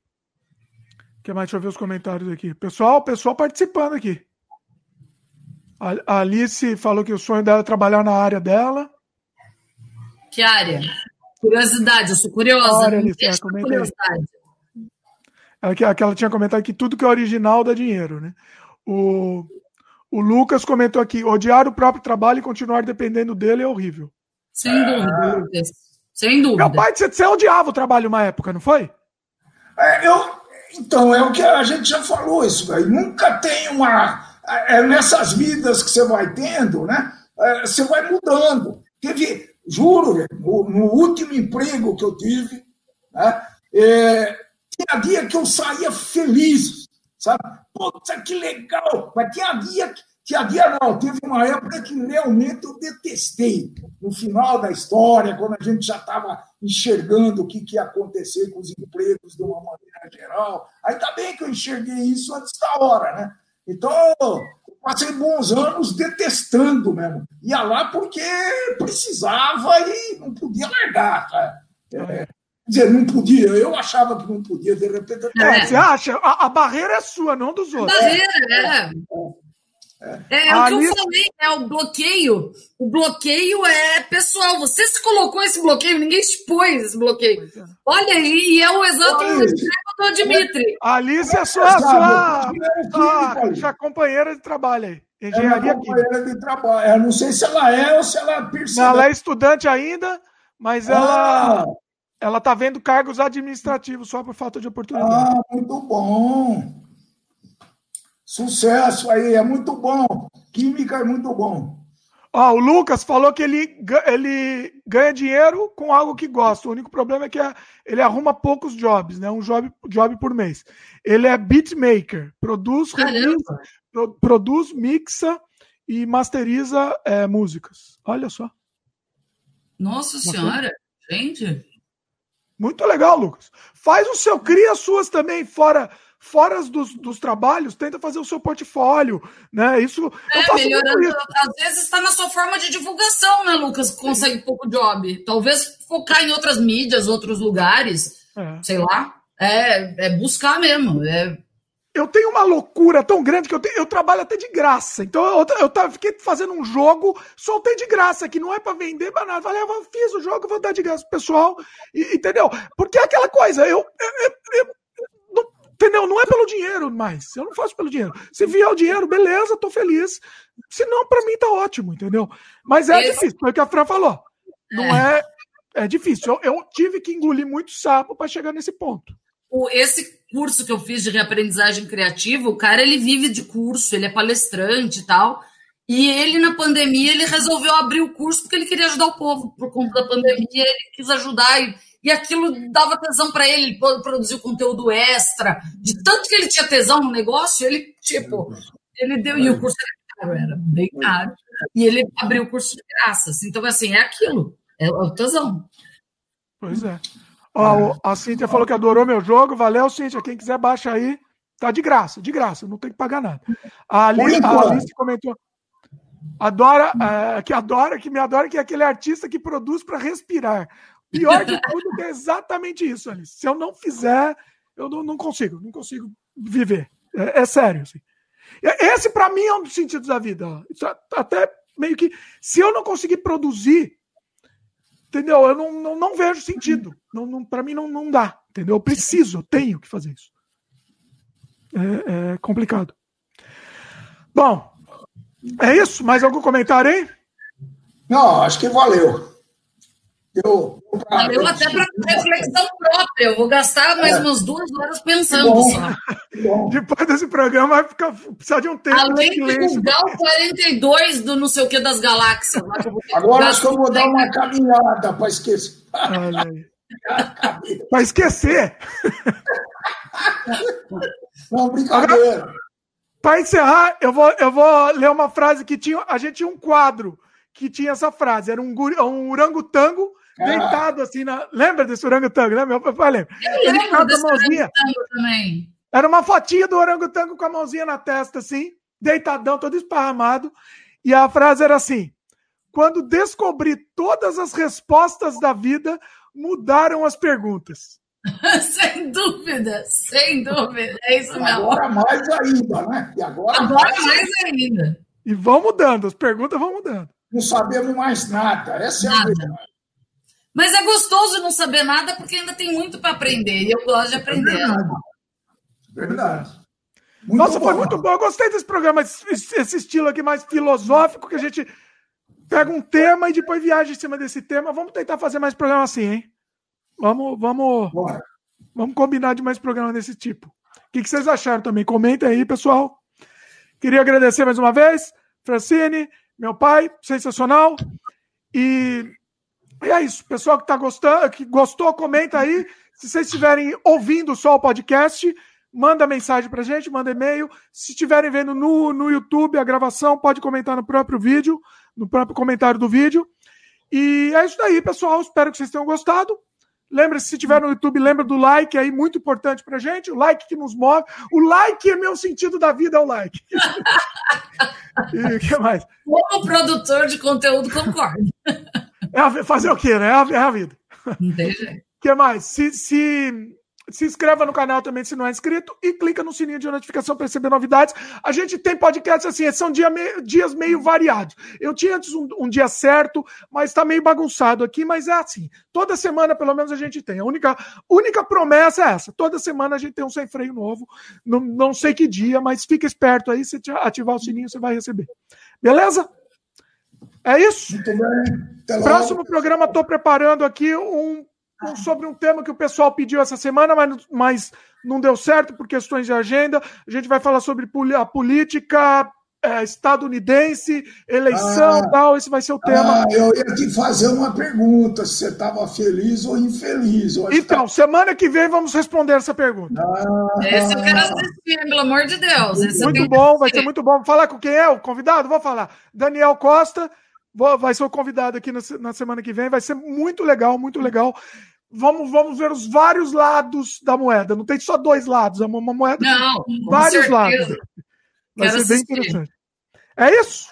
que mais? Deixa eu ver os comentários aqui. Pessoal, pessoal participando aqui. A Alice falou que o sonho dela é trabalhar na área dela. Que área? Curiosidade, eu sou curiosa. Área, Alice, é, curiosidade. Ela, que, ela tinha comentado que tudo que é original dá dinheiro, né? O, o Lucas comentou aqui: odiar o próprio trabalho e continuar dependendo dele é horrível. Sem dúvida, Lucas. Sem dúvida. Meu pai, você, você odiava o trabalho uma época, não foi? É, eu, então, é o que a gente já falou isso, aí. Nunca tem uma. É nessas vidas que você vai tendo, né? É, você vai mudando. Teve, juro, no, no, último emprego que eu tive, né? É, tinha dia que eu saía feliz, sabe? Puta, que legal! Mas tinha dia que que havia não, teve uma época que realmente eu detestei. No final da história, quando a gente já estava enxergando o que, que ia acontecer com os empregos de uma maneira geral. Ainda bem que eu enxerguei isso antes da hora, né? Então, passei bons anos detestando mesmo. Ia lá porque precisava e não podia largar. Tá? É, quer dizer, não podia, eu achava que não podia, de repente. É, você acha? A, a, barreira é sua, não dos outros. A barreira, é. é. É, é o que eu falei, é o bloqueio. O bloqueio é pessoal. Você se colocou esse bloqueio, ninguém te pôs esse bloqueio. É. Olha aí, e é o exato do Dimitri. A Alice é sua, sua, sua, sua companheira de trabalho aí. Engenharia é companheira de trabalho. Eu não sei se ela é ou se ela percebe. Ela é estudante ainda, mas ela. Ah. Ela está vendo cargos administrativos só por falta de oportunidade. Ah, muito bom. Sucesso aí, é muito bom. Química é muito bom. Ó, o Lucas falou que ele, ele ganha dinheiro com algo que gosta. O único problema é que ele arruma poucos jobs, né? Um job, job por mês. Ele é beatmaker, produz, pro, produz, mixa e masteriza é, músicas. Olha só. Nossa senhora, gente. Muito legal, Lucas. Faz o seu, cria as suas também, fora fora dos, dos trabalhos, tenta fazer o seu portfólio, né? Isso é melhorando. Isso. Às vezes está na sua forma de divulgação, né, Lucas? Consegue pouco job. Talvez focar em outras mídias, outros lugares, é. sei lá. É, é buscar mesmo. É eu tenho uma loucura tão grande que eu, tenho, eu trabalho até de graça. Então eu, eu, eu fiquei fazendo um jogo, soltei de graça, que não é para vender para nada. Falei, ah, eu fiz o jogo, vou dar de graça pro pessoal, e, entendeu? Porque é aquela coisa, eu, eu, Entendeu? Não é pelo dinheiro mais. Eu não faço pelo dinheiro. Se vier o dinheiro, beleza, tô feliz. Se não, para mim tá ótimo, entendeu? Mas é Esse... difícil, foi o que a Fran falou. Não é. É, é difícil. Eu, eu, tive que engolir muito sapo para chegar nesse ponto. Esse curso que eu fiz de reaprendizagem criativa, o cara ele vive de curso, ele é palestrante e tal. E ele, na pandemia, ele resolveu abrir o curso porque ele queria ajudar o povo. Por conta da pandemia, ele quis ajudar e e aquilo dava tesão para ele, ele produziu conteúdo extra, de tanto que ele tinha tesão no negócio, ele, tipo, ele deu, e o curso era caro, era bem caro, e ele abriu o curso de graças. Então, assim, é aquilo, é o tesão. Pois é. Ó, a Cíntia falou que adorou meu jogo, valeu, Cíntia, quem quiser baixa aí, tá de graça, de graça, não tem que pagar nada. A Alice, a Alice comentou, adora, é, que adora, que me adora, que é aquele artista que produz para respirar. Pior de tudo é exatamente isso, Alice. Se eu não fizer, eu não, não consigo, não consigo viver. É, é sério. Assim. Esse, para mim, é um dos sentidos da vida. Até meio que. Se eu não conseguir produzir, entendeu? Eu não, não, não vejo sentido. Não, não, para mim, não, não dá. Entendeu? Eu preciso, eu tenho que fazer isso. É, é complicado. Bom, é isso? Mais algum comentário aí? Não, acho que valeu. Eu, Valeu até para reflexão própria. Eu vou gastar mais é. umas duas horas pensando bom, só. Bom. Depois desse programa vai ficar, precisar de um tempo. Além de divulgar o 42 do não sei o que das galáxias. Agora acho que eu vou dar uma caminhada para esquecer. [LAUGHS] para esquecer. [LAUGHS] Não, brincadeira. Para encerrar, eu vou, eu vou ler uma frase que tinha. A gente tinha um quadro que tinha essa frase. Era um, um orangotango ah. deitado assim na. Lembra desse orangotango, né? Meu pai lembra. Eu lembro desse orangotango também. Era uma fotinha do orangotango com a mãozinha na testa, assim, deitadão, todo esparramado. E a frase era assim: Quando descobri todas as respostas da vida, mudaram as perguntas. [LAUGHS] sem dúvida, sem dúvida. É isso mesmo. Agora mais ainda, né? E agora, agora mais, mais ainda. E vão mudando, as perguntas vão mudando. Não sabemos mais nada. Essa nada. é a verdade. Mas é gostoso não saber nada porque ainda tem muito para aprender. E eu gosto de aprender. É verdade. verdade. Muito Nossa, bom. foi muito bom. Eu gostei desse programa, esse estilo aqui mais filosófico, que a gente pega um tema e depois viaja em cima desse tema. Vamos tentar fazer mais programa assim, hein? Vamos, vamos, Bora. vamos combinar de mais programa desse tipo. O que, que vocês acharam também? Comentem aí, pessoal. Queria agradecer mais uma vez, Francine, meu pai, sensacional. E, e é isso. Pessoal que tá gostando, que gostou, comenta aí. Se vocês estiverem ouvindo só o podcast, manda mensagem pra gente, manda e-mail. Se estiverem vendo no, no YouTube a gravação, pode comentar no próprio vídeo, no próprio comentário do vídeo. E é isso daí, pessoal. Espero que vocês tenham gostado. Lembre-se, se estiver no YouTube, lembra do like aí, muito importante pra gente. O like que nos move. O like é meu sentido da vida, é o like. [LAUGHS] e o que mais? Como produtor de conteúdo, concordo. [LAUGHS] É fazer o quê, né? É a, é a vida. Não tem jeito. O [LAUGHS] que mais? Se, se se inscreva no canal também se não é inscrito e clica no sininho de notificação para receber novidades. A gente tem podcasts assim, são dia me, dias meio variados. Eu tinha antes um, um dia certo, mas está meio bagunçado aqui, mas é assim. Toda semana, pelo menos, a gente tem. A única, única promessa é essa. Toda semana a gente tem um sem freio novo. Não, não sei que dia, mas fica esperto aí. Se ativar o sininho, você vai receber. Beleza? É isso? Muito bem. Próximo programa, estou preparando aqui um sobre um tema que o pessoal pediu essa semana, mas, mas não deu certo por questões de agenda. A gente vai falar sobre a política é, estadunidense, eleição ah, tal. Esse vai ser o tema. Ah, eu ia te fazer uma pergunta: se você estava feliz ou infeliz. Então, tá... semana que vem vamos responder essa pergunta. Ah, Esse eu quero assistir, pelo amor de Deus. Esse muito bom, vai ser muito bom. Vou falar com quem é o convidado? Vou falar. Daniel Costa. Vai ser o convidado aqui na semana que vem. Vai ser muito legal, muito legal vamos, vamos ver os vários lados da moeda. Não tem só dois lados, é uma, uma moeda Não, com vários certeza. lados. Vai Quero ser assistir. bem interessante. É isso?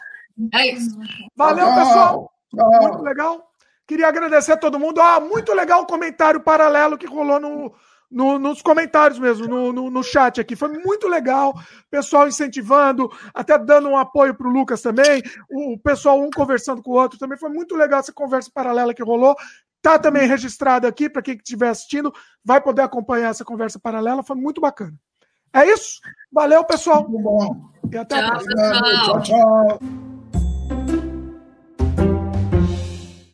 É isso. Valeu, pessoal. Muito legal. Queria agradecer a todo mundo. Ah, muito legal o comentário paralelo que rolou no, no, nos comentários mesmo, no, no, no, chat aqui. Foi muito legal. Pessoal incentivando, até dando um apoio para o Lucas também. O, o pessoal um conversando com o outro também. Foi muito legal essa conversa paralela que rolou. Tá também registrado aqui para quem estiver assistindo, vai poder acompanhar essa conversa paralela, foi muito bacana. É isso? Valeu, pessoal. Muito bom. E até tchau, a próxima. tchau. tchau.